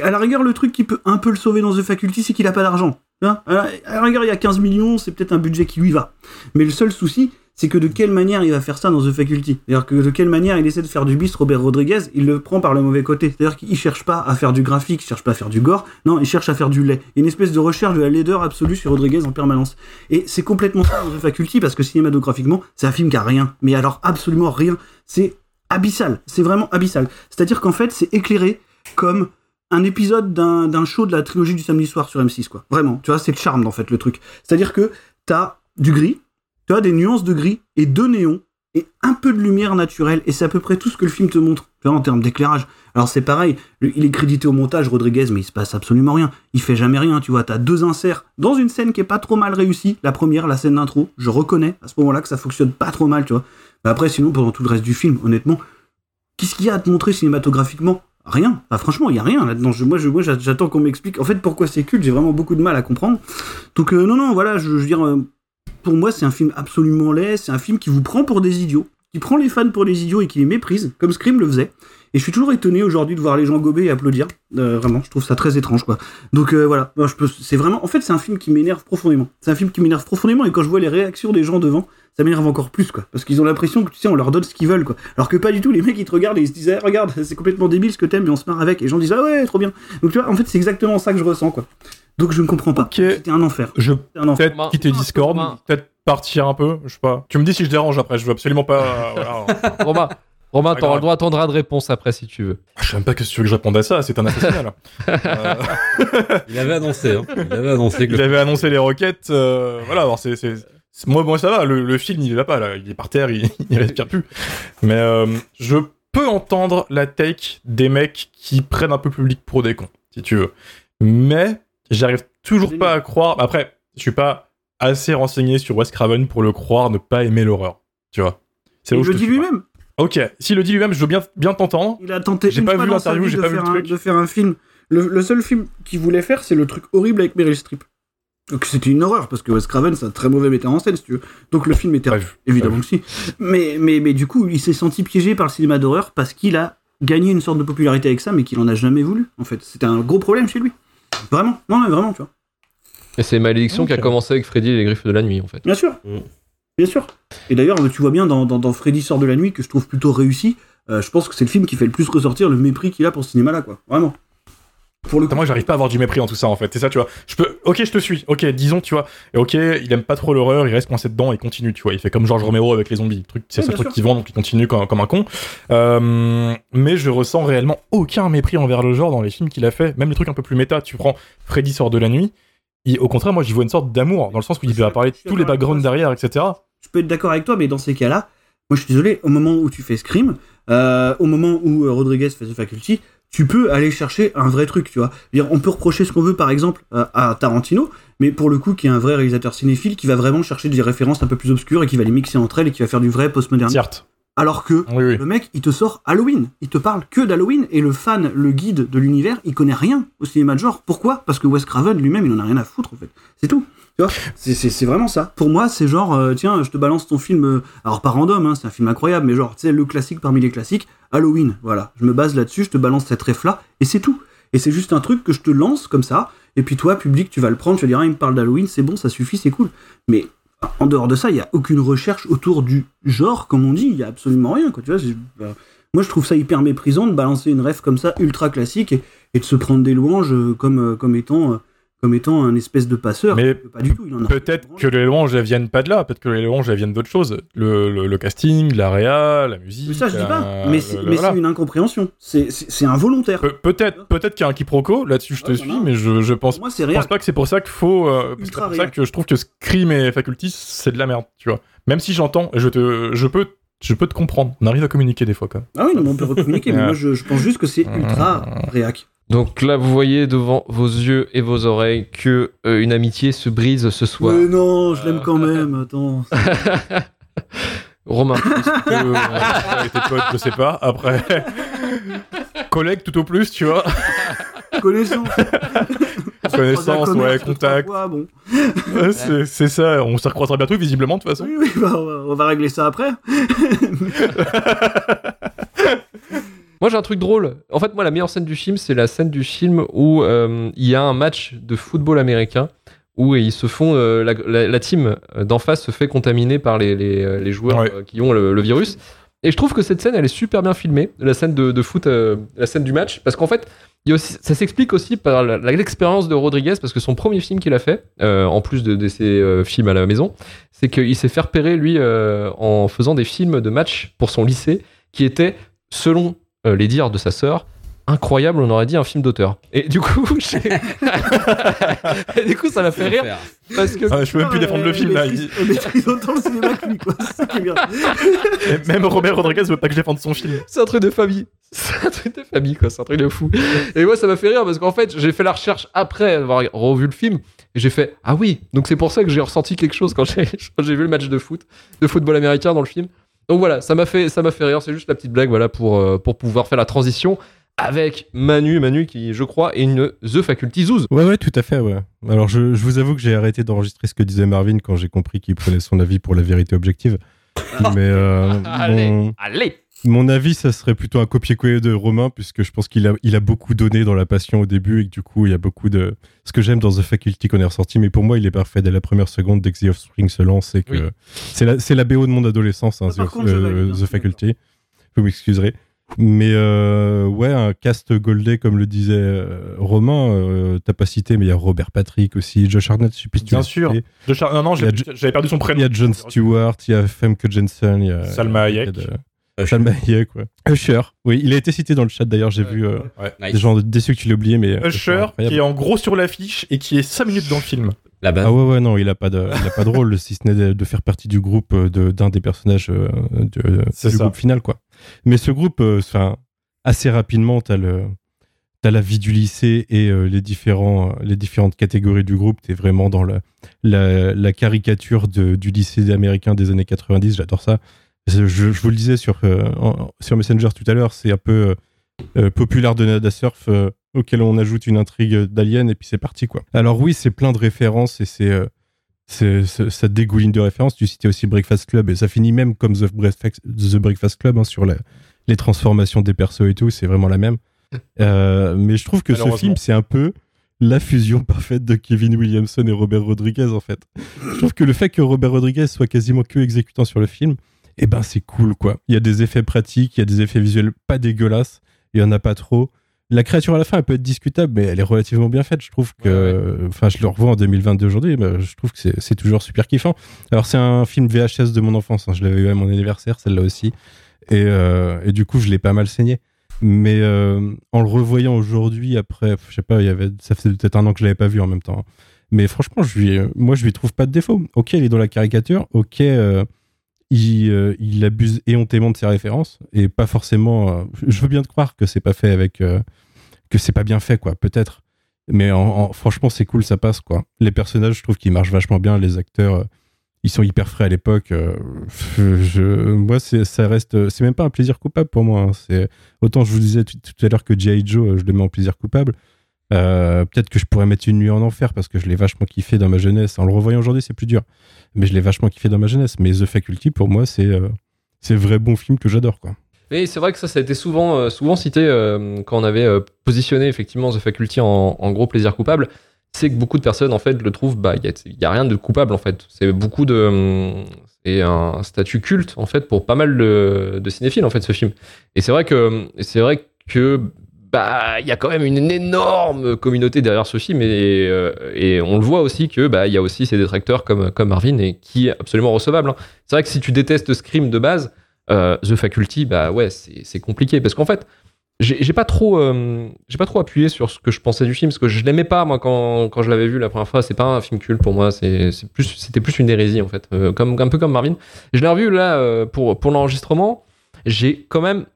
à la rigueur, le truc qui peut un peu le sauver dans The Faculty, c'est qu'il a pas d'argent. À la rigueur, il y a 15 millions, c'est peut-être un budget qui lui va. Mais le seul souci, c'est que de quelle manière il va faire ça dans The Faculty C'est-à-dire que de quelle manière il essaie de faire du bis Robert Rodriguez, il le prend par le mauvais côté. C'est-à-dire qu'il cherche pas à faire du graphique, il cherche pas à faire du gore, non, il cherche à faire du lait. Il y a une espèce de recherche de la laideur absolue sur Rodriguez en permanence. Et c'est complètement ça dans The Faculty, parce que cinématographiquement, c'est un film qui a rien. Mais alors absolument rien. C'est abyssal. C'est vraiment abyssal. C'est-à-dire qu'en fait, c'est éclairé comme un épisode d'un d'un show de la trilogie du samedi soir sur M6, quoi. Vraiment. Tu vois, c'est le charme, en fait, le truc. C'est-à-dire que t'as du gris, tu as des nuances de gris et de néon et un peu de lumière naturelle et c'est à peu près tout ce que le film te montre en termes d'éclairage. Alors c'est pareil, il est crédité au montage Rodriguez mais il se passe absolument rien. Il fait jamais rien, tu vois, t'as deux inserts dans une scène qui est pas trop mal réussie. La première, la scène d'intro, je reconnais à ce moment-là que ça fonctionne pas trop mal, tu vois. Après sinon pendant tout le reste du film, honnêtement, qu'est-ce qu'il y a à te montrer cinématographiquement? Rien. Franchement, il y a rien là-dedans. Moi, j'attends qu'on m'explique. En fait, pourquoi c'est culte, j'ai vraiment beaucoup de mal à comprendre. Donc, euh, non, non, voilà, je, je veux dire, euh, pour moi, c'est un film absolument laid. C'est un film qui vous prend pour des idiots, qui prend les fans pour des idiots et qui les méprise, comme Scream le faisait. Et je suis toujours étonné aujourd'hui de voir les gens gober et applaudir. Euh, vraiment, je trouve ça très étrange, quoi. Donc euh, voilà, je peux, c'est vraiment, en fait, c'est un film qui m'énerve profondément. C'est un film qui m'énerve profondément et quand je vois les réactions des gens devant, ça m'énerve encore plus, quoi. Parce qu'ils ont l'impression que tu sais, on leur donne ce qu'ils veulent, quoi. Alors que pas du tout. Les mecs, ils te regardent et ils se disent, Eh, regarde, c'est complètement débile ce que t'aimes, mais on se marre avec. Et les gens disent, ah ouais, trop bien. Donc tu vois, en fait, c'est exactement ça que je ressens, quoi. Donc je ne comprends pas. C'était un enfer. Je C'était un enfer. peut-être quitter Discord, peut-être partir un peu, je sais pas. Tu me dis si je dérange après, je veux absolument pas. euh, voilà. Romain, Romain, t'auras le droit à ton droit de réponse après si tu veux. Je sais même pas que tu veux que je réponde à ça, c'est un assassinat là. Euh, Il avait annoncé, hein. Il avait annoncé que Il avait annoncé les roquettes, euh, voilà, alors c'est, moi, moi ça va, le, le film il est là pas, là, il est par terre, il, il respire plus. Mais euh, je peux entendre la take des mecs qui prennent un peu public pour des cons, si tu veux. Mais j'arrive toujours pas à croire. Après, je suis pas assez renseigné sur Wes Craven pour le croire ne pas aimer l'horreur, tu vois. C'est Il le dit lui-même. Ok, s'il le dit lui-même, je veux bien, bien t'entendre. Il a tenté J'ai une pas fois vu l'interview, j'ai de pas vu faire le un- truc. de faire un film. Le, le seul film qu'il voulait faire, c'est le truc horrible avec Meryl Streep. Donc c'était une horreur parce que Wes Craven, c'est un très mauvais metteur en scène, si tu veux. Donc le film était évidemment que si. Mais, mais, mais du coup, il s'est senti piégé par le cinéma d'horreur parce qu'il a gagné une sorte de popularité avec ça, mais qu'il en a jamais voulu. En fait, c'était un gros problème chez lui. Vraiment, non, mais vraiment, tu vois. Et c'est Malédiction qui a commencé avec Freddy et les griffes de la nuit en fait. Bien sûr. Bien sûr. Et d'ailleurs, tu vois bien dans, dans, dans Freddy sort de la nuit, que je trouve plutôt réussi, euh, je pense que c'est le film qui fait le plus ressortir le mépris qu'il a pour ce cinéma-là, quoi. Vraiment. Pour le Putain, moi j'arrive pas à avoir du mépris en tout ça en fait. C'est ça, tu vois. Je peux. Ok, je te suis. Ok, disons, tu vois. Et ok, il aime pas trop l'horreur, il reste coincé dedans et continue, tu vois. Il fait comme George Romero avec les zombies. C'est ce truc qui vend, donc il continue comme, comme un con. Euh, mais je ressens réellement aucun mépris envers le genre dans les films qu'il a fait. Même les trucs un peu plus méta. Tu prends Freddy sort de la nuit. Et au contraire, moi j'y vois une sorte d'amour dans le sens où il va parler de tous les backgrounds derrière, etc. je peux être d'accord avec toi, mais dans ces cas-là, moi je suis désolé, au moment où tu fais Scream, euh, au moment où euh, Rodriguez fait The Faculty, tu peux aller chercher un vrai truc, tu vois. Dire, on peut reprocher ce qu'on veut, par exemple, euh, à Tarantino, mais pour le coup, qui est un vrai réalisateur cinéphile, qui va vraiment chercher des références un peu plus obscures et qui va les mixer entre elles et qui va faire du vrai postmoderne. Certes. Alors que le mec, il te sort Halloween, il te parle que d'Halloween, et le fan, le guide de l'univers, il connaît rien au cinéma de genre. Pourquoi? Parce que Wes Craven lui-même, il en a rien à foutre, en fait. C'est tout. Tu vois C'est- vraiment ça. Pour moi, c'est genre, euh, tiens, je te balance ton film, euh, alors pas random, hein, c'est un film incroyable, mais genre, tu sais, le classique parmi les classiques, Halloween, voilà. Je me base là-dessus, je te balance cette ref-là, et c'est tout. Et c'est juste un truc que je te lance comme ça, et puis toi, public, tu vas le prendre, tu vas dire, ah, il me parle d'Halloween, c'est bon, ça suffit, c'est cool. Mais en dehors de ça, il n'y a aucune recherche autour du genre, comme on dit, il y a absolument rien, quoi, tu vois. bah, moi, je trouve ça hyper méprisant de balancer une ref comme ça, ultra classique, et, de se prendre des louanges euh, comme, comme étant. Comme étant un espèce de passeur. Mais pas du tout. Peut-être que les louanges elles viennent pas de là, peut-être que les louanges elles viennent d'autres choses. Le, le, le casting, l'area, la musique. Mais ça, je dis pas. euh, Mais c'est voilà. une incompréhension. C'est- involontaire. Pe- Peut-être, peut-être qu'il y a un quiproquo. Là-dessus, je te suis, mais je, je pense, Moi, je pense pas que c'est pour ça qu'il faut. euh, c'est pour ça que je trouve que Scream et Faculty, c'est de la merde, tu vois. Même si j'entends, je te, je peux, je peux te comprendre. On arrive à communiquer des fois, quand même. Ah oui, non, mais on peut communiquer, mais moi, je, je pense juste que c'est ultra réac. Donc là, vous voyez devant vos yeux et vos oreilles que euh, une amitié se brise ce soir. Mais non, je l'aime quand même, attends. Romain, été potes, je sais pas. Après, collègue tout au plus, tu vois. Connaissance. Connaissance, ouais, contact. fois, bon. Ouais, c'est c'est ça. On se recroisera bientôt, visiblement, de toute façon. Oui, oui, bah, on, va, on va régler ça après. Moi j'ai un truc drôle. En fait, moi la meilleure scène du film, c'est la scène du film où euh, il y a un match de football américain où ils se font euh, la, la- la team d'en face se fait contaminer par les, les, euh, les joueurs euh, qui ont le, le virus. Et je trouve que cette scène, elle est super bien filmée, la scène de, de foot, la scène du match, parce qu'en fait, il y a aussi, ça s'explique aussi par l'expérience de Rodriguez, parce que son premier film qu'il a fait, euh, en plus de, de ses euh, films à la maison, c'est qu'il s'est fait repérer, lui, euh, en faisant des films de match pour son lycée, qui étaient, selon euh, les dires de sa sœur, incroyable, on aurait dit un film d'auteur. Et du coup, j'ai- Et du coup, ça m'a fait rire parce que Ah, je peux même plus défendre le film là. Il maîtrise autant le cinéma que lui, quoi. C'est ça qui est bien. Il- Même Robert Rodriguez veut pas que je défende son film. c'est un truc de famille. C'est un truc de famille, quoi. C'est un truc de fou. Et moi, ça m'a fait rire parce qu'en fait, j'ai fait la recherche après avoir revu le film et j'ai fait Ah oui, donc c'est pour ça que j'ai ressenti quelque chose quand j'ai quand j'ai vu le match de foot, de football américain dans le film. Donc voilà, ça m'a fait, ça m'a fait rire. C'est juste la petite blague, voilà, pour, euh, pour pouvoir faire la transition avec Manu, Manu qui, je crois, est une The Faculty Zouz. Ouais, ouais, tout à fait, ouais. Alors, je, je vous avoue que j'ai arrêté d'enregistrer ce que disait Marvin quand j'ai compris qu'il prenait son avis pour la vérité objective. Mais euh, Allez, allez. Mon avis, ça serait plutôt un copier-coller de Romain, puisque je pense qu'il a, il a beaucoup donné dans la passion au début et que du coup, il y a beaucoup de. Ce que j'aime dans The Faculty qu'on est ressorti, mais pour moi, il est parfait dès la première seconde, dès que The Offspring se lance et que. Oui. C'est la, c'est la BO de mon adolescence, hein, Ah, The, contre, euh, The Faculty. Vous m'excuserez. Mais euh, ouais, un cast goldé, comme le disait euh, Romain, euh, t'as pas cité, mais il y a Robert Patrick aussi, Josh Hartnett, je sais plus Bien sûr. De Char- Non, non, j'avais perdu son prénom. Il y a John Stewart, il y a Femke Jensen, il y a Salma il y a Hayek. de- Usher. Salma Hayek, ouais. Usher, oui, il a été cité dans le chat d'ailleurs, j'ai vu euh, Ouais. Nice. des gens déçus que tu l'aies oublié, mais. euh, Usher, qui est en gros sur l'affiche et qui est 5 minutes dans le film. La base. Ah ouais, ouais, non, il a pas de, il a pas de rôle, si ce n'est de, de faire partie du groupe euh, de- d'un des personnages euh, de- du ça. groupe final, quoi. Mais ce groupe, euh, enfin, assez rapidement, t'as le, t'as la vie du lycée et euh, les différents, euh, les différentes catégories du groupe. T'es vraiment dans la, la, la caricature de- du lycée américain des années 90. J'adore ça. Je, je vous le disais sur, euh, en- sur Messenger tout à l'heure, c'est un peu euh, euh, populaire de Nada Surf auquel on ajoute une intrigue d'Alien et puis c'est parti quoi. Alors oui, c'est plein de références et c'est ça dégouline de références. Tu citais aussi Breakfast Club et ça finit même comme The Breakfast, The Breakfast Club hein, sur la- les transformations des persos et tout. C'est vraiment la même. Euh, mais je trouve que ce film, c'est un peu la fusion parfaite de Kevin Williamson et Robert Rodriguez en fait. Je trouve que le fait que Robert Rodriguez soit quasiment que exécutant sur le film, eh ben c'est cool quoi. Il y a des effets pratiques, il y a des effets visuels pas dégueulasses, il y en a pas trop. La créature à la fin, elle peut être discutable, mais elle est relativement bien faite. Je trouve que, enfin, je le revois en 2022 aujourd'hui, je trouve que c'est- c'est toujours super kiffant. Alors, c'est un film VHS de mon enfance. hein. Je l'avais eu à mon anniversaire, celle-là aussi. Et, euh, et du coup, je l'ai pas mal saigné. Mais euh, en le revoyant aujourd'hui, après, je sais pas, il y avait, ça faisait peut-être un an que je l'avais pas vu en même temps. hein. Mais franchement, je lui, moi, je lui trouve pas de défaut. Ok, il est dans la caricature. Ok, euh, il, euh, il abuse éhontément de ses références et pas forcément. euh, je veux bien te croire que c'est pas fait avec, euh, que c'est pas bien fait, quoi. Peut-être. Mais en, en- franchement, c'est cool, ça passe, quoi. Les personnages, je trouve qu'ils marchent vachement bien. Les acteurs, ils sont hyper frais à l'époque. moi, ça reste. C'est même pas un plaisir coupable pour moi. hein. Autant je vous disais tout, à l'heure que G.I. Joe, je le mets en plaisir coupable. Euh, peut-être que je pourrais mettre une nuit en enfer parce que je l'ai vachement kiffé dans ma jeunesse. En le revoyant aujourd'hui, c'est plus dur. Mais je l'ai vachement kiffé dans ma jeunesse. Mais The Faculty, pour moi, c'est euh, c'est vrai bon film que j'adore, quoi. Et c'est vrai que ça, ça a été souvent, euh, souvent cité euh, quand on avait positionné effectivement The Faculty en, gros plaisir coupable. C'est que beaucoup de personnes en fait le trouvent, bah il y a, rien de coupable en fait. C'est beaucoup de, hum, c'est un statut culte en fait pour pas mal de, de cinéphiles en fait ce film. Et c'est vrai que, c'est vrai que bah il y a quand même une énorme communauté derrière ce film et, euh, on le voit aussi que bah il y a aussi ces détracteurs comme Marvin et qui est absolument recevable. hein. C'est vrai que si tu détestes Scream de base, euh, The Faculty, bah ouais, c'est compliqué parce qu'en fait, j'ai pas trop, euh, j'ai pas trop appuyé sur ce que je pensais du film parce que je l'aimais pas moi quand, quand je l'avais vu la première fois. C'est pas un film culte pour moi, c'est plus, c'était plus une hérésie en fait, comme un peu comme Marvin. Je l'ai revu là pour pour l'enregistrement, j'ai quand même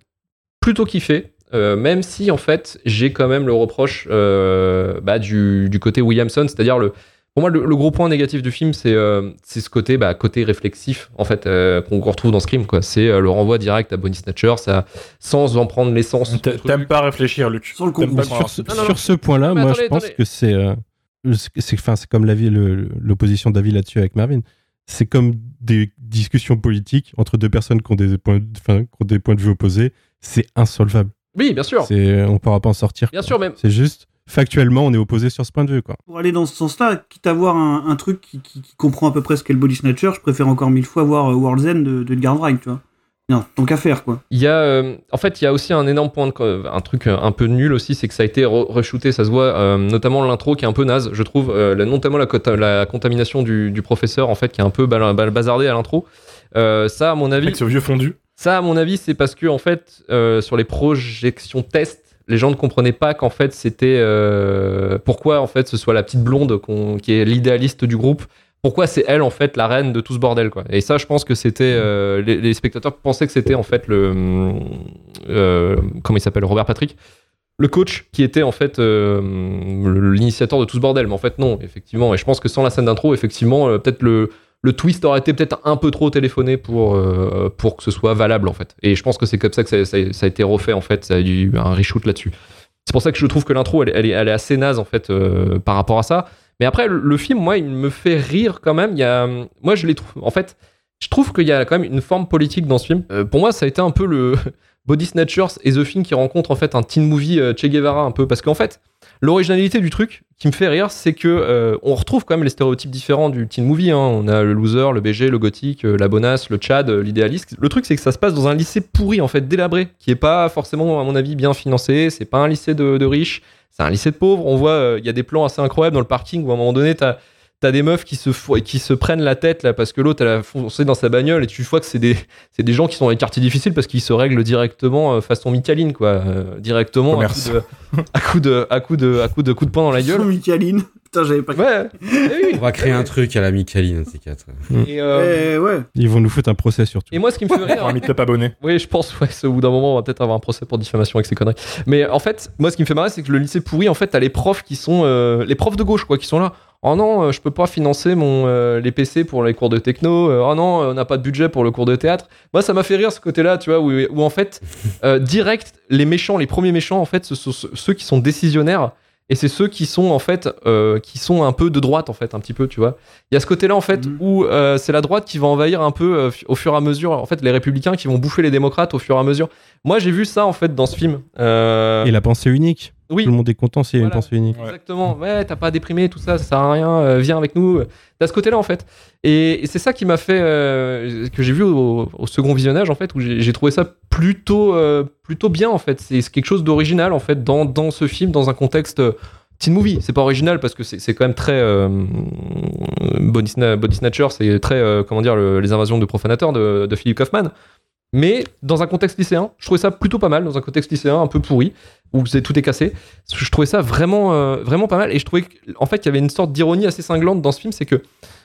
plutôt kiffé. Euh, même si en fait j'ai quand même le reproche euh, bah, du, du côté Williamson, c'est-à-dire le, pour moi, le, le gros point négatif du film, c'est euh, c'est ce côté, bah, côté réflexif, en fait, euh, qu'on retrouve dans Scream, quoi. C'est euh, le renvoi direct à Bonnie Snatcher, ça, sans en prendre l'essence. T'a- T'aimes pas réfléchir, Luc. Sans le pas sur ce, Non, non, sur non. ce point-là, moi, attendez, je pense attendez. que c'est, euh, c'est, enfin, c'est comme l'opposition d'avis là-dessus avec Marvin. C'est comme des discussions politiques entre deux personnes qui ont des points, qui ont des points de vue opposés. C'est insolvable. Oui, bien sûr. C'est, on pourra pas en sortir. Bien quoi. sûr, même. C'est juste factuellement, on est opposés sur ce point de vue, quoi. Pour aller dans ce sens-là, quitte à voir un, un truc qui, qui- qui comprend à peu près ce qu'est le body snatcher, je préfère encore mille fois voir euh, World's End de, de Wright, tu vois. Non, tant qu'à faire, quoi. Il y a, euh, en fait, il y a aussi un énorme point, de, un truc euh, un peu nul aussi, c'est que ça a été re- re-shooté, ça se voit, euh, notamment l'intro qui est un peu naze, je trouve, euh, la- notamment la, contamination du, du professeur, en fait, qui est un peu bal- bal- bazardé à l'intro. Euh, ça, à mon avis, Avec ce vieux fondu. Ça, à mon avis, c'est parce que en fait, euh, sur les projections test, les gens ne comprenaient pas qu'en fait c'était euh, pourquoi en fait ce soit la petite blonde qui est l'idéaliste du groupe. Pourquoi c'est elle en fait la reine de tout ce bordel. Et ça, je pense que c'était euh, les, spectateurs pensaient que c'était en fait le comment il s'appelle Robert Patrick, le coach qui était en fait l'initiateur de tout ce bordel. Mais en fait non, effectivement. Et je pense que sans la scène d'intro, effectivement, peut-être le le twist aurait été peut-être un peu trop téléphoné pour, euh, pour que ce soit valable en fait. Et je pense que c'est comme ça que ça, a été refait en fait. Ça a eu un reshoot là-dessus. C'est pour ça que je trouve que l'intro elle, est- assez naze en fait euh, par rapport à ça. Mais après le, film, moi, il me fait rire quand même. Moi, je les trouve. En fait, je trouve qu'il y a quand même une forme politique dans ce film. Euh, pour moi, ça a été un peu le Body Snatchers et The Thing qui rencontrent en fait un teen movie Che Guevara un peu parce qu'en fait l'originalité du truc qui me fait rire c'est que euh, on retrouve quand même les stéréotypes différents du teen movie hein. on a le loser le BG le gothique euh, la bonasse le Chad euh, l'idéaliste. Le truc c'est que ça se passe dans un lycée pourri en fait délabré qui est pas forcément à mon avis bien financé. C'est pas un lycée de, riches. C'est un lycée de pauvres. On voit il y a des plans assez incroyables dans le parking où à un moment donné t'as T'as des meufs qui se, fou- qui se prennent la tête là parce que l'autre elle a foncé dans sa bagnole et tu vois que c'est des, c'est des gens qui sont dans les quartiers difficiles parce qu'ils se règlent directement euh, façon Micaline quoi euh, directement à coup, de, à coup de à coup de à coup de coup de poing dans la gueule Micaline. Putain, j'avais pas. ouais On va créer un truc à la Micaline, ces quatre. et, euh, Eh, ouais. Ils vont nous foutre un procès surtout. et moi ce qui me fait rire un meet-up abonné. Oui, je pense, ouais, au bout d'un moment, on va peut-être avoir un procès pour diffamation avec ces conneries. Mais en fait, moi, ce qui me fait marrer, c'est que le lycée pourri, en fait, t'as les profs qui sont. euh, les profs de gauche, quoi, qui sont là. Oh non, euh, je peux pas financer mon, euh, les PC pour les cours de techno. Euh, oh non, on n'a pas de budget pour le cours de théâtre. Moi, ça m'a fait rire ce côté-là, tu vois, où, où en fait, euh, direct, les méchants, les premiers méchants, en fait, ce sont ceux- qui sont décisionnaires. Et c'est ceux qui sont en fait euh, qui sont un peu de droite en fait un petit peu tu vois il y a ce côté là en fait Mhm. où euh, c'est la droite qui va envahir un peu euh, au fur et à mesure en fait les républicains qui vont bouffer les démocrates au fur et à mesure moi j'ai vu ça en fait dans ce film Euh, Et la pensée unique. Oui Tout le monde est content s'il y a Voilà. une pensée unique. Exactement. Ouais, t'as pas déprimé, tout ça, ça sert à rien. euh, viens avec nous. T'as ce côté-là en fait. Et, et c'est ça qui m'a fait euh, que j'ai vu au, au second visionnage en fait, où j'ai trouvé ça plutôt euh, plutôt bien en fait. C'est quelque chose d'original en fait dans, dans ce film, dans un contexte euh, teen movie. C'est pas original parce que c'est c'est quand même très euh, body, Sna- Body Snatcher, c'est très euh, comment dire le- les invasions de profanateurs de, de Philip Kaufman. Mais dans un contexte lycéen, je trouvais ça plutôt pas mal. Dans un contexte lycéen un peu pourri, où tout est cassé, je trouvais ça vraiment, euh, vraiment pas mal. Et je trouvais qu'en fait, il y avait une sorte d'ironie assez cinglante dans ce film, c'est que,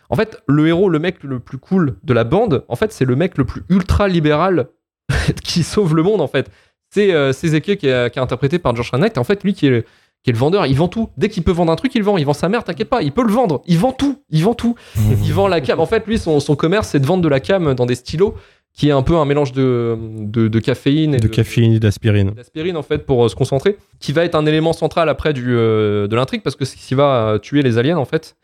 en fait, le héros, le mec le plus cool de la bande, en fait, c'est le mec le plus ultra libéral qui sauve le monde, en fait. C'est euh, qui est, interprété par George Knight. Et en fait, lui qui est, le- qui est le vendeur, il vend tout. Dès qu'il peut vendre un truc, il vend. Il vend sa mère, t'inquiète pas, il peut le vendre. Il vend tout. Il vend tout. il vend la cam. En fait, lui, son, son commerce, c'est de vendre de la cam dans des stylos, qui est un peu un mélange de, de, de caféine et De caféine et d'aspirine. d'aspirine en fait pour euh, se concentrer, qui va être un élément central après du, euh, de l'intrigue parce que c'est ce qui va euh, tuer les aliens en fait.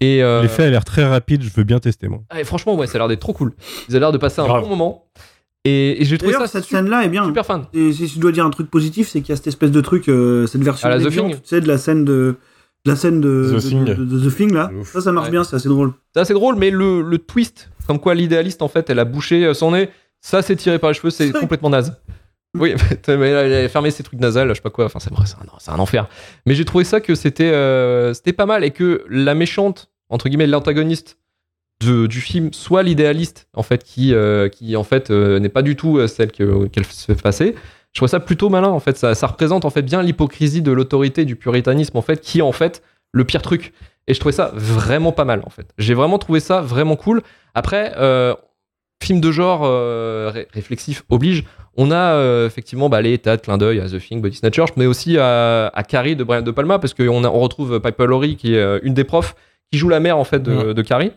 Et euh, L'effet a l'air très rapide, je veux bien tester moi. ah, et franchement ouais, ça a l'air d'être trop cool. Ils ont l'air de passer un bon moment. Et, et j'ai trouvé ça cette super, scène-là est bien. super fan. Et si je dois dire un truc positif, c'est qu'il y a cette espèce de truc, euh, cette version À la The déviante, Thing. tu sais, de la scène de, de la scène de The de, Thing. de- de The Thing là. Ouf. Ça, ça marche Ouais. bien, c'est assez drôle. C'est assez drôle, mais le, le twist, comme quoi l'idéaliste en fait, elle a bouché euh, son nez, ça c'est tiré par les cheveux, c'est complètement naze. Oui, mais elle a fermé ses trucs nasales, je sais pas quoi. Enfin, c'est vrai, c'est un, c'est un enfer. Mais j'ai trouvé ça que c'était euh, c'était pas mal et que la méchante entre guillemets l'antagoniste de- du film soit l'idéaliste en fait qui euh, qui en fait euh, n'est pas du tout celle que- qu'elle se fait passer. Je trouve ça plutôt malin en fait. Ça, ça représente en fait bien l'hypocrisie de l'autorité du puritanisme en fait qui est en fait le pire truc. Et je trouvais ça vraiment pas mal en fait. J'ai vraiment trouvé ça vraiment cool. Après, euh, film de genre euh, ré- réflexif oblige. On a euh, effectivement bah, les tas de clins d'œil à The Thing, Body Snatchers, mais aussi à, à Carrie de Brian De Palma, parce qu'on on retrouve Piper Laurie, qui est une des profs, qui joue la mère en fait de, Ouais. de Carrie.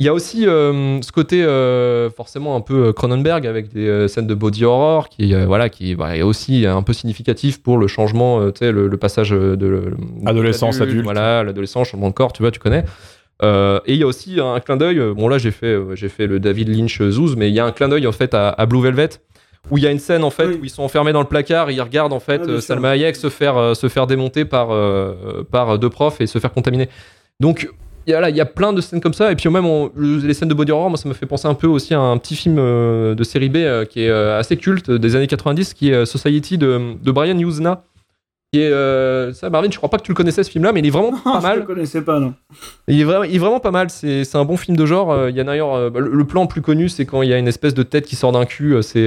Il y a aussi euh, ce côté euh, forcément un peu euh, Cronenberg avec des euh, scènes de body horror qui voilà qui bah, est aussi un peu significatif pour le changement tu sais le, le passage de le- Adolescence, adulte. voilà l'adolescence changement de corps tu vois tu connais et il y a aussi un clin d'œil bon là j'ai fait j'ai fait le David Lynch Zouz mais il y a un clin d'œil en fait à, à Blue Velvet où il y a une scène en fait Oui. où ils sont enfermés dans le placard et ils regardent en fait Ah. Salma Hayek se faire se faire démonter par par deux profs et se faire contaminer donc il y a, y plein de scènes comme ça. Et puis même on- les scènes de body horror, moi, ça me fait penser un peu aussi à un petit film euh, de série B euh, qui est euh, assez culte des années 90, qui est Society de, de Brian Yuzna. Qui est, ça, Marvin, je crois pas que tu le connaissais ce film-là, mais il est vraiment pas Ah, je mal. le connaissais pas, non. Il est vraiment, il est vraiment pas mal. C'est c'est un bon film de genre. Il y a d'ailleurs. le, le plan plus connu, c'est quand il y a une espèce de tête qui sort d'un cul. C'est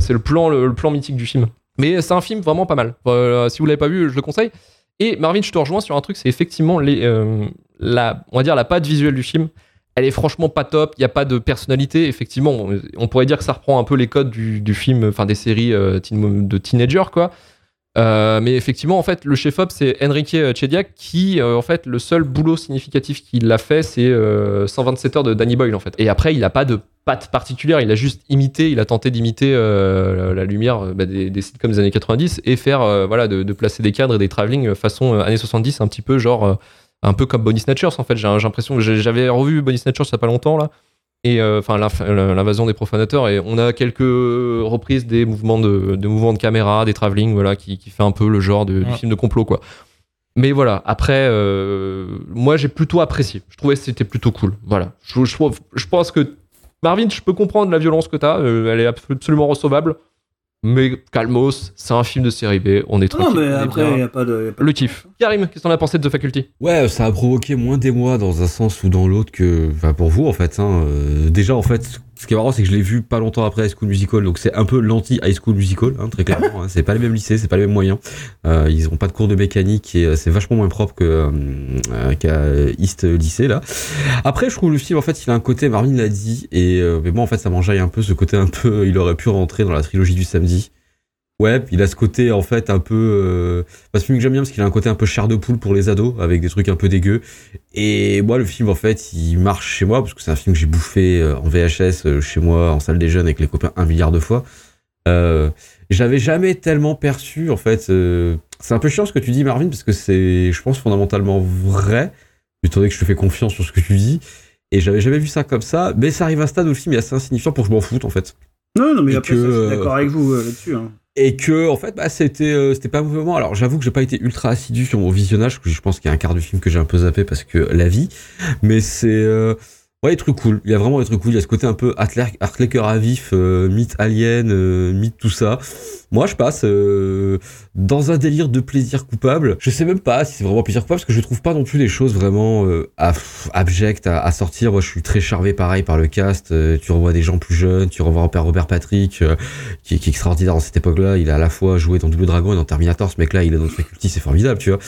c'est le plan, le, le plan mythique du film. Mais c'est un film vraiment pas mal. Si vous l'avez pas vu, je le conseille. Et Marvin, je te rejoins sur un truc, c'est effectivement euh, la, patte visuelle du film. Elle est franchement pas top. Il y a pas de personnalité. Effectivement, on, pourrait dire que ça reprend un peu les codes du, film, enfin des séries euh, de teenagers, quoi. Euh, mais effectivement, en fait, le chef-op, c'est Enrique Chediak qui, euh, en fait, le seul boulot significatif qu'il a fait, c'est euh, 127 heures de Danny Boyle, en fait. Et après, il n'a pas de patte particulière, il a juste imité, il a tenté d'imiter euh, la, lumière euh, bah, des, des sitcoms des années 90 et faire, euh, voilà, de, placer des cadres et des travelling euh, façon euh, années 70, un petit peu genre, euh, un peu comme Bonnie Snatchers, en fait. J'ai l'impression j'avais revu Bonnie Snatchers il y a pas longtemps, là. Et euh, enfin, l'invasion des profanateurs, et on a quelques reprises des mouvements de, de mouvements de caméra, des travelling, voilà, qui, qui fait un peu le genre de, du film de complot, quoi. Mais voilà, après, euh, moi j'ai plutôt apprécié. Je trouvais que c'était plutôt cool. Voilà. Je, je, pense que Marvin, je peux comprendre la violence que t'as, euh, elle est abso- absolument recevable. Mais calmos, c'est un film de série B, on est Non, tranquille. mais on est après, il n'y a pas de. y a pas Le kiff. Karim, qu'est-ce que t'en as pensé de The Faculty? Ouais, ça a provoqué moins d'émoi dans un sens ou dans l'autre que, enfin, pour vous en fait. Hein. Euh, déjà, en fait, ce qui est marrant, c'est que je l'ai vu pas longtemps après High School Musical, donc c'est un peu l'anti High School Musical, hein, très clairement. hein. C'est pas les mêmes lycées, c'est pas les mêmes moyens. Euh, ils ont pas de cours de mécanique et euh, c'est vachement moins propre que euh, qu'à East Lycée là. Après, je trouve le film en fait, il a un côté, Marvin l'a dit, et mais moi en fait, ça m'enjaille un peu ce côté un peu, il aurait pu rentrer dans la trilogie du samedi. Ouais, il a ce côté en fait un peu. Euh... bah, c'est un film que j'aime bien parce qu'il a un côté un peu chair de poule pour les ados avec des trucs un peu dégueux. Et moi, le film en fait, il marche chez moi parce que c'est un film que j'ai bouffé euh, en VHS euh, chez moi en salle des jeunes avec les copains un milliard de fois. Euh, J'avais jamais tellement perçu en fait. euh, C'est un peu chiant ce que tu dis, Marvin, parce que c'est, je pense, fondamentalement vrai. Étant donné que je te fais confiance sur ce que tu dis. Et j'avais jamais vu ça comme ça. Mais ça arrive à un stade où le film est assez insignifiant pour que je m'en foute en fait. Non, non, mais Et après, que, je suis d'accord avec vous euh, là-dessus. hein. Et que en fait bah c'était euh, c'était pas moment. Alors j'avoue que j'ai pas été ultra assidu sur mon visionnage je pense qu'il y a un quart du film que j'ai un peu zappé parce que la vie. Mais c'est euh, ouais des trucs cool il y a vraiment des trucs cool il y a ce côté un peu Hartlecker à vif euh, mythe alien euh, mythe tout ça moi je passe euh, dans un délire de plaisir coupable je sais même pas si c'est vraiment plaisir coupable parce que je trouve pas non plus les choses vraiment euh, abjectes à, sortir moi je suis très charmé pareil par le cast Euh, tu revois des gens plus jeunes tu revois Robert Robert Patrick euh, qui, qui est extraordinaire dans cette époque-là. Il a à la fois joué dans Double Dragon et dans Terminator. Ce mec-là, il est dans faculty, c'est formidable, tu vois.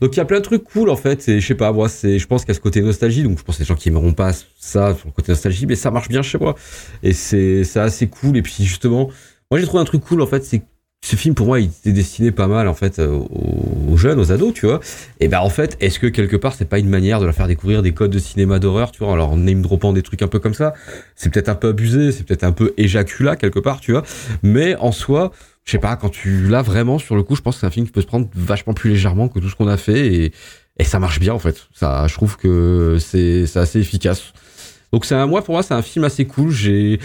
Donc il y a plein de trucs cool en fait. Et je sais pas, moi, c'est, je pense qu'il y a ce côté nostalgie. Donc je pense que les gens qui aimeront pas ça sur le côté nostalgie, mais ça marche bien chez moi. Et c'est, assez cool. Et puis justement, moi j'ai trouvé un truc cool en fait, c'est ce film pour moi il était destiné pas mal en fait euh, aux, jeunes, aux ados, tu vois. Et ben en fait, est-ce que quelque part c'est pas une manière de leur faire découvrir des codes de cinéma d'horreur, tu vois, en leur name droppant des trucs un peu comme ça? C'est peut-être un peu abusé, c'est peut-être un peu éjaculat quelque part, tu vois. Mais en soi, je sais pas, quand tu l'as vraiment sur le coup, je pense que c'est un film qui peut se prendre vachement plus légèrement que tout ce qu'on a fait et, et ça marche bien en fait. Ça, je trouve que c'est assez efficace. Donc c'est un, moi pour moi c'est un film assez cool. J'ai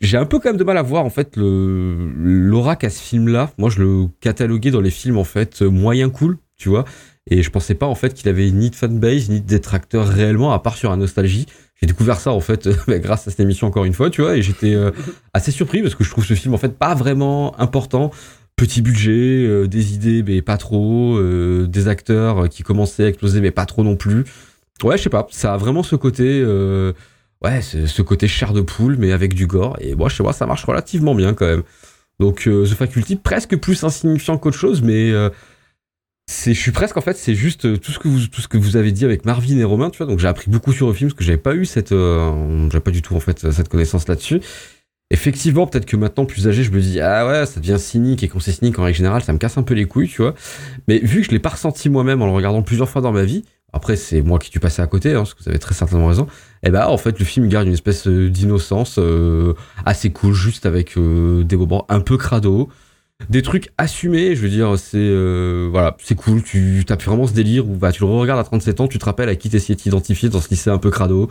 j'ai un peu quand même de mal à voir en fait le l'aura qu'a ce film là. Moi je le cataloguais dans les films en fait moyen cool, tu vois. Et je pensais pas en fait qu'il avait ni de fanbase ni de détracteurs réellement à part sur un nostalgie. J'ai découvert ça en fait bah, grâce à cette émission encore une fois, tu vois, et j'étais euh, assez surpris parce que je trouve ce film en fait pas vraiment important. Petit budget, euh, des idées mais pas trop, euh, des acteurs qui commençaient à exploser mais pas trop non plus. Ouais, je sais pas, ça a vraiment ce côté, euh, ouais, ce, côté chair de poule mais avec du gore. Et moi, chez moi, ça marche relativement bien quand même. Donc euh, The Faculty, presque plus insignifiant qu'autre chose, mais euh, je suis presque en fait, c'est juste euh, tout ce que vous, tout ce que vous avez dit avec Marvin et Romain, tu vois. Donc j'ai appris beaucoup sur le film parce que j'avais pas eu cette, euh, j'avais pas du tout en fait cette connaissance là-dessus. Effectivement, peut-être que maintenant plus âgé, je me dis ah ouais, ça devient cynique et quand c'est cynique en règle générale, ça me casse un peu les couilles, tu vois. Mais vu que je l'ai pas ressenti moi-même en le regardant plusieurs fois dans ma vie, après c'est moi qui suis passé à côté, hein, parce que vous avez très certainement raison. Et ben en fait le film garde une espèce euh, d'innocence euh, assez cool, juste avec euh, des moments un peu crado des trucs assumés, je veux dire, c'est euh, voilà, c'est cool. Tu as vraiment ce délire où bah, tu le regardes à 37 ans, tu te rappelles à qui t'essayais de t'identifier dans ce lycée un peu crado.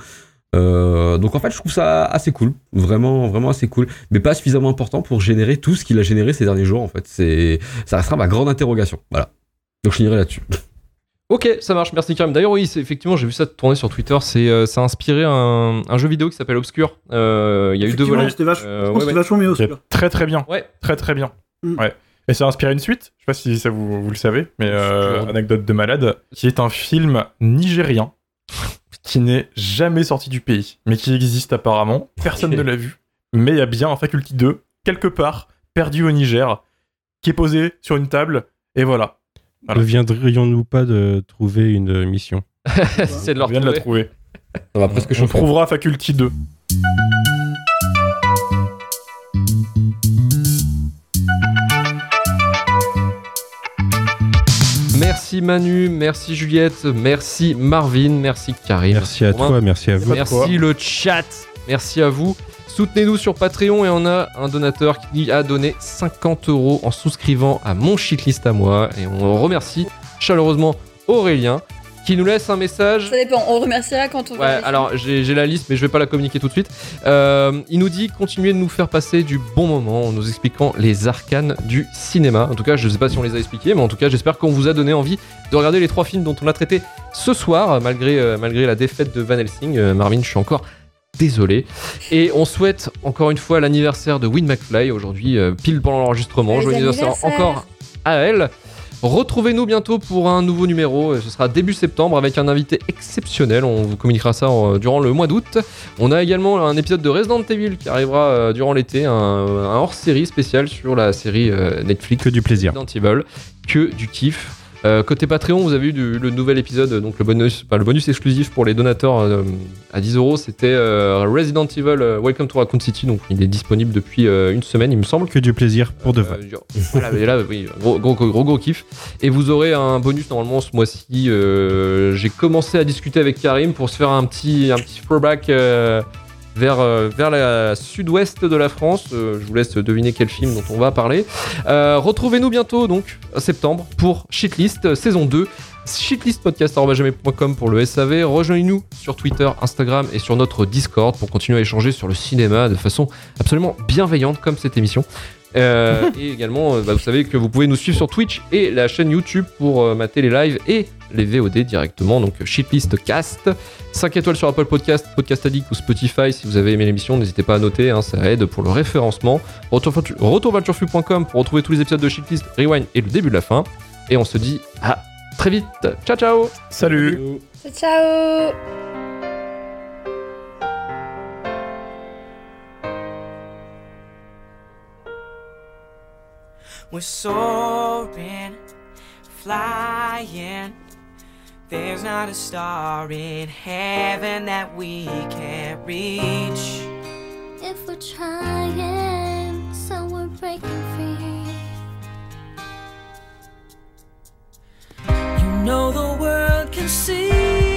Euh, donc en fait, je trouve ça assez cool, vraiment, vraiment assez cool, mais pas suffisamment important pour générer tout ce qu'il a généré ces derniers jours. En fait, c'est ça restera ma grande interrogation. Voilà. Donc je finirai là-dessus. Ok, ça marche, merci Karim. D'ailleurs, oui, c'est- effectivement, j'ai vu ça tourner sur Twitter. C'est, euh, ça a inspiré un, un jeu vidéo qui s'appelle Obscure. Euh, Il y a eu deux volets. c'était vach- Euh, je pense ouais, que c'était ouais. vachement mieux très très bien. Ouais. Très très bien. Mm. Ouais. Et ça a inspiré une suite, je sais pas si ça vous, vous le savez, mais euh, anecdote de malade, qui est un film nigérien qui n'est jamais sorti du pays, mais qui existe apparemment. Personne ne l'a vu, mais il y a bien un Faculty 2 quelque part perdu au Niger. qui est posé sur une table, et voilà. Ne viendrions-nous pas de trouver une mission C'est de leur On vient de la trouver. Ça va presque On trouvera Faculty 2. Merci Manu, merci Juliette, merci Marvin, merci Karim. Merci à toi, merci à vous. Merci le chat. Merci à vous. Soutenez-nous sur Patreon et on a un donateur qui a donné 50 euros en souscrivant à mon shitlist à moi. Et on remercie chaleureusement Aurélien qui nous laisse un message. Ça dépend, on remerciera quand on Ouais, alors j'ai j'ai la liste, mais je vais pas la communiquer tout de suite. Euh, il nous dit continuez de nous faire passer du bon moment en nous expliquant les arcanes du cinéma. En tout cas, je sais pas si on les a expliqués, mais en tout cas, j'espère qu'on vous a donné envie de regarder les trois films dont on a traité ce soir, malgré, euh, malgré la défaite de Van Helsing. Euh, Marvin, je suis encore désolé. Et on souhaite encore une fois l'anniversaire de Win McFly aujourd'hui, euh, pile pendant l'enregistrement. Joyeux Joyeux anniversaire encore à elle. Retrouvez-nous bientôt pour un nouveau numéro. euh, Ce sera début septembre avec un invité exceptionnel. On vous communiquera ça euh, durant le mois d'août. On a également un épisode de Resident Evil qui arrivera euh, durant l'été, un, un hors-série spécial sur la série euh, Netflix Que du plaisir. Resident Evil. Que du kiff. Euh, côté Patreon, vous avez eu du- le nouvel épisode, donc le bonus, enfin, le bonus exclusif pour les donateurs euh, à 10 euros. C'était euh, Resident Evil Welcome to Raccoon City. Donc il est disponible depuis une semaine, il me semble. Que du plaisir pour de vrai. Voilà, mais là, oui, gros, gros, gros, gros kiff. Et vous aurez un bonus normalement ce mois-ci. J'ai commencé à discuter avec Karim pour se faire un petit, un petit throwback vers, euh, vers la sud-ouest de la France. Euh, je vous laisse deviner quel film dont on va parler. Euh, Retrouvez-nous bientôt, donc, en septembre, pour Shitlist saison 2 shitlistpodcast.com pour le SAV. Rejoignez-nous sur Twitter, Instagram et sur notre Discord pour continuer à échanger sur le cinéma de façon absolument bienveillante comme cette émission. Euh, et également, euh, bah, vous savez que vous pouvez nous suivre sur Twitch et la chaîne YouTube pour euh, mater les lives et les VOD directement. Donc Shitlist Cast, 5 étoiles sur Apple Podcast, Podcast Addict ou Spotify. Si vous avez aimé l'émission, n'hésitez pas à noter, hein, ça aide pour le référencement. Retour- Retourvalturfu.com pour retrouver tous les épisodes de Shitlist, Rewind et le début de la fin. Et on se dit à très vite. Ciao ciao Salut Ciao We're soaring, flying. There's not a star in heaven that we can't reach. If we're trying, so we're breaking free. You know the world can see.